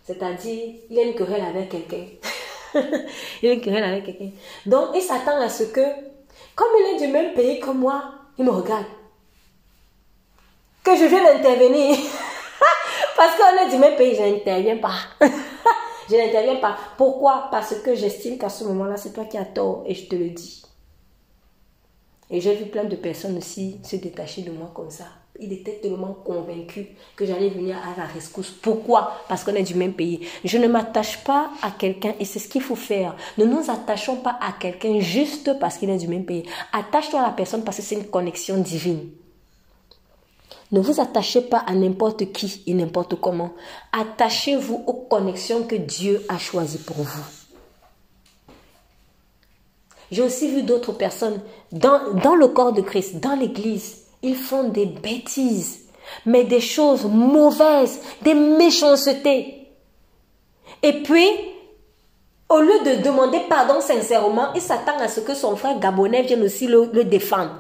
c'est-à-dire, il y a une querelle avec quelqu'un. il y a une querelle avec quelqu'un. Donc, il s'attend à ce que, comme il est du même pays que moi, il me regarde. que je viens d'intervenir. Parce qu'on est du même pays, je n'interviens pas. je n'interviens pas. Pourquoi? Parce que j'estime qu'à ce moment-là, c'est toi qui as tort et je te le dis. Et j'ai vu plein de personnes aussi se détacher de moi comme ça. Il était tellement convaincu que j'allais venir à la rescousse. Pourquoi? Parce qu'on est du même pays. Je ne m'attache pas à quelqu'un et c'est ce qu'il faut faire. Ne nous attachons pas à quelqu'un juste parce qu'il est du même pays. Attache-toi à la personne parce que c'est une connexion divine. Ne vous attachez pas à n'importe qui et n'importe comment. Attachez-vous aux connexions que Dieu a choisies pour vous. J'ai aussi vu d'autres personnes dans, le corps de Christ, dans l'église. Ils font des bêtises, mais des choses mauvaises, des méchancetés. Et puis, au lieu de demander pardon sincèrement, il s'attend à ce que son frère gabonais vienne aussi le, le défendre.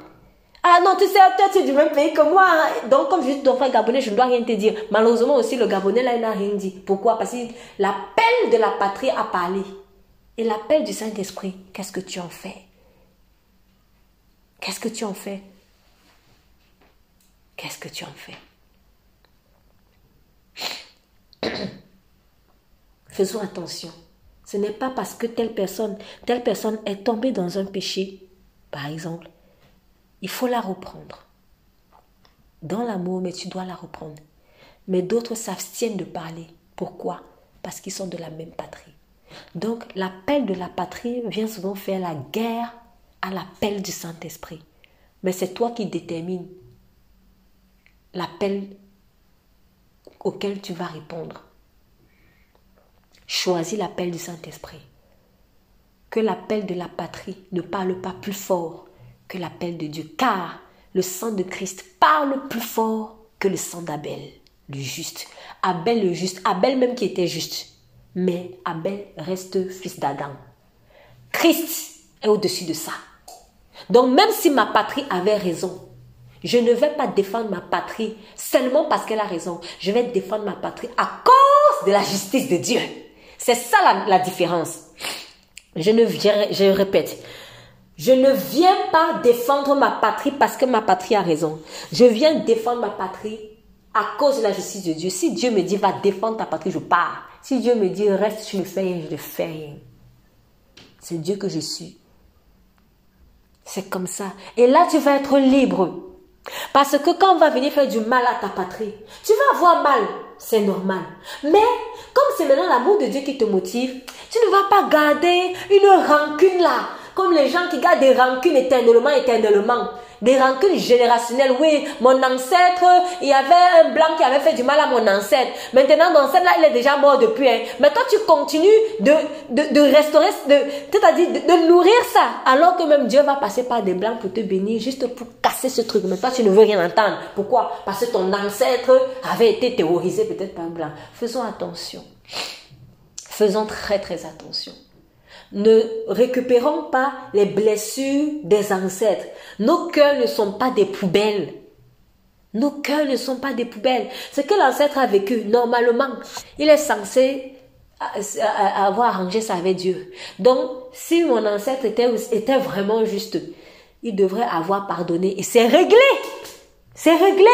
Ah non, tu sais, toi, tu es du même pays que moi. Hein. Donc, comme je suis ton frère gabonais, je ne dois rien te dire. Malheureusement aussi, le gabonais, là, il n'a rien dit. Pourquoi? Parce que l'appel de la patrie a parlé. Et l'appel du Saint-Esprit, qu'est-ce que tu en fais? Qu'est-ce que tu en fais? Qu'est-ce que tu en fais? Faisons attention. Ce n'est pas parce que telle personne, telle personne est tombée dans un péché, par exemple, il faut la reprendre. Dans l'amour, mais tu dois la reprendre. Mais d'autres s'abstiennent de parler. Pourquoi? Parce qu'ils sont de la même patrie. Donc l'appel de la patrie vient souvent faire la guerre à l'appel du Saint-Esprit. Mais c'est toi qui détermines l'appel auquel tu vas répondre. Choisis l'appel du Saint-Esprit. Que l'appel de la patrie ne parle pas plus fort que l'appel de Dieu, car le sang de Christ parle plus fort que le sang d'Abel, le juste. Abel le juste, Abel même qui était juste, mais Abel reste fils d'Adam. Christ est au-dessus de ça. Donc même si ma patrie avait raison, je ne vais pas défendre ma patrie seulement parce qu'elle a raison. Je vais défendre ma patrie à cause de la justice de Dieu. C'est ça la, différence. Je ne je répète, je ne viens pas défendre ma patrie parce que ma patrie a raison. Je viens défendre ma patrie à cause de la justice de Dieu. Si Dieu me dit va défendre ta patrie, je pars. Si Dieu me dit reste, tu ne fais rien, je ne fais rien. C'est Dieu que je suis. C'est comme ça. Et là, tu vas être libre. Parce que quand on va venir faire du mal à ta patrie, tu vas avoir mal. C'est normal. Mais comme c'est maintenant l'amour de Dieu qui te motive, tu ne vas pas garder une rancune là. Comme les gens qui gardent des rancunes éternellement, éternellement des rancunes générationnelles. Oui, mon ancêtre, il y avait un blanc qui avait fait du mal à mon ancêtre. Maintenant, mon ancêtre là, il est déjà mort depuis. Hein. Mais toi, tu continues de, de, de restaurer, de, c'est-à-dire de, de, nourrir ça. Alors que même Dieu va passer par des blancs pour te bénir, juste pour casser ce truc. Mais toi, tu ne veux rien entendre. Pourquoi? Parce que ton ancêtre avait été terrorisé peut-être par un blanc. Faisons attention. Faisons très très attention ne récupérons pas les blessures des ancêtres. Nos cœurs ne sont pas des poubelles. Nos cœurs ne sont pas des poubelles. Ce que l'ancêtre a vécu, normalement, il est censé avoir arrangé ça avec Dieu. Donc, si mon ancêtre était, était vraiment juste, il devrait avoir pardonné. Et c'est réglé. C'est réglé.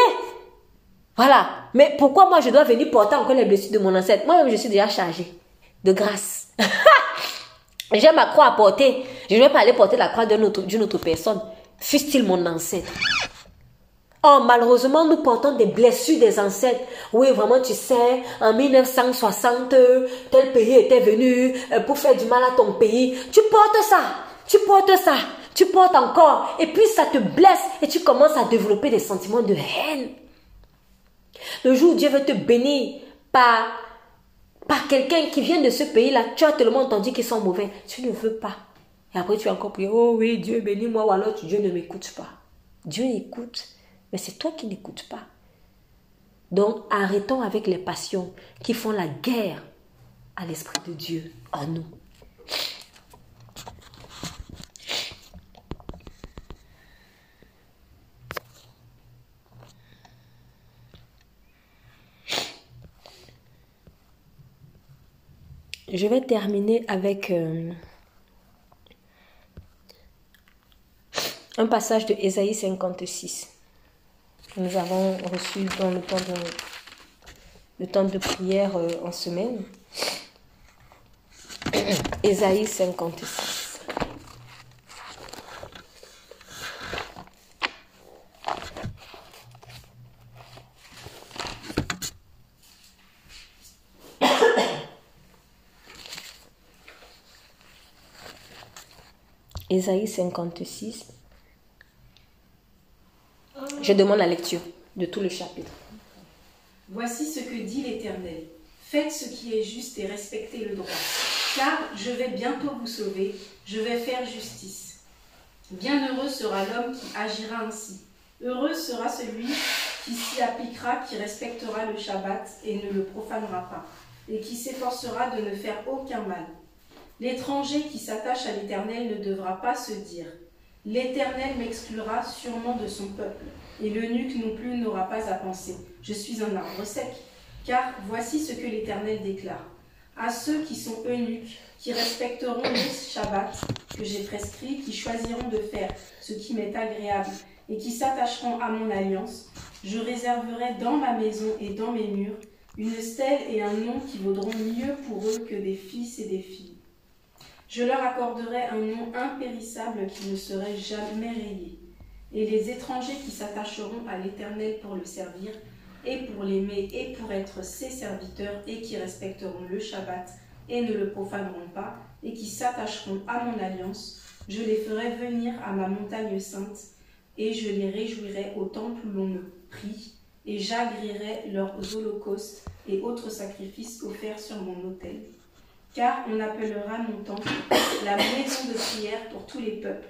Voilà. Mais pourquoi moi je dois venir porter encore les blessures de mon ancêtre? Moi-même, je suis déjà chargée de grâce. J'ai ma croix à porter. Je ne vais pas aller porter la croix d'une autre, autre, personne. Fût-il mon ancêtre. Oh, malheureusement, nous portons des blessures des ancêtres. Oui, vraiment, tu sais, en 1960, tel pays était venu euh, pour faire du mal à ton pays. Tu portes ça. Tu portes ça. Tu portes encore. Et puis, ça te blesse et tu commences à développer des sentiments de haine. Le jour où Dieu veut te bénir par par quelqu'un qui vient de ce pays-là, tu as tellement entendu qu'ils sont mauvais, tu ne veux pas. Et après, tu as encore prié, oh oui, Dieu bénis-moi, ou alors Dieu ne m'écoute pas. Dieu écoute, mais c'est toi qui n'écoutes pas. Donc, arrêtons avec les passions qui font la guerre à l'Esprit de Dieu en nous. Je vais terminer avec euh, un passage de Ésaïe 56. nous avons reçu dans le temps de, le temps de prière euh, en semaine. Ésaïe 56. Ésaïe 56. Je demande la lecture de tout le chapitre.
Voici ce que dit l'Éternel. Faites ce qui est juste et respectez le droit. Car je vais bientôt vous sauver, je vais faire justice. Bienheureux sera l'homme qui agira ainsi. Heureux sera celui qui s'y appliquera, qui respectera le Shabbat et ne le profanera pas, et qui s'efforcera de ne faire aucun mal. L'étranger qui s'attache à l'Éternel ne devra pas se dire L'Éternel m'exclura sûrement de son peuple, et l'eunuque non plus n'aura pas à penser Je suis un arbre sec. Car voici ce que l'Éternel déclare à ceux qui sont eunuques, qui respecteront le Shabbat que j'ai prescrit, qui choisiront de faire ce qui m'est agréable et qui s'attacheront à mon alliance, je réserverai dans ma maison et dans mes murs une stèle et un nom qui vaudront mieux pour eux que des fils et des filles. Je leur accorderai un nom impérissable qui ne serait jamais rayé. Et les étrangers qui s'attacheront à l'Éternel pour le servir, et pour l'aimer, et pour être ses serviteurs, et qui respecteront le Shabbat, et ne le profaneront pas, et qui s'attacheront à mon alliance, je les ferai venir à ma montagne sainte, et je les réjouirai au temple où l'on me prie, et j'agréerai leurs holocaustes et autres sacrifices offerts sur mon autel car on appellera mon temple la maison de prière pour tous les peuples.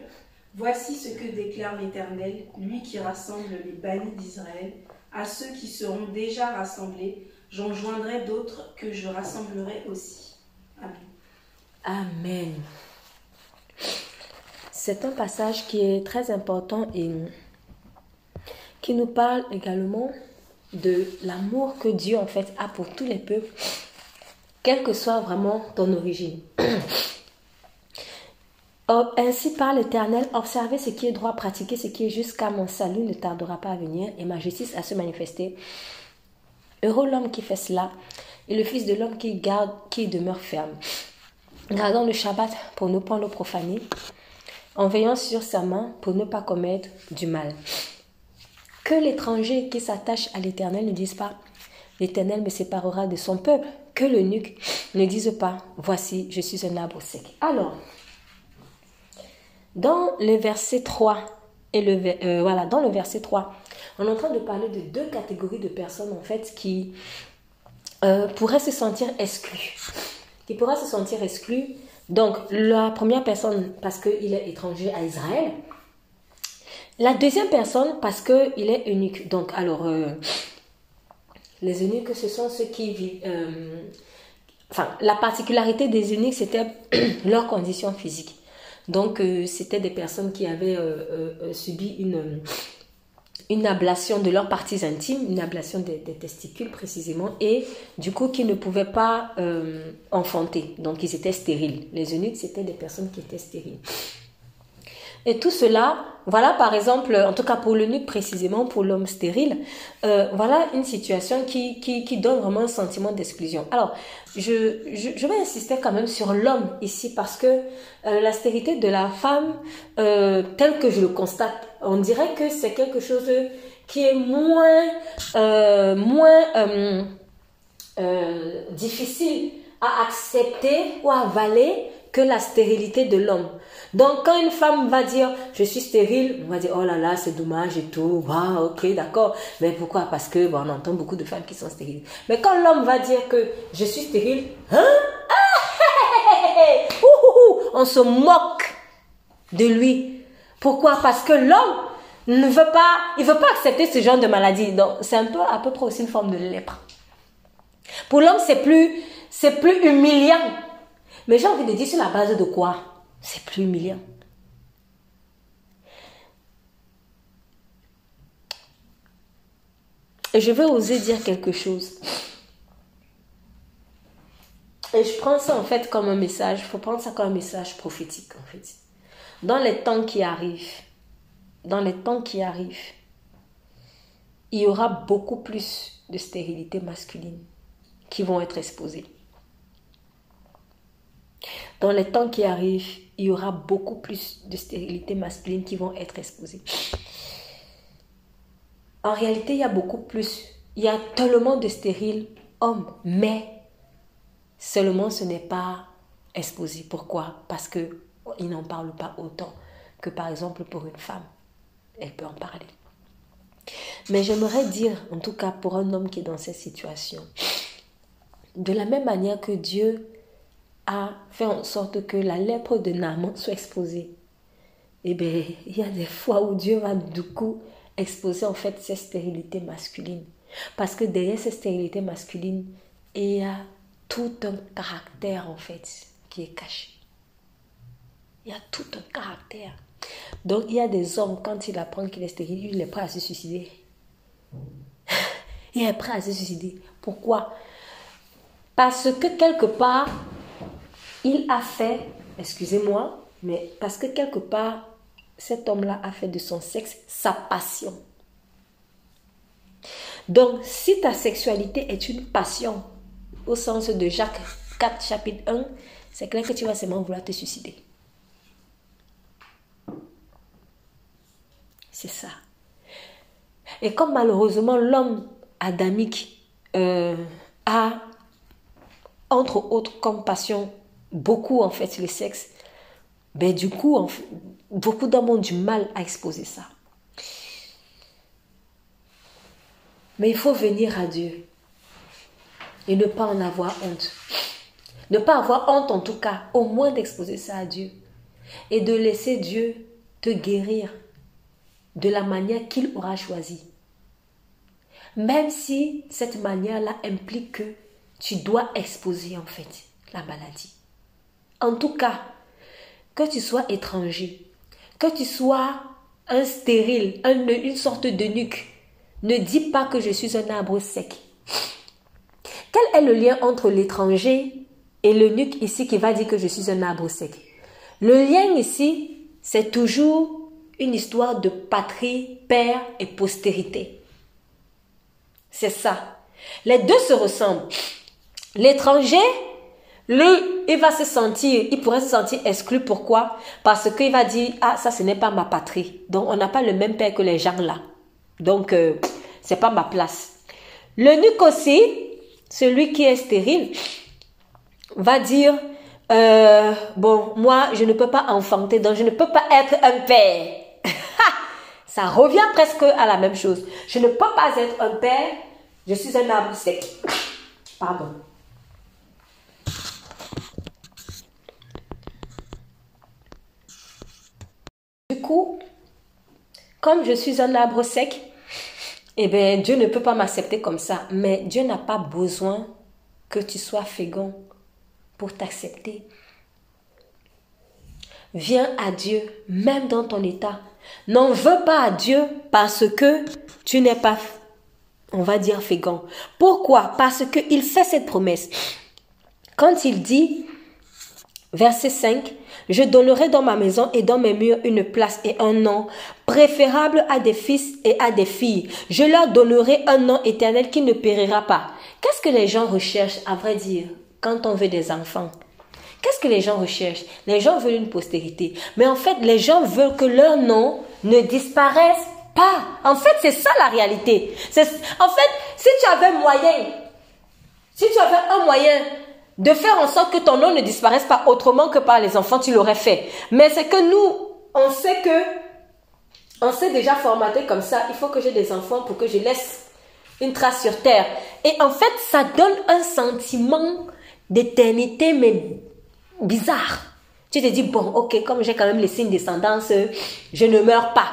Voici ce que déclare l'Éternel, lui qui rassemble les bannis d'Israël. À ceux qui seront déjà rassemblés, j'en joindrai d'autres que je rassemblerai aussi. Amen.
Amen. C'est un passage qui est très important et qui nous parle également de l'amour que Dieu en fait a pour tous les peuples quelle que soit vraiment ton origine. Ainsi par l'Éternel, observez ce qui est droit, pratiquez ce qui est jusqu'à mon salut ne tardera pas à venir et ma justice à se manifester. Heureux l'homme qui fait cela et le Fils de l'homme qui garde, qui demeure ferme. Gardant le Shabbat pour ne pas le profaner, en veillant sur sa main pour ne pas commettre du mal. Que l'étranger qui s'attache à l'Éternel ne dise pas L'Éternel me séparera de son peuple que le nuque ne dise pas, voici, je suis un arbre sec. Alors, dans le verset 3, et le, euh, voilà, dans le verset 3, on est en train de parler de deux catégories de personnes, en fait, qui euh, pourraient se sentir exclues. Qui pourraient se sentir exclues. Donc, la première personne, parce qu'il est étranger à Israël. La deuxième personne, parce qu'il est unique. Donc, alors, euh, les eunuques, ce sont ceux qui vivent. Euh, enfin, la particularité des eunuques, c'était leur condition physique. Donc, euh, c'était des personnes qui avaient euh, subi une, ablation de leurs parties intimes, une ablation des, des, testicules précisément, et du coup qui ne pouvaient pas enfanter. Donc, ils étaient stériles. Les eunuques, c'était des personnes qui étaient stériles. Et tout cela, voilà par exemple, en tout cas pour le nuque précisément, pour l'homme stérile, euh, voilà une situation qui, qui, donne vraiment un sentiment d'exclusion. Alors, je, je, vais insister quand même sur l'homme ici parce que euh, la stérité de la femme, euh, telle que je le constate, on dirait que c'est quelque chose qui est moins, euh, moins difficile à accepter ou à avaler que la stérilité de l'homme. Donc quand une femme va dire je suis stérile, on va dire oh là là c'est dommage et tout, wow, ok d'accord. Mais pourquoi? Parce que bon, on entend beaucoup de femmes qui sont stériles. Mais quand l'homme va dire que je suis stérile, hein? Ah, on se moque de lui. Pourquoi? Parce que l'homme ne veut pas, il veut pas accepter ce genre de maladie. Donc c'est un peu à peu près aussi une forme de lèpre. Pour l'homme c'est plus, c'est plus humiliant mais j'ai envie de dire sur la base de quoi? C'est plus humiliant. Et je veux oser dire quelque chose. Et je prends ça en fait comme un message, il faut prendre ça comme un message prophétique en fait. Dans les temps qui arrivent, dans les temps qui arrivent, il y aura beaucoup plus de stérilité masculine qui vont être exposées. Dans les temps qui arrivent, il y aura beaucoup plus de stérilité masculine qui vont être exposées. En réalité, il y a beaucoup plus. Il y a tellement de stériles hommes, mais seulement ce n'est pas exposé. Pourquoi? Parce qu'ils n'en parlent pas autant que par exemple pour une femme. Elle peut en parler. Mais j'aimerais dire, en tout cas pour un homme qui est dans cette situation, de la même manière que Dieu a fait en sorte que la lèpre de Naaman soit exposée, eh bien, il y a des fois où Dieu va du coup exposer en fait cette stérilité masculine. Parce que derrière cette stérilité masculine, il y a tout un caractère en fait qui est caché. Il y a tout un caractère. Donc il y a des hommes, quand il apprend qu'il est stérile, il est prêt à se suicider. il est prêt à se suicider. Pourquoi? Parce que quelque part, il a fait, excusez-moi, mais parce que quelque part, cet homme-là a fait de son sexe sa passion. Donc, si ta sexualité est une passion, au sens de Jacques 4, chapitre 1, c'est clair que tu vas seulement vouloir te suicider. C'est ça. Et comme malheureusement l'homme adamique euh, a, entre autres, comme passion beaucoup en fait le sexe, ben du coup, beaucoup d'hommes ont du mal à exposer ça. Mais il faut venir à Dieu et ne pas en avoir honte. Ne pas avoir honte en tout cas, au moins d'exposer ça à Dieu et de laisser Dieu te guérir de la manière qu'il aura choisie. Même si cette manière-là implique que tu dois exposer en fait la maladie. En tout cas, que tu sois étranger, que tu sois un stérile, une sorte de nuque, ne dis pas que je suis un arbre sec. Quel est le lien entre l'étranger et le nuque ici qui va dire que je suis un arbre sec? Le lien ici, c'est toujours une histoire de patrie, père et postérité. C'est ça. Les deux se ressemblent. L'étranger lui, il va se sentir, il pourrait se sentir exclu. Pourquoi? Parce qu'il va dire, ah, ça, ce n'est pas ma patrie. Donc, on n'a pas le même père que les gens là. Donc, ce euh, c'est pas ma place. Le nuque aussi, celui qui est stérile, va dire, euh, bon, moi, je ne peux pas enfanter, donc je ne peux pas être un père. ça revient presque à la même chose. Je ne peux pas être un père, je suis un arbre sec. Pardon. Coup, comme je suis un arbre sec, eh bien, Dieu ne peut pas m'accepter comme ça. Mais Dieu n'a pas besoin que tu sois fécond pour t'accepter. Viens à Dieu, même dans ton état. N'en veux pas à Dieu parce que tu n'es pas, on va dire, fécond. Pourquoi? Parce qu'il fait cette promesse. Quand il dit, verset 5, je donnerai dans ma maison et dans mes murs une place et un nom préférable à des fils et à des filles. Je leur donnerai un nom éternel qui ne périra pas. Qu'est-ce que les gens recherchent, à vrai dire, quand on veut des enfants? Qu'est-ce que les gens recherchent? Les gens veulent une postérité. Mais en fait, les gens veulent que leur nom ne disparaisse pas. En fait, c'est ça la réalité. En fait, si tu avais moyen, si tu avais un moyen de faire en sorte que ton nom ne disparaisse pas autrement que par les enfants, tu l'aurais fait. Mais c'est que nous, on sait que, on s'est déjà formaté comme ça. Il faut que j'ai des enfants pour que je laisse une trace sur terre. Et en fait, ça donne un sentiment d'éternité, mais bizarre. Tu te dis, bon, ok, comme j'ai quand même laissé une descendance, je ne meurs pas.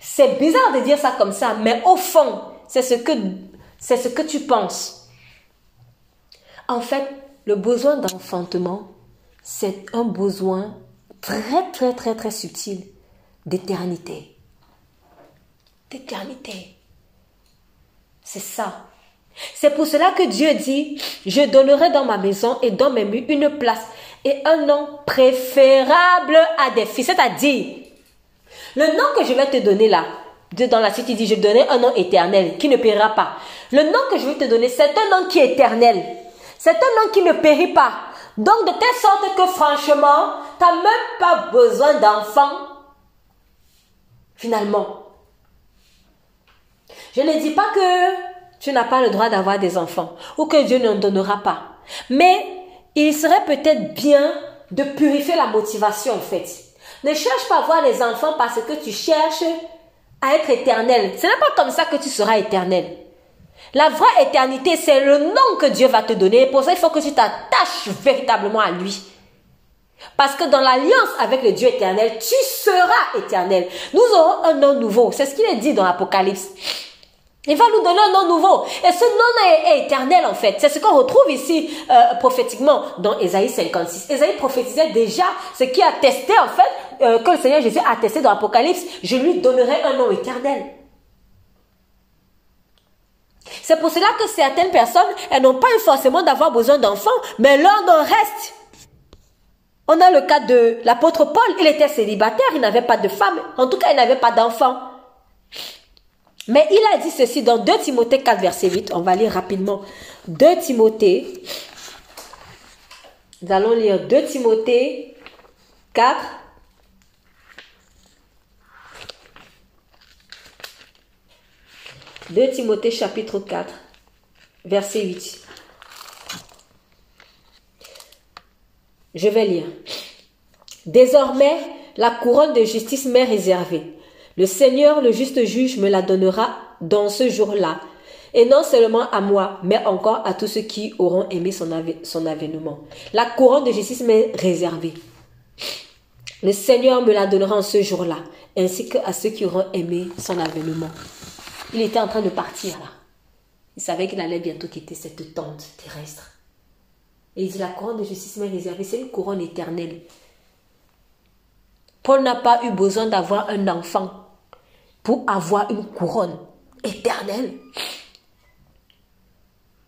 C'est bizarre de dire ça comme ça, mais au fond, c'est ce que, c'est ce que tu penses. En fait, le besoin d'enfantement, c'est un besoin très, très, très, très subtil d'éternité. D'éternité. C'est ça. C'est pour cela que Dieu dit, je donnerai dans ma maison et dans mes murs une place et un nom préférable à des filles. C'est-à-dire, le nom que je vais te donner là, Dieu dans la suite, il dit, je donnerai un nom éternel qui ne périra pas. Le nom que je vais te donner, c'est un nom qui est éternel. C'est un nom qui ne périt pas. Donc, de telle sorte que franchement, tu n'as même pas besoin d'enfants. Finalement. Je ne dis pas que tu n'as pas le droit d'avoir des enfants ou que Dieu n'en donnera pas. Mais il serait peut-être bien de purifier la motivation en fait. Ne cherche pas à avoir des enfants parce que tu cherches à être éternel. Ce n'est pas comme ça que tu seras éternel. La vraie éternité, c'est le nom que Dieu va te donner. Pour ça, il faut que tu t'attaches véritablement à lui. Parce que dans l'alliance avec le Dieu éternel, tu seras éternel. Nous aurons un nom nouveau. C'est ce qu'il est dit dans l'Apocalypse. Il va nous donner un nom nouveau. Et ce nom est, éternel en fait. C'est ce qu'on retrouve ici euh, prophétiquement dans Ésaïe 56. Ésaïe prophétisait déjà ce qui a testé en fait, euh, que le Seigneur Jésus a testé dans l'Apocalypse. Je lui donnerai un nom éternel. C'est pour cela que certaines personnes, elles n'ont pas eu forcément d'avoir besoin d'enfants, mais leur nom reste. On a le cas de l'apôtre Paul, il était célibataire, il n'avait pas de femme, en tout cas il n'avait pas d'enfant. Mais il a dit ceci dans 2 Timothée 4, verset 8. On va lire rapidement. 2 Timothée. Nous allons lire 2 Timothée 4. « 2 Timothée chapitre 4, verset 8. Je vais lire. Désormais, la couronne de justice m'est réservée le Seigneur, le juste juge, me la donnera dans ce jour-là. Et non seulement à moi, mais encore à tous ceux qui auront aimé son, son avènement. La couronne de justice m'est réservée. Le Seigneur me la donnera en ce jour-là, ainsi qu'à ceux qui auront aimé son avènement. Il était en train de partir là. Il savait qu'il allait bientôt quitter cette tente terrestre. Et il dit, la couronne de justice m'est réservée, c'est une couronne éternelle. Paul n'a pas eu besoin d'avoir un enfant pour avoir une couronne éternelle.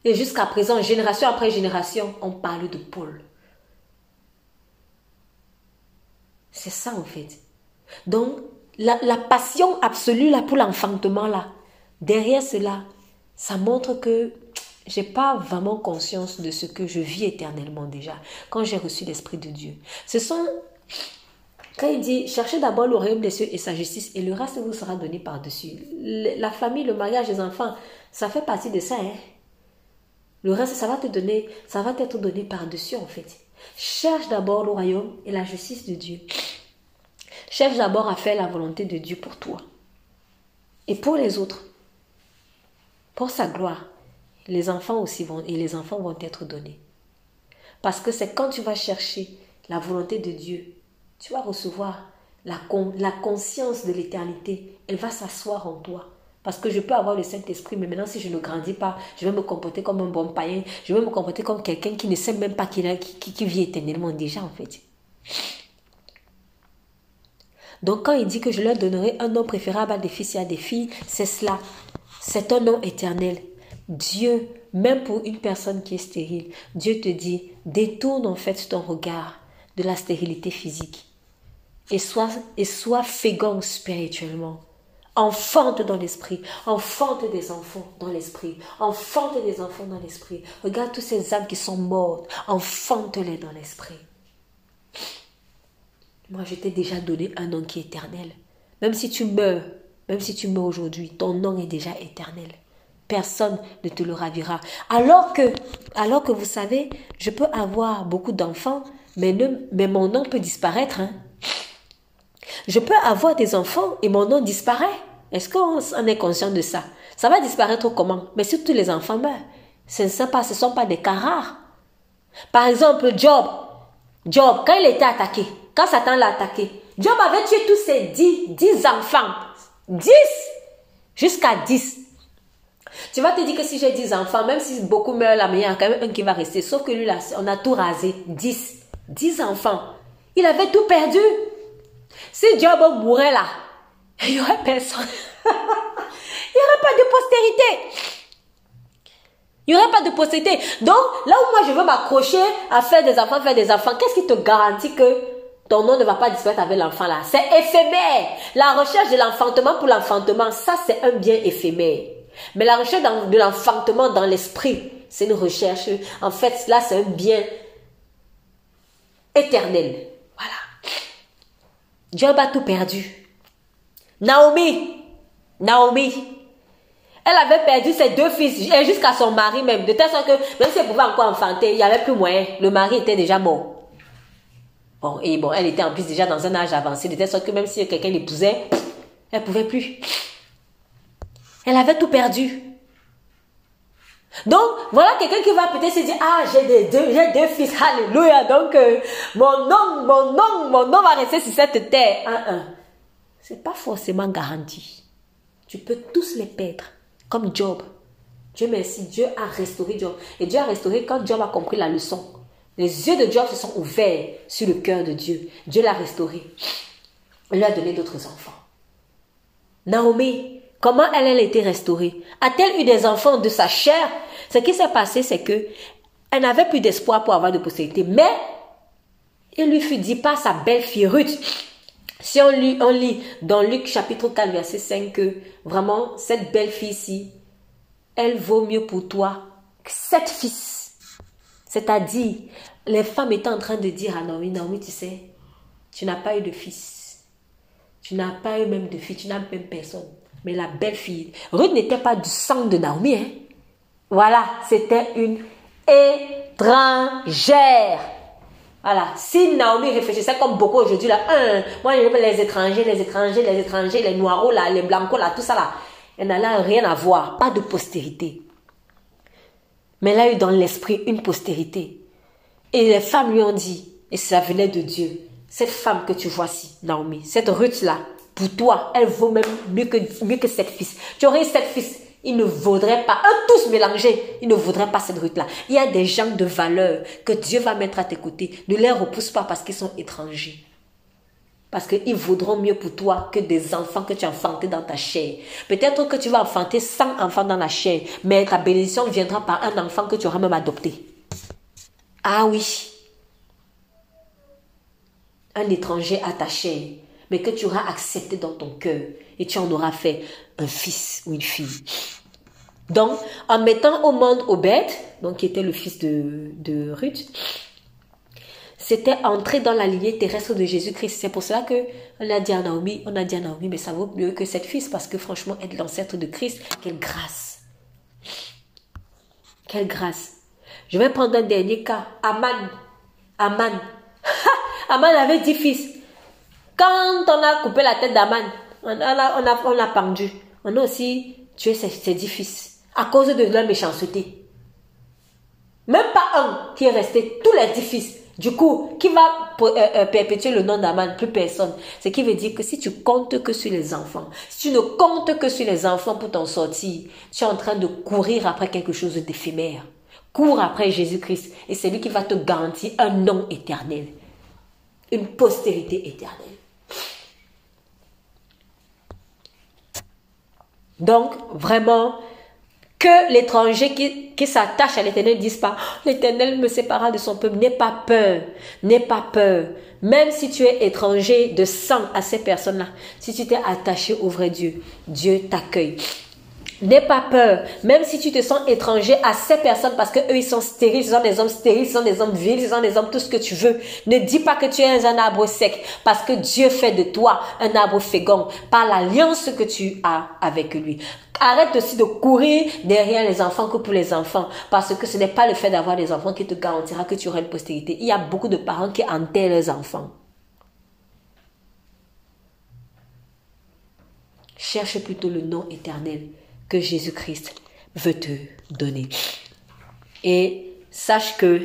Et jusqu'à présent, génération après génération, on parle de Paul. C'est ça en fait. Donc, la, passion absolue là pour l'enfantement là, derrière cela, ça montre que j'ai pas vraiment conscience de ce que je vis éternellement déjà quand j'ai reçu l'Esprit de Dieu. Ce sont quand il dit, cherchez d'abord le royaume des cieux et sa justice, et le reste vous sera donné par-dessus. La famille, le mariage, les enfants, ça fait partie de ça. Hein? Le reste, ça va te donner, ça va t'être donné par-dessus en fait. Cherche d'abord le royaume et la justice de Dieu. Cherche d'abord à faire la volonté de Dieu pour toi et pour les autres, pour sa gloire. Les enfants aussi vont et les enfants vont être donnés. Parce que c'est quand tu vas chercher la volonté de Dieu tu vas recevoir la, conscience de l'éternité. Elle va s'asseoir en toi. Parce que je peux avoir le Saint-Esprit, mais maintenant, si je ne grandis pas, je vais me comporter comme un bon païen. Je vais me comporter comme quelqu'un qui ne sait même pas qu'il qui, qui vit éternellement déjà, en fait. Donc, quand il dit que je leur donnerai un nom préférable à des fils et à des filles, c'est cela. C'est un nom éternel. Dieu, même pour une personne qui est stérile, Dieu te dit, détourne en fait ton regard de la stérilité physique et sois, et sois spirituellement. Enfante dans l'esprit, enfante des enfants dans l'esprit, enfante des enfants dans l'esprit. Regarde toutes ces âmes qui sont mortes, enfante-les dans l'esprit. Moi, je t'ai déjà donné un nom qui est éternel. Même si tu meurs, même si tu meurs aujourd'hui, ton nom est déjà éternel. Personne ne te le ravira. Alors que, vous savez, je peux avoir beaucoup d'enfants, mais, mon nom peut disparaître. Hein? Je peux avoir des enfants et mon nom disparaît. Est-ce qu'on est conscient de ça? Ça va disparaître comment? Mais si tous les enfants meurent, ce ne pas, ce sont pas des cas rares. Par exemple, Job. Job, quand il était attaqué, quand Satan l'a attaqué, Job avait tué tous ses dix, dix enfants. Dix Jusqu'à dix. Tu vas te dire que si j'ai dix enfants, même si beaucoup meurent là, mais il y a quand même un qui va rester. Sauf que lui, là, on a tout rasé. Dix. Dix enfants. Il avait tout perdu. Si Job mourait là, il n'y aurait personne. il n'y aurait pas de postérité. Il n'y aurait pas de postérité. Donc, là où moi je veux m'accrocher à faire des enfants, faire des enfants, qu'est-ce qui te garantit que ton nom ne va pas disparaître avec l'enfant là. C'est éphémère. La recherche de l'enfantement pour l'enfantement, ça c'est un bien éphémère. Mais la recherche de l'enfantement dans l'esprit, c'est une recherche. En fait, là, c'est un bien éternel. Voilà. Job a tout perdu. Naomi, Naomi, elle avait perdu ses deux fils jusqu'à son mari même. De telle sorte que même si elle pouvait encore enfanter, il n'y avait plus moyen. Le mari était déjà mort. Bon, et bon, elle était en plus déjà dans un âge avancé, de telle sorte que même si quelqu'un l'épousait, elle pouvait plus. Elle avait tout perdu. Donc, voilà quelqu'un qui va peut-être se dire, ah, j'ai deux, j'ai deux fils, alléluia, donc euh, mon nom, mon nom, mon nom va rester sur cette terre. Un. C'est pas forcément garanti. Tu peux tous les perdre, comme Job. Dieu merci, Dieu a restauré Job. Et Dieu a restauré quand Job a compris la leçon. Les yeux de Job se sont ouverts sur le cœur de Dieu. Dieu l'a restauré. Il lui a donné d'autres enfants. Naomi, comment elle, a été restaurée? A-t-elle eu des enfants de sa chair? Ce qui s'est passé, c'est que elle n'avait plus d'espoir pour avoir de postérité. Mais il lui fut dit par sa belle-fille Ruth. Si on lit, dans Luc chapitre 4, verset 5 que vraiment cette belle-fille-ci, elle vaut mieux pour toi que sept fils. C'est-à-dire, les femmes étaient en train de dire à Naomi, Naomi, tu sais, tu n'as pas eu de fils. Tu n'as pas eu même de fille, tu n'as même personne. Mais la belle fille, Ruth n'était pas du sang de Naomi. Hein? Voilà, c'était une étrangère. Voilà, si Naomi réfléchissait comme beaucoup aujourd'hui, là, un, moi je les étrangers, les étrangers, les étrangers, les noirs là, les blancs là, tout ça elle n'allait rien à voir, pas de postérité mais elle a eu dans l'esprit une postérité. Et les femmes lui ont dit, et ça venait de Dieu, cette femme que tu vois ici, Naomi, cette Ruth-là, pour toi, elle vaut même mieux que, mieux que sept fils. Tu aurais sept fils, ils ne vaudraient pas, eux tous mélangés, ils ne voudraient pas cette Ruth-là. Il y a des gens de valeur que Dieu va mettre à tes côtés. Ne les repousse pas parce qu'ils sont étrangers. Parce qu'ils vaudront mieux pour toi que des enfants que tu as enfantés dans ta chair. Peut-être que tu vas enfanter 100 enfants dans la chair, mais ta bénédiction viendra par un enfant que tu auras même adopté. Ah oui. Un étranger à ta chair, mais que tu auras accepté dans ton cœur et tu en auras fait un fils ou une fille. Donc, en mettant au monde Obed, donc qui était le fils de, de Ruth, c'était entrer dans la lignée terrestre de Jésus-Christ. C'est pour cela que on a dit à Naomi, on a dit à Naomi, mais ça vaut mieux que cette fille, parce que franchement, être l'ancêtre de Christ, quelle grâce. Quelle grâce. Je vais prendre un dernier cas. Aman. Aman. Aman avait dix fils. Quand on a coupé la tête d'Aman, on a, on, a, on pendu. On a aussi tué ses dix fils à cause de leur méchanceté. Même pas un qui est resté, tous les dix fils. Du coup, qui va euh, euh, perpétuer le nom d'Aman? Plus personne. Ce qui veut dire que si tu comptes que sur les enfants, si tu ne comptes que sur les enfants pour t'en sortir, tu es en train de courir après quelque chose d'éphémère. Cours après Jésus-Christ et c'est lui qui va te garantir un nom éternel, une postérité éternelle. Donc, vraiment, que l'étranger qui, s'attache à l'éternel dise pas, l'éternel me sépara de son peuple. N'aie pas peur. N'aie pas peur. Même si tu es étranger de sang à ces personnes-là, si tu t'es attaché au vrai Dieu, Dieu t'accueille. N'aie pas peur, même si tu te sens étranger à ces personnes parce que eux ils sont stériles, ils sont des hommes stériles, ils sont des hommes vils, ils sont des hommes tout ce que tu veux. Ne dis pas que tu es un arbre sec parce que Dieu fait de toi un arbre fécond par l'alliance que tu as avec lui. Arrête aussi de courir derrière les enfants que pour les enfants parce que ce n'est pas le fait d'avoir des enfants qui te garantira que tu auras une postérité. Il y a beaucoup de parents qui enterrent leurs enfants. Cherche plutôt le nom éternel Jésus-Christ veut te donner. Et sache que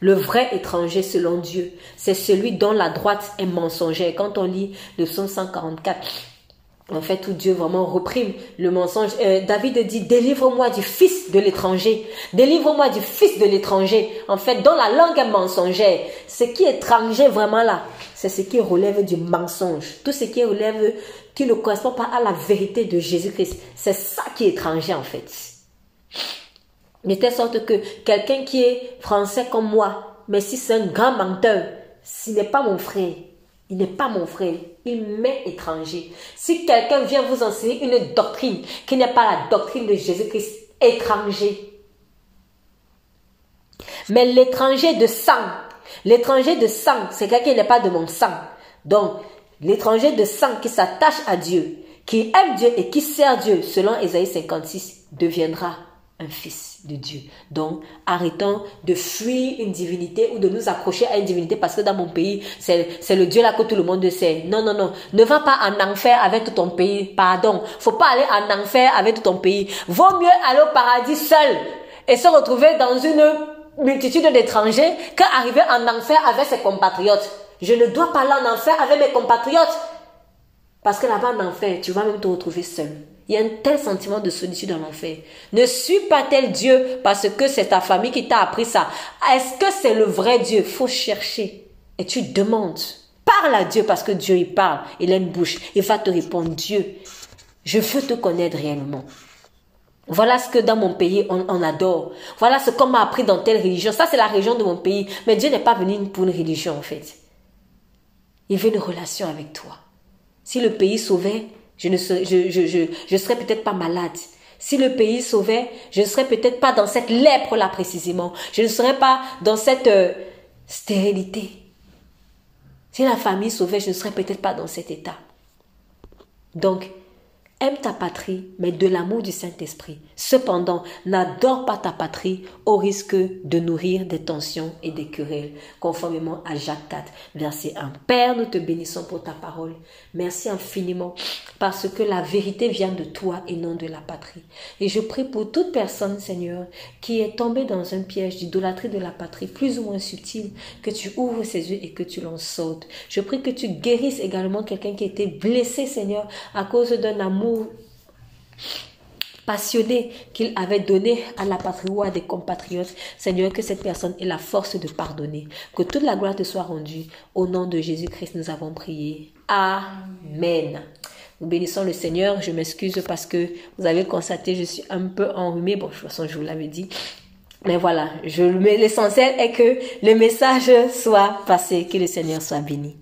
le vrai étranger selon Dieu, c'est celui dont la droite est mensongère. Quand on lit le psaume 144, en fait, où Dieu vraiment reprime le mensonge. Euh, David dit, délivre-moi du fils de l'étranger. Délivre-moi du fils de l'étranger. En fait, dans la langue mensongère, ce qui est étranger vraiment là, c'est ce qui relève du mensonge. Tout ce qui relève ne correspond pas à la vérité de Jésus-Christ. C'est ça qui est étranger en fait. De telle sorte que quelqu'un qui est français comme moi, mais si c'est un grand menteur, ce n'est pas mon frère. Il n'est pas mon frère, il m'est étranger. Si quelqu'un vient vous enseigner une doctrine qui n'est pas la doctrine de Jésus-Christ, étranger. Mais l'étranger de sang, l'étranger de sang, c'est quelqu'un qui n'est pas de mon sang. Donc, l'étranger de sang qui s'attache à Dieu, qui aime Dieu et qui sert Dieu, selon Ésaïe 56, deviendra un fils de Dieu. Donc, arrêtons de fuir une divinité ou de nous accrocher à une divinité parce que dans mon pays, c'est le Dieu là que tout le monde sait. Non, non, non. Ne va pas en enfer avec tout ton pays. Pardon. Faut pas aller en enfer avec tout ton pays. Vaut mieux aller au paradis seul et se retrouver dans une multitude d'étrangers qu'arriver en enfer avec ses compatriotes. Je ne dois pas aller en enfer avec mes compatriotes. Parce que là-bas en enfer, tu vas même te retrouver seul. Il y a un tel sentiment de solitude dans l'enfer. Ne suis pas tel Dieu parce que c'est ta famille qui t'a appris ça. Est-ce que c'est le vrai Dieu? Faut chercher. Et tu demandes. Parle à Dieu parce que Dieu il parle. Il a une bouche. Il va te répondre Dieu, je veux te connaître réellement. Voilà ce que dans mon pays on, adore. Voilà ce qu'on m'a appris dans telle religion. Ça c'est la religion de mon pays. Mais Dieu n'est pas venu pour une religion en fait. Il veut une relation avec toi. Si le pays sauvait, je ne serais, je, je, je, serais peut-être pas malade. Si le pays sauvait, je ne serais peut-être pas dans cette lèpre-là précisément. Je ne serais pas dans cette euh, stérilité. Si la famille sauvait, je ne serais peut-être pas dans cet état. Donc, Aime ta patrie, mais de l'amour du Saint-Esprit. Cependant, n'adore pas ta patrie au risque de nourrir des tensions et des querelles, conformément à Jacques 4, verset 1. Père, nous te bénissons pour ta parole. Merci infiniment parce que la vérité vient de toi et non de la patrie. Et je prie pour toute personne, Seigneur, qui est tombée dans un piège d'idolâtrie de la patrie, plus ou moins subtil, que tu ouvres ses yeux et que tu l'en sautes. Je prie que tu guérisses également quelqu'un qui a été blessé, Seigneur, à cause d'un amour passionné qu'il avait donné à la patrie ou à des compatriotes. Seigneur, que cette personne ait la force de pardonner. Que toute la gloire te soit rendue. Au nom de Jésus-Christ, nous avons prié. Amen. Nous bénissons le Seigneur. Je m'excuse parce que vous avez constaté, je suis un peu enrhumée. Bon, de toute façon, je vous l'avais dit. Mais voilà, l'essentiel est que le message soit passé, que le Seigneur soit béni.